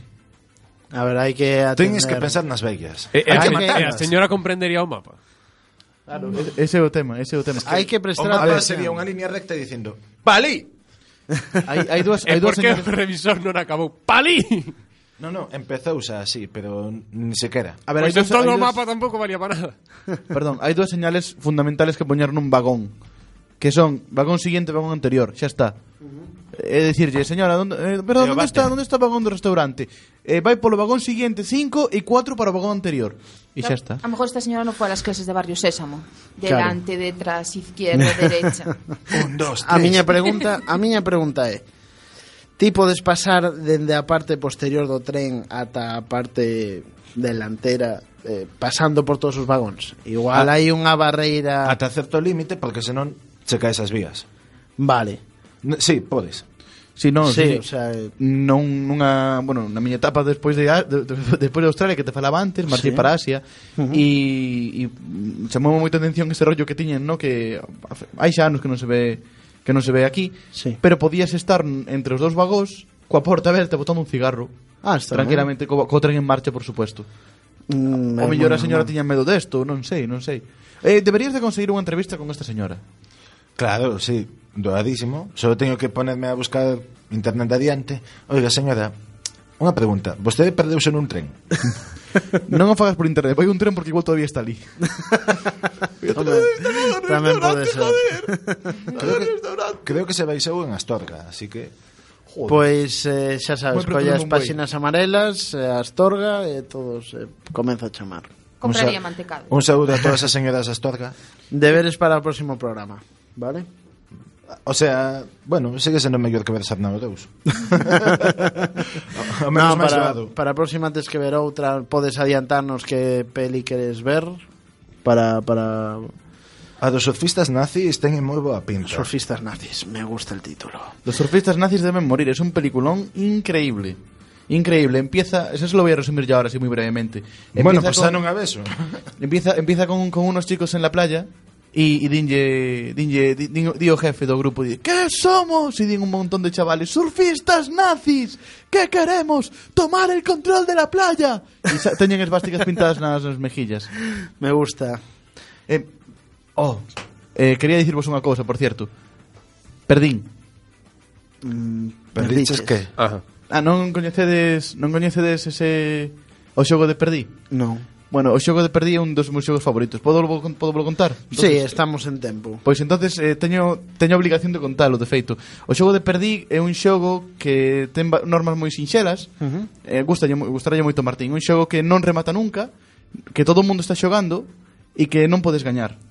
A ver, hai que atender. Tens eh, eh, que eh, pensar nas vellas. E, e hai que, que a señora comprendería o mapa. Claro, ese é o tema, ese é o tema. Hai que prestar atención. sería unha línea recta dicindo, "Pali". Hai hai dúas, *laughs* hai dúas señoras. o revisor non acabou? Pali. No, no, empezou xa así, pero ni sequera. A ver, pois pues todo o mapa tampouco valía para nada. *laughs* Perdón, hai dúas señales fundamentales que poñer nun vagón, que son vagón siguiente, vagón anterior, xa está e dicirlle, señora, donde, eh, perdón, onde está, onde está o vagón do restaurante? Eh, vai polo vagón siguiente 5 e 4 para o vagón anterior. E xa está. A lo mejor esta señora non foi a las clases de Barrio Sésamo. Delante, claro. detrás, izquierda, *laughs* derecha. Un, dos, tres. A miña pregunta, a miña pregunta é Ti podes pasar dende a parte posterior do tren ata a parte delantera eh, pasando por todos os vagóns. Igual ah, hai unha barreira... Ata certo límite, porque senón che caes as vías. Vale. Sí, podes. Si non, sí, sí, o sea, non nunha, bueno, na miña etapa despois de, de, de despois de Australia que te falaba antes, marchei sí. para Asia uh -huh. e, e chamou moita atención ese rollo que tiñen, no, que hai xa anos que non se ve que non se ve aquí, sí. pero podías estar entre os dous vagóns coa porta aberta botando un cigarro. Ah, está tranquilamente co, co tren en marcha, por suposto. Mm, o mellor a señora tiña medo desto, non sei, non sei. Eh, deberías de conseguir unha entrevista con esta señora. Claro, sí. Doadísimo. Só teño que ponerme a buscar internet adiante. Oiga, señora, unha pregunta. Vostede perdeuse nun tren? *laughs* non o fagas por internet, vai un tren porque igual todavía está ali. Hombre, tamén pode ser. creo, que, creo que se baixou en Astorga, así que... Pois eh, xa sabes, Moi colle preto as dun boi. páxinas amarelas, eh, Astorga e todos eh, comeza a chamar. Compraría Un sa- mantecado. Un saúdo a todas as señoras Astorga. Deberes para o próximo programa, vale? O sea, bueno, sigue sendo mellor que ver Sarnado 2. *laughs* o, o No, menos para, para a próxima tes que ver outra Podes adiantarnos que peli queres ver Para, para A dos surfistas nazis teñen moi boa pinta. Surfistas nazis, me gusta el título. Los surfistas nazis deben morir. Es un peliculón increíble. Increíble. Empieza, eso se lo voy a resumir yo ahora, así muy brevemente. Bueno, Empieza pues con- beso. *laughs* Empieza, empieza con, con unos chicos en la playa E, e dinlle, dinlle, di, di, di o jefe do grupo di, Que somos? E din un montón de chavales Surfistas nazis Que queremos? Tomar el control de la playa E sa- teñen esvásticas pintadas nas, nas mejillas Me gusta. eh, Oh eh, Quería dicirvos unha cousa, por cierto Perdín mm, Perdiches que? Ajá. Ah, non coñecedes Non coñecedes ese O xogo de perdí Non. Bueno, o xogo de perdí é un dos meus xogos favoritos. Podo podo volo contar? Sí, estamos en tempo. Pois entonces eh, teño teño obligación de contalo, de feito. O xogo de perdí é un xogo que ten normas moi sinxelas. Uh -huh. eh, gustalle gustalle moito Martín, un xogo que non remata nunca, que todo o mundo está xogando e que non podes gañar.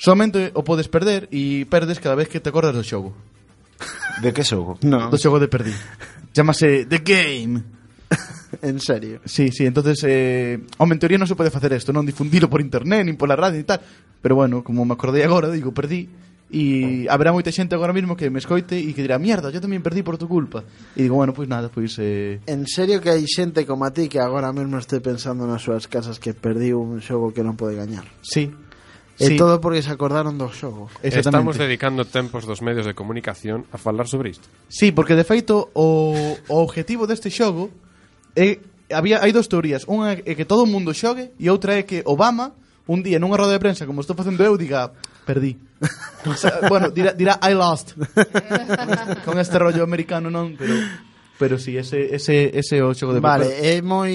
Somente o podes perder e perdes cada vez que te acordas do xogo. De que xogo? No. Do xogo de perdí. Chámase The Game. *laughs* en serio. Sí, sí, entonces, eh, home, en teoría non se pode facer isto, non difundilo por internet, nin pola radio e tal, pero bueno, como me acordei agora, digo, perdí, e haberá moita xente agora mesmo que me escoite e que dirá, mierda, yo tamén perdí por tu culpa. E digo, bueno, pois pues nada, pois... Eh... En serio que hai xente como a ti que agora mesmo estoy pensando nas súas casas que perdí un xogo que non pode gañar. Sí, E sí. todo porque se acordaron do xogo. Estamos dedicando tempos dos medios de comunicación a falar sobre isto. Sí, porque de feito o, o objetivo deste xogo é, había, hai dous teorías. Unha é que todo o mundo xogue e outra é que Obama un día nunha roda de prensa como estou facendo eu diga perdí *laughs* o sea, bueno dirá, dirá I lost *laughs* con este rollo americano non pero pero si sí, ese ese ese o xogo de vale papel. é moi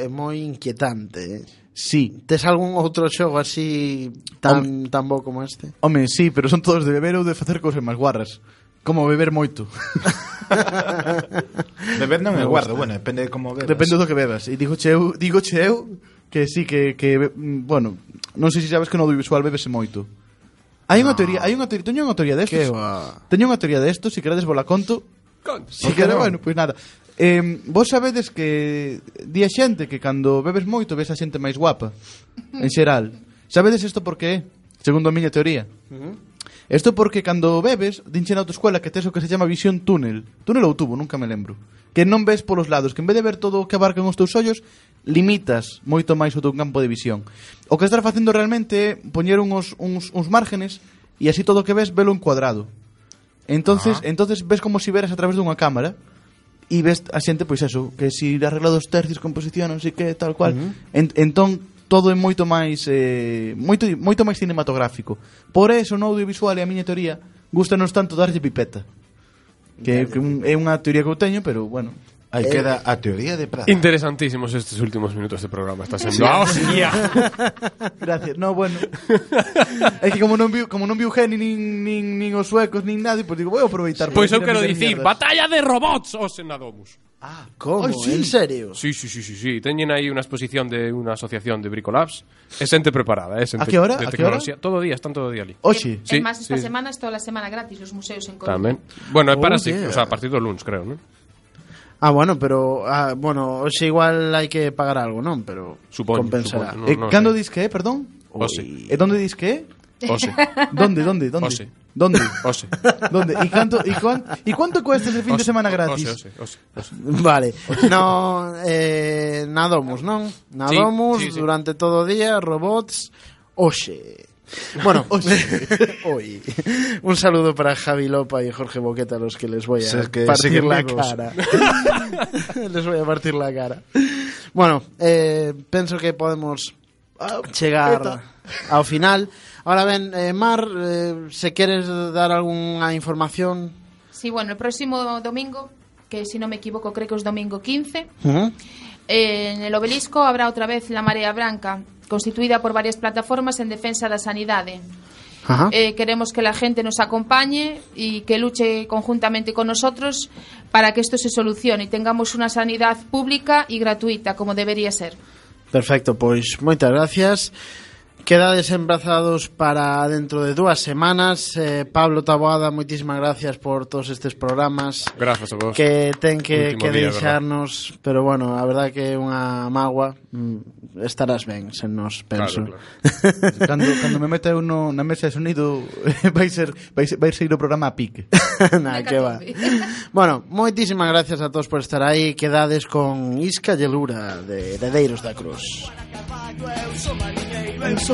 é moi inquietante eh? Sí. Tes algún outro xogo así tan, home, tan bo como este? Home, sí, pero son todos de beber ou de facer cousas máis guarras. Como beber moito. *laughs* beber non é guardo, bueno, depende de como bebas. Depende do que bebas. E digo cheu, digo cheu que sí, que, que mm, bueno, non sei se sabes que no audiovisual bebese moito. Hai unha ah. teoría, hai unha teoría, teño unha teoría destos. Teño unha teoría destos, se si queredes vola conto. Conto. Si queredes, no? bueno, pois nada. Eh, vos sabedes que di a xente que cando bebes moito ves a xente máis guapa En xeral Sabedes isto por que é? Segundo a miña teoría uh -huh. Isto porque cando bebes, dinche na autoescuela que tes o que se chama visión túnel. Túnel ou tubo, nunca me lembro. Que non ves polos lados, que en vez de ver todo o que abarcan os teus ollos, limitas moito máis o teu campo de visión. O que estás facendo realmente é poñer uns, uns, uns márgenes e así todo o que ves velo encuadrado. Entonces, ah. entonces ves como si veras a través dunha cámara e ves a xente, pois eso, que si arreglados tercios, composición, non sei que, tal cual. Uh -huh. en, entón, todo é moito máis eh, moito, moito máis cinematográfico. Por eso no audiovisual e a miña teoría, gustanos tanto darlle pipeta. Que, que un, é unha teoría que eu teño, pero bueno, Aí eh, queda a teoría de Prada. Interesantísimos estes últimos minutos de programa. Está sendo a hostia. Gracias. No, bueno. É que como non viu, como non viu Geni nin, nin, nin os suecos, nin nadie, pois pues digo, vou aproveitar. Pois pues eu quero dicir, mierdas. batalla de robots, oh, os senadomus. Ah, Como? Ai, sí. En serio? Sí, sí, sí, sí, sí. Teñen aí unha exposición de unha asociación de Bricolabs. É xente preparada, é xente A que hora? de A que hora? tecnoloxía. Todo o día, están todo o día ali. Oxe. Sí, es más, esta sí. semana es toda la semana gratis los museos en Coruña. Tamén. Bueno, é para Oh, sí, yeah. o sea, a partir do luns, creo, non? Ah, bueno, pero ah, bueno, hoxe igual hai que pagar algo, non? Pero Supoño, compensará. supoño. Eh, no cando sei. dis que é, perdón? Ose. E donde dis que é? Ose. Donde, donde, donde? Ose. Donde? Ose. Donde? E canto e cuan, e cuánto cuesta ese fin de Ose, semana ose, gratis? Ose, ose, ose. Vale, no, eh, nadomos, non? Nadomos sí, sí. durante todo o día, robots, oxe. Bueno, *laughs* hoy. Un saludo para Javi Lopa y Jorge Boqueta, a los que les voy a es que partir la vivos. cara. *laughs* les voy a partir la cara. Bueno, eh, penso que podemos chegar ao final. Ahora ben, eh, Mar, eh, se queres dar algunha información... Sí, bueno, el próximo domingo, que si no me equivoco creo que es domingo 15, Ujú. eh, en el obelisco habrá otra vez la Marea Branca, constituida por varias plataformas en defensa da sanidade. Ajá. Eh, queremos que la gente nos acompañe y que luche conjuntamente con nosotros para que esto se solucione y tengamos una sanidad pública y gratuita, como debería ser. Perfecto, pois moitas gracias. Quedades embrazados para dentro de dúas semanas. Eh, Pablo Taboada, moitísimas gracias por todos estes programas. Grazas a vos. Que ten que, Último que día, deixarnos, pero bueno, a verdad que é unha magua. Mm, estarás ben, sen nos, penso. Claro, claro. *laughs* cando, cando me meta eu no, na mesa de sonido *laughs* vai ser vai, ser, vai ser o programa a pique. *laughs* na, que va. bueno, moitísimas gracias a todos por estar aí. Quedades con Isca Yelura de Dedeiros da Cruz. Eu sou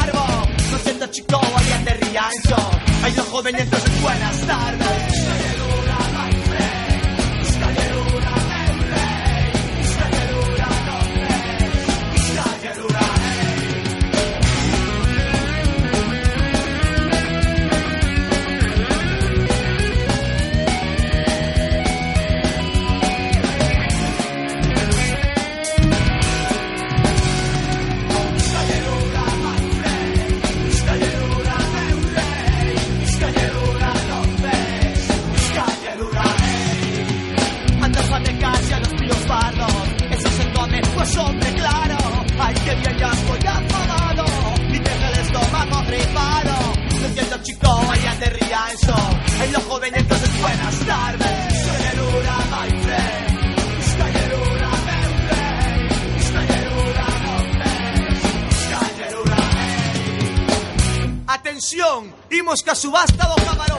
chicos, allá de Riancho. Hay los jóvenes de buenas tardes. eso. En los jóvenes que se puedan tarde. Atención, imos que a subasta do camarón.